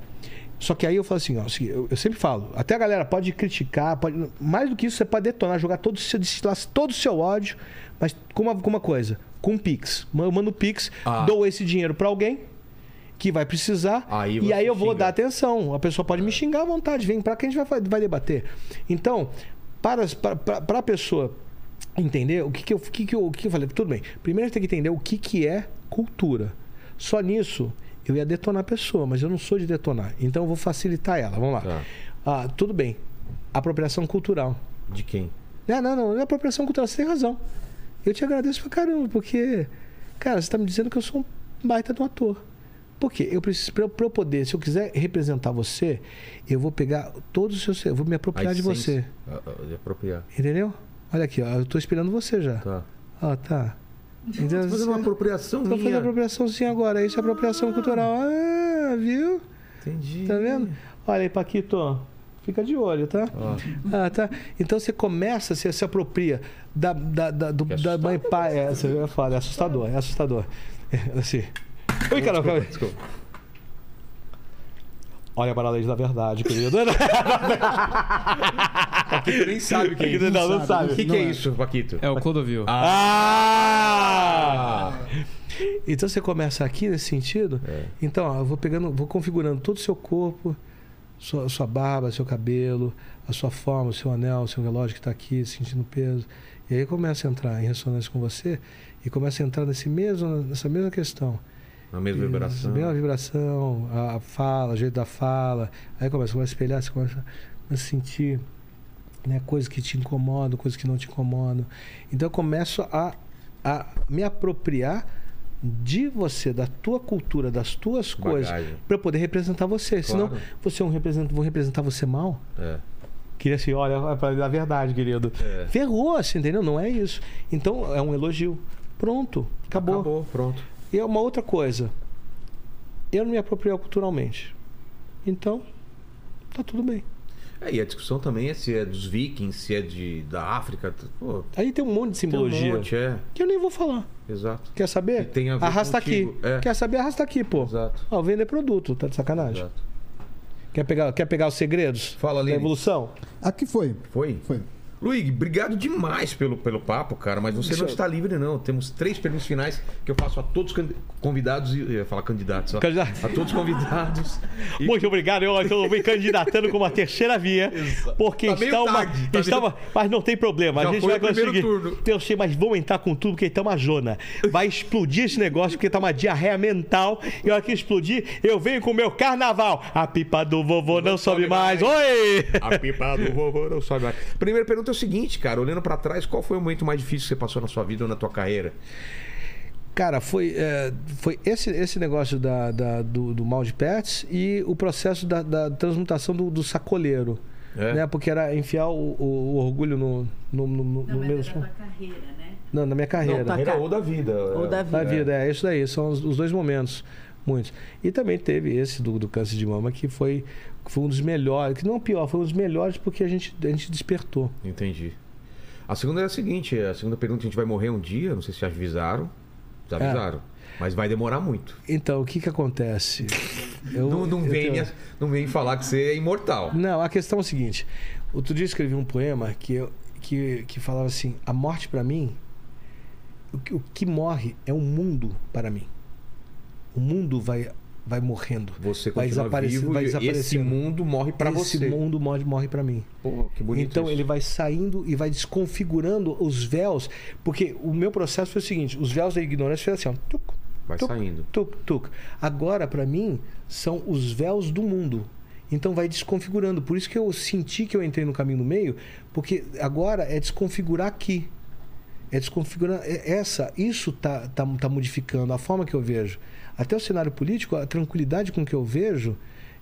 Só que aí eu falo assim, ó, assim, eu, eu sempre falo, até a galera pode criticar, pode, mais do que isso, você pode detonar, jogar todo o seu, destilar todo o seu ódio, mas com uma, com uma coisa, com Pix. Eu mando Pix, Ah. dou esse dinheiro pra alguém que vai precisar, Aí e aí eu vou xinga. dar atenção. A pessoa pode me xingar à vontade, vem pra cá a gente vai, vai debater. Então, para, para, para, para a pessoa entender o que, que, eu, que, que, eu, o que que eu falei, tudo bem. Primeiro a gente tem que entender o que, que é cultura. Só nisso eu ia detonar a pessoa, mas eu não sou de detonar. Então eu vou facilitar ela. Vamos lá. Tá. Ah, tudo bem. Apropriação cultural. De quem? Não, não, não, não é apropriação cultural, você tem razão. Eu te agradeço pra caramba, porque, cara, você tá me dizendo que eu sou um baita de um ator. Por quê? Eu preciso, pra eu, pra eu poder, se eu quiser representar você, eu vou pegar todos os seus. Eu vou me apropriar de você. Ah, ah, De apropriar. Entendeu? Olha aqui, ó, eu tô esperando você já. Tá. Ó, tá. Então, Tô fazendo uma apropriação Tô fazendo apropriação sim agora. Isso é apropriação cultural. Ah, viu? Entendi. Tá vendo? Olha aí, Paquito. Fica de olho, tá? Ó. Ah, tá. Então você começa, você se apropria da, da, da, do, da mãe e pai. É, você é é assustador, é assustador. É, assim. Oi, caramba. Desculpa. Olha para a lei da verdade, querido. Paquito nem sabe o que é isso. Não, não sabe. O que, que Não é é. isso, Paquito? É o Clodovil. Ah! Então você começa aqui nesse sentido. É. Então, ó, eu vou pegando, vou configurando todo o seu corpo, sua, sua barba, seu cabelo, a sua forma, o seu anel, o seu relógio que está aqui, sentindo peso. E aí começa a entrar em ressonância com você e começa a entrar nesse mesmo, nessa mesma questão. Na mesma vibração. Mesma vibração, a a fala, o jeito da fala. Aí começa, começa a espelhar, você começa a sentir né, coisas que te incomodam, coisas que não te incomodam. Então eu começo a, a me apropriar de você, da tua cultura, das tuas coisas, Bagagem. para poder representar você. Senão Claro. você é um representante, vou representar você mal. É. Queria assim, olha, pra dar a verdade, querido. É. Ferrou, assim, entendeu? Não é isso. Então é um elogio. Pronto, acabou. Acabou, pronto. E é uma outra coisa. Eu não me aproprio culturalmente. Então, tá tudo bem. É, e a discussão também é se é dos vikings, se é de, da África. t- Pô, Aí tem um monte de tem um simbologia monte, é. que eu nem vou falar. Exato. Quer saber? Que tem a ver arrasta contigo, aqui. é. Quer saber? Arrasta aqui, pô. Exato. Ó, vender produto, tá de sacanagem. Exato. Quer pegar, quer pegar os segredos Fala, da Lene. evolução? Aqui foi. Foi? Foi. Luigi, obrigado demais pelo, pelo papo, cara, mas você não está livre, não. Temos três perguntas finais que eu faço a todos convidados, e eu ia falar candidatos, ó. Candidato. a todos os convidados. E- Muito obrigado. Eu estou me candidatando como a terceira via. Porque Tá está uma. tarde, tá está meio- uma- Mas não tem problema. Já a gente foi vai conseguir. turno. Eu sei, mas vamos entrar com tudo, porque está uma jona. Vai explodir esse negócio, porque está uma diarreia mental. E a hora que explodir, eu venho com o meu carnaval. A pipa do vovô não, sobe sobe mais. mais. Oi! A pipa do vovô não sobe mais. Primeira pergunta é o seguinte, cara, olhando pra trás, qual foi o momento mais difícil que você passou na sua vida ou na tua carreira? Cara, foi, é, foi esse, esse negócio da, da- do, do mal de pets e o processo da, da transmutação do, do sacoleiro. É? Né? Porque era enfiar o, o- o orgulho no, no, no, no Não, é mesmo. da carreira, né? Não, na minha carreira. Não, tá- ou da vida. Ou da Da vida. vida, é isso daí. São os, os dois momentos. Muitos. E também teve esse do, do câncer de mama, que foi, que foi um dos melhores. Que não o pior, foi um dos melhores porque a gente, a gente despertou. Entendi. A segunda é a seguinte, a segunda pergunta, a gente vai morrer um dia, não sei se avisaram. Já É. avisaram. Mas vai demorar muito. Então, o que que acontece? Eu- não, não, vem tenho- me- não vem falar que você é imortal. Não, a questão é o seguinte. Outro dia eu escrevi um poema que, eu, que, que falava assim: a morte para mim, o que, o que morre é o mundo para mim. O mundo vai, vai morrendo. Você vai desaparecendo, vivo vai e esse desaparecendo. mundo morre Esse você. mundo morre, morre para mim. Pô, que bonito então isso. ele vai saindo e vai desconfigurando os véus, porque o meu processo foi o seguinte: os véus da ignorância foi assim, ó, tuc, Vai tuc, saindo. Tuc, tuc. Agora, para mim, são os véus do mundo. Então vai desconfigurando. Por isso que eu senti que eu entrei no caminho do meio, porque agora é desconfigurar aqui. É desconfigurar é- essa, isso tá, tá, tá modificando a forma que eu vejo. Até o cenário político, a tranquilidade com que eu vejo,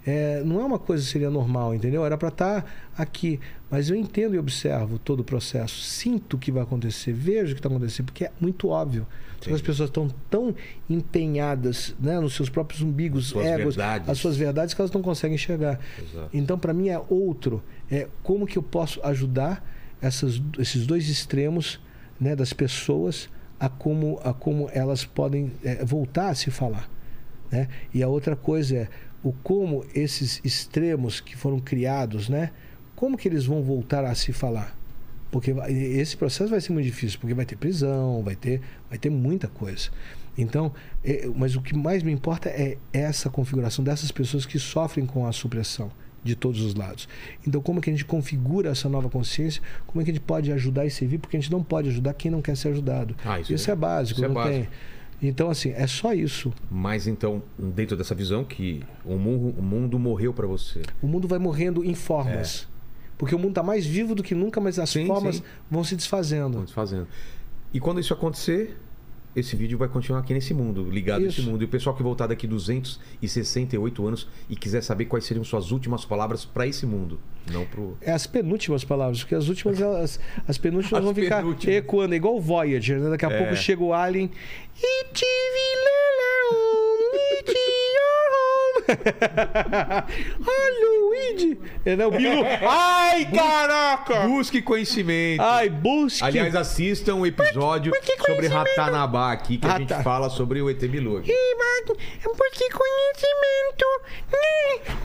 é, não é uma coisa que seria normal, entendeu? Era para estar aqui. Mas eu entendo e observo todo o processo, sinto o que vai acontecer, vejo o que está acontecendo, porque é muito óbvio. Que as pessoas estão tão empenhadas né, nos seus próprios umbigos, Suas egos, verdades. as suas verdades que elas não conseguem enxergar. Exato. Então, para mim, é outro. É como que eu posso ajudar essas, esses dois extremos né, das pessoas a como, a como elas podem é, voltar a se falar. Né? E a outra coisa é o como esses extremos que foram criados, né, como que eles vão voltar a se falar? Porque esse processo vai ser muito difícil, porque vai ter prisão, vai ter, vai ter muita coisa. Então, é, mas o que mais me importa é essa configuração dessas pessoas que sofrem com a supressão de todos os lados. Então, como que a gente configura essa nova consciência? Como é que a gente pode ajudar e servir? Porque a gente não pode ajudar quem não quer ser ajudado. Ah, isso isso é- é, básico, isso é não básico. tem. Então, assim, é só isso. Mas então, dentro dessa visão que o mundo, o mundo morreu pra você. O mundo vai morrendo em formas. Porque o mundo está mais vivo do que nunca, mas as É. Sim, formas sim. vão se desfazendo. Vamos fazendo. E quando isso acontecer, esse vídeo vai continuar aqui nesse mundo, ligado Isso. nesse mundo. E o pessoal que voltar daqui 268 anos e quiser saber quais seriam suas últimas palavras pra esse mundo, não pro. É as penúltimas palavras, porque as últimas, elas, as penúltimas As vão ficar penúltimas. ecoando, igual o Voyager, né? Daqui a É. pouco chega o Alien. E tive lá um, Ai, Luigi! É, né? O Bilu. Ai, caraca! Busque conhecimento. Ai, busque. Aliás, assistam um episódio Mas que sobre conhecimento? Ratanabá aqui, que a gente Rata- fala sobre o ET Bilu. Ih, mas é porque conhecimento.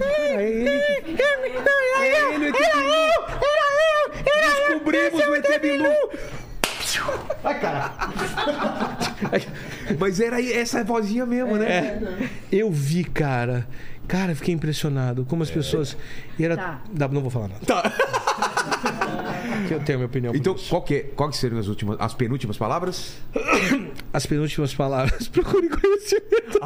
É ele, é ele, o ET Bilu. Descobrimos o ET Bilu. Ai, cara. Mas era aí- essa vozinha mesmo, né? É, eu vi, cara. Cara, fiquei impressionado como as pessoas. E era. Tá. Não vou falar nada. Que eu tenho a minha opinião. Então, qual que, é, qual que seriam as últimas, as penúltimas palavras? As penúltimas palavras. Procure conhecimento.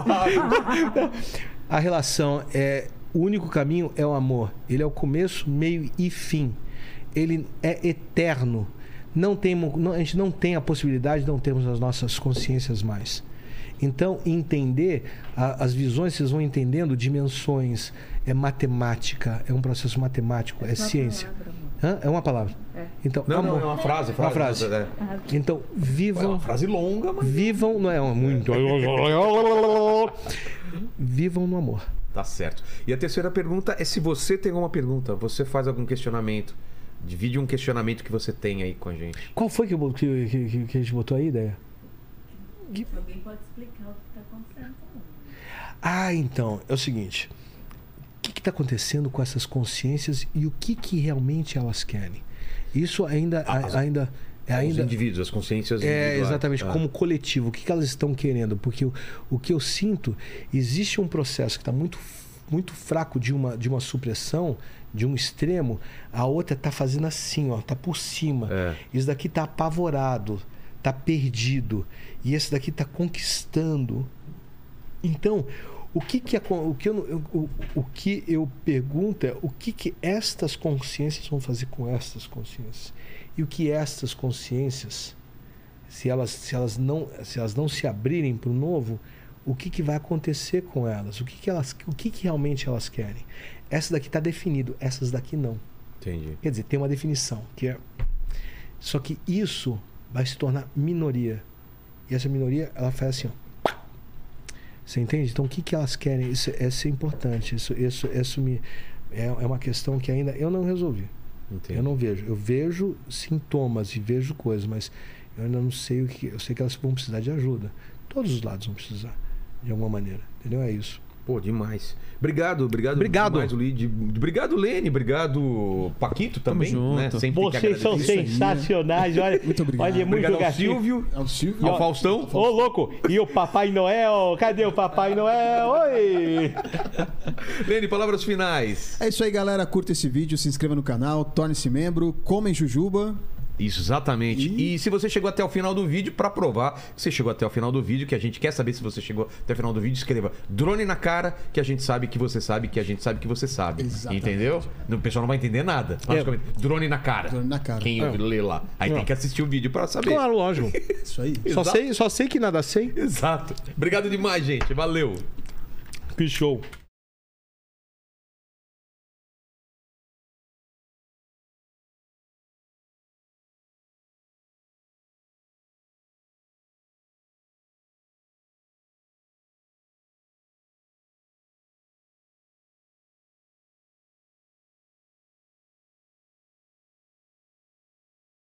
A relação é. O único caminho é o amor. Ele é o começo, meio e fim. Ele é eterno. Não tem, não- a gente não tem a possibilidade de não termos as nossas consciências mais. Então, entender a- as visões, vocês vão entendendo dimensões. É matemática, é um processo matemático, é ciência. Hã? É uma palavra. Então, Não, amor. não, é uma frase. Uma frase. É. Então, É vivam. uma frase longa, mas... Vivam, não é muito. Vivam no amor. Tá certo. E a terceira pergunta é se você tem alguma pergunta, você faz algum questionamento. Divide um questionamento que você tem aí com a gente. Qual foi que, que, que, que a gente botou aí, ideia? Alguém pode explicar o que está acontecendo com Ah, então, é o seguinte. O que está acontecendo com essas consciências e o que, que realmente elas querem? Isso ainda. Ah, as- ainda é Os ainda indivíduos, as consciências É, exatamente, Ah. como coletivo. O que, que elas estão querendo? Porque o, o que eu sinto, existe um processo que está muito, muito fraco de uma, de uma supressão, de um extremo, a outra está fazendo assim, ó, tá por cima. É. Esse daqui está apavorado, está perdido. E esse daqui está conquistando. Então, o que, que, o, que eu- o, o que eu pergunto é o que, que estas consciências vão fazer com estas consciências? E o que estas consciências, se elas, se elas, não, se elas não se abrirem para o novo, o que, que vai acontecer com elas? O que, que, elas, o que, que realmente elas querem? Essa daqui está definido, essas daqui não. Entendi. Quer dizer, tem uma definição, que é. Só que isso vai se tornar minoria. E essa minoria, ela faz assim, ó. Você entende? Então, o que, que elas querem? Isso, isso é importante. Isso, isso, isso me, é, é uma questão que ainda eu não resolvi. Entendi. Eu não vejo. Eu vejo sintomas e vejo coisas, mas eu ainda não sei o que. Eu sei que elas vão precisar de ajuda. Todos os lados vão precisar, de alguma maneira. Entendeu? É isso. Pô, demais. Obrigado, obrigado. Obrigado. demais. Obrigado, Lene. Obrigado, Paquito também. junto. Né? Sempre Vocês são agradecer. sensacionais, olha. Muito obrigado. Olha, é muito Obrigado ao gatinho. Silvio, É o Silvio. ao Faustão. Ô, louco! E o Papai Noel? Cadê o Papai Noel? Oi! Lene, palavras finais. É isso aí, galera. Curta esse vídeo, se inscreva no canal, torne-se membro, comem jujuba. Isso, exatamente. E... se você chegou até o final do vídeo, pra provar que você chegou até o final do vídeo, que a gente quer saber se você chegou até o final do vídeo, escreva drone na cara, que a gente sabe que você sabe, que a gente sabe que você sabe. Exatamente. Entendeu? O pessoal não vai entender nada. É. Basicamente, Drone na cara. Drone na cara. Quem É. lê lá. Aí É. tem que assistir o vídeo pra saber. Claro, lógico. Isso aí. Só Exato. sei, só sei que nada sei. Exato. Obrigado demais, gente. Valeu. Que show.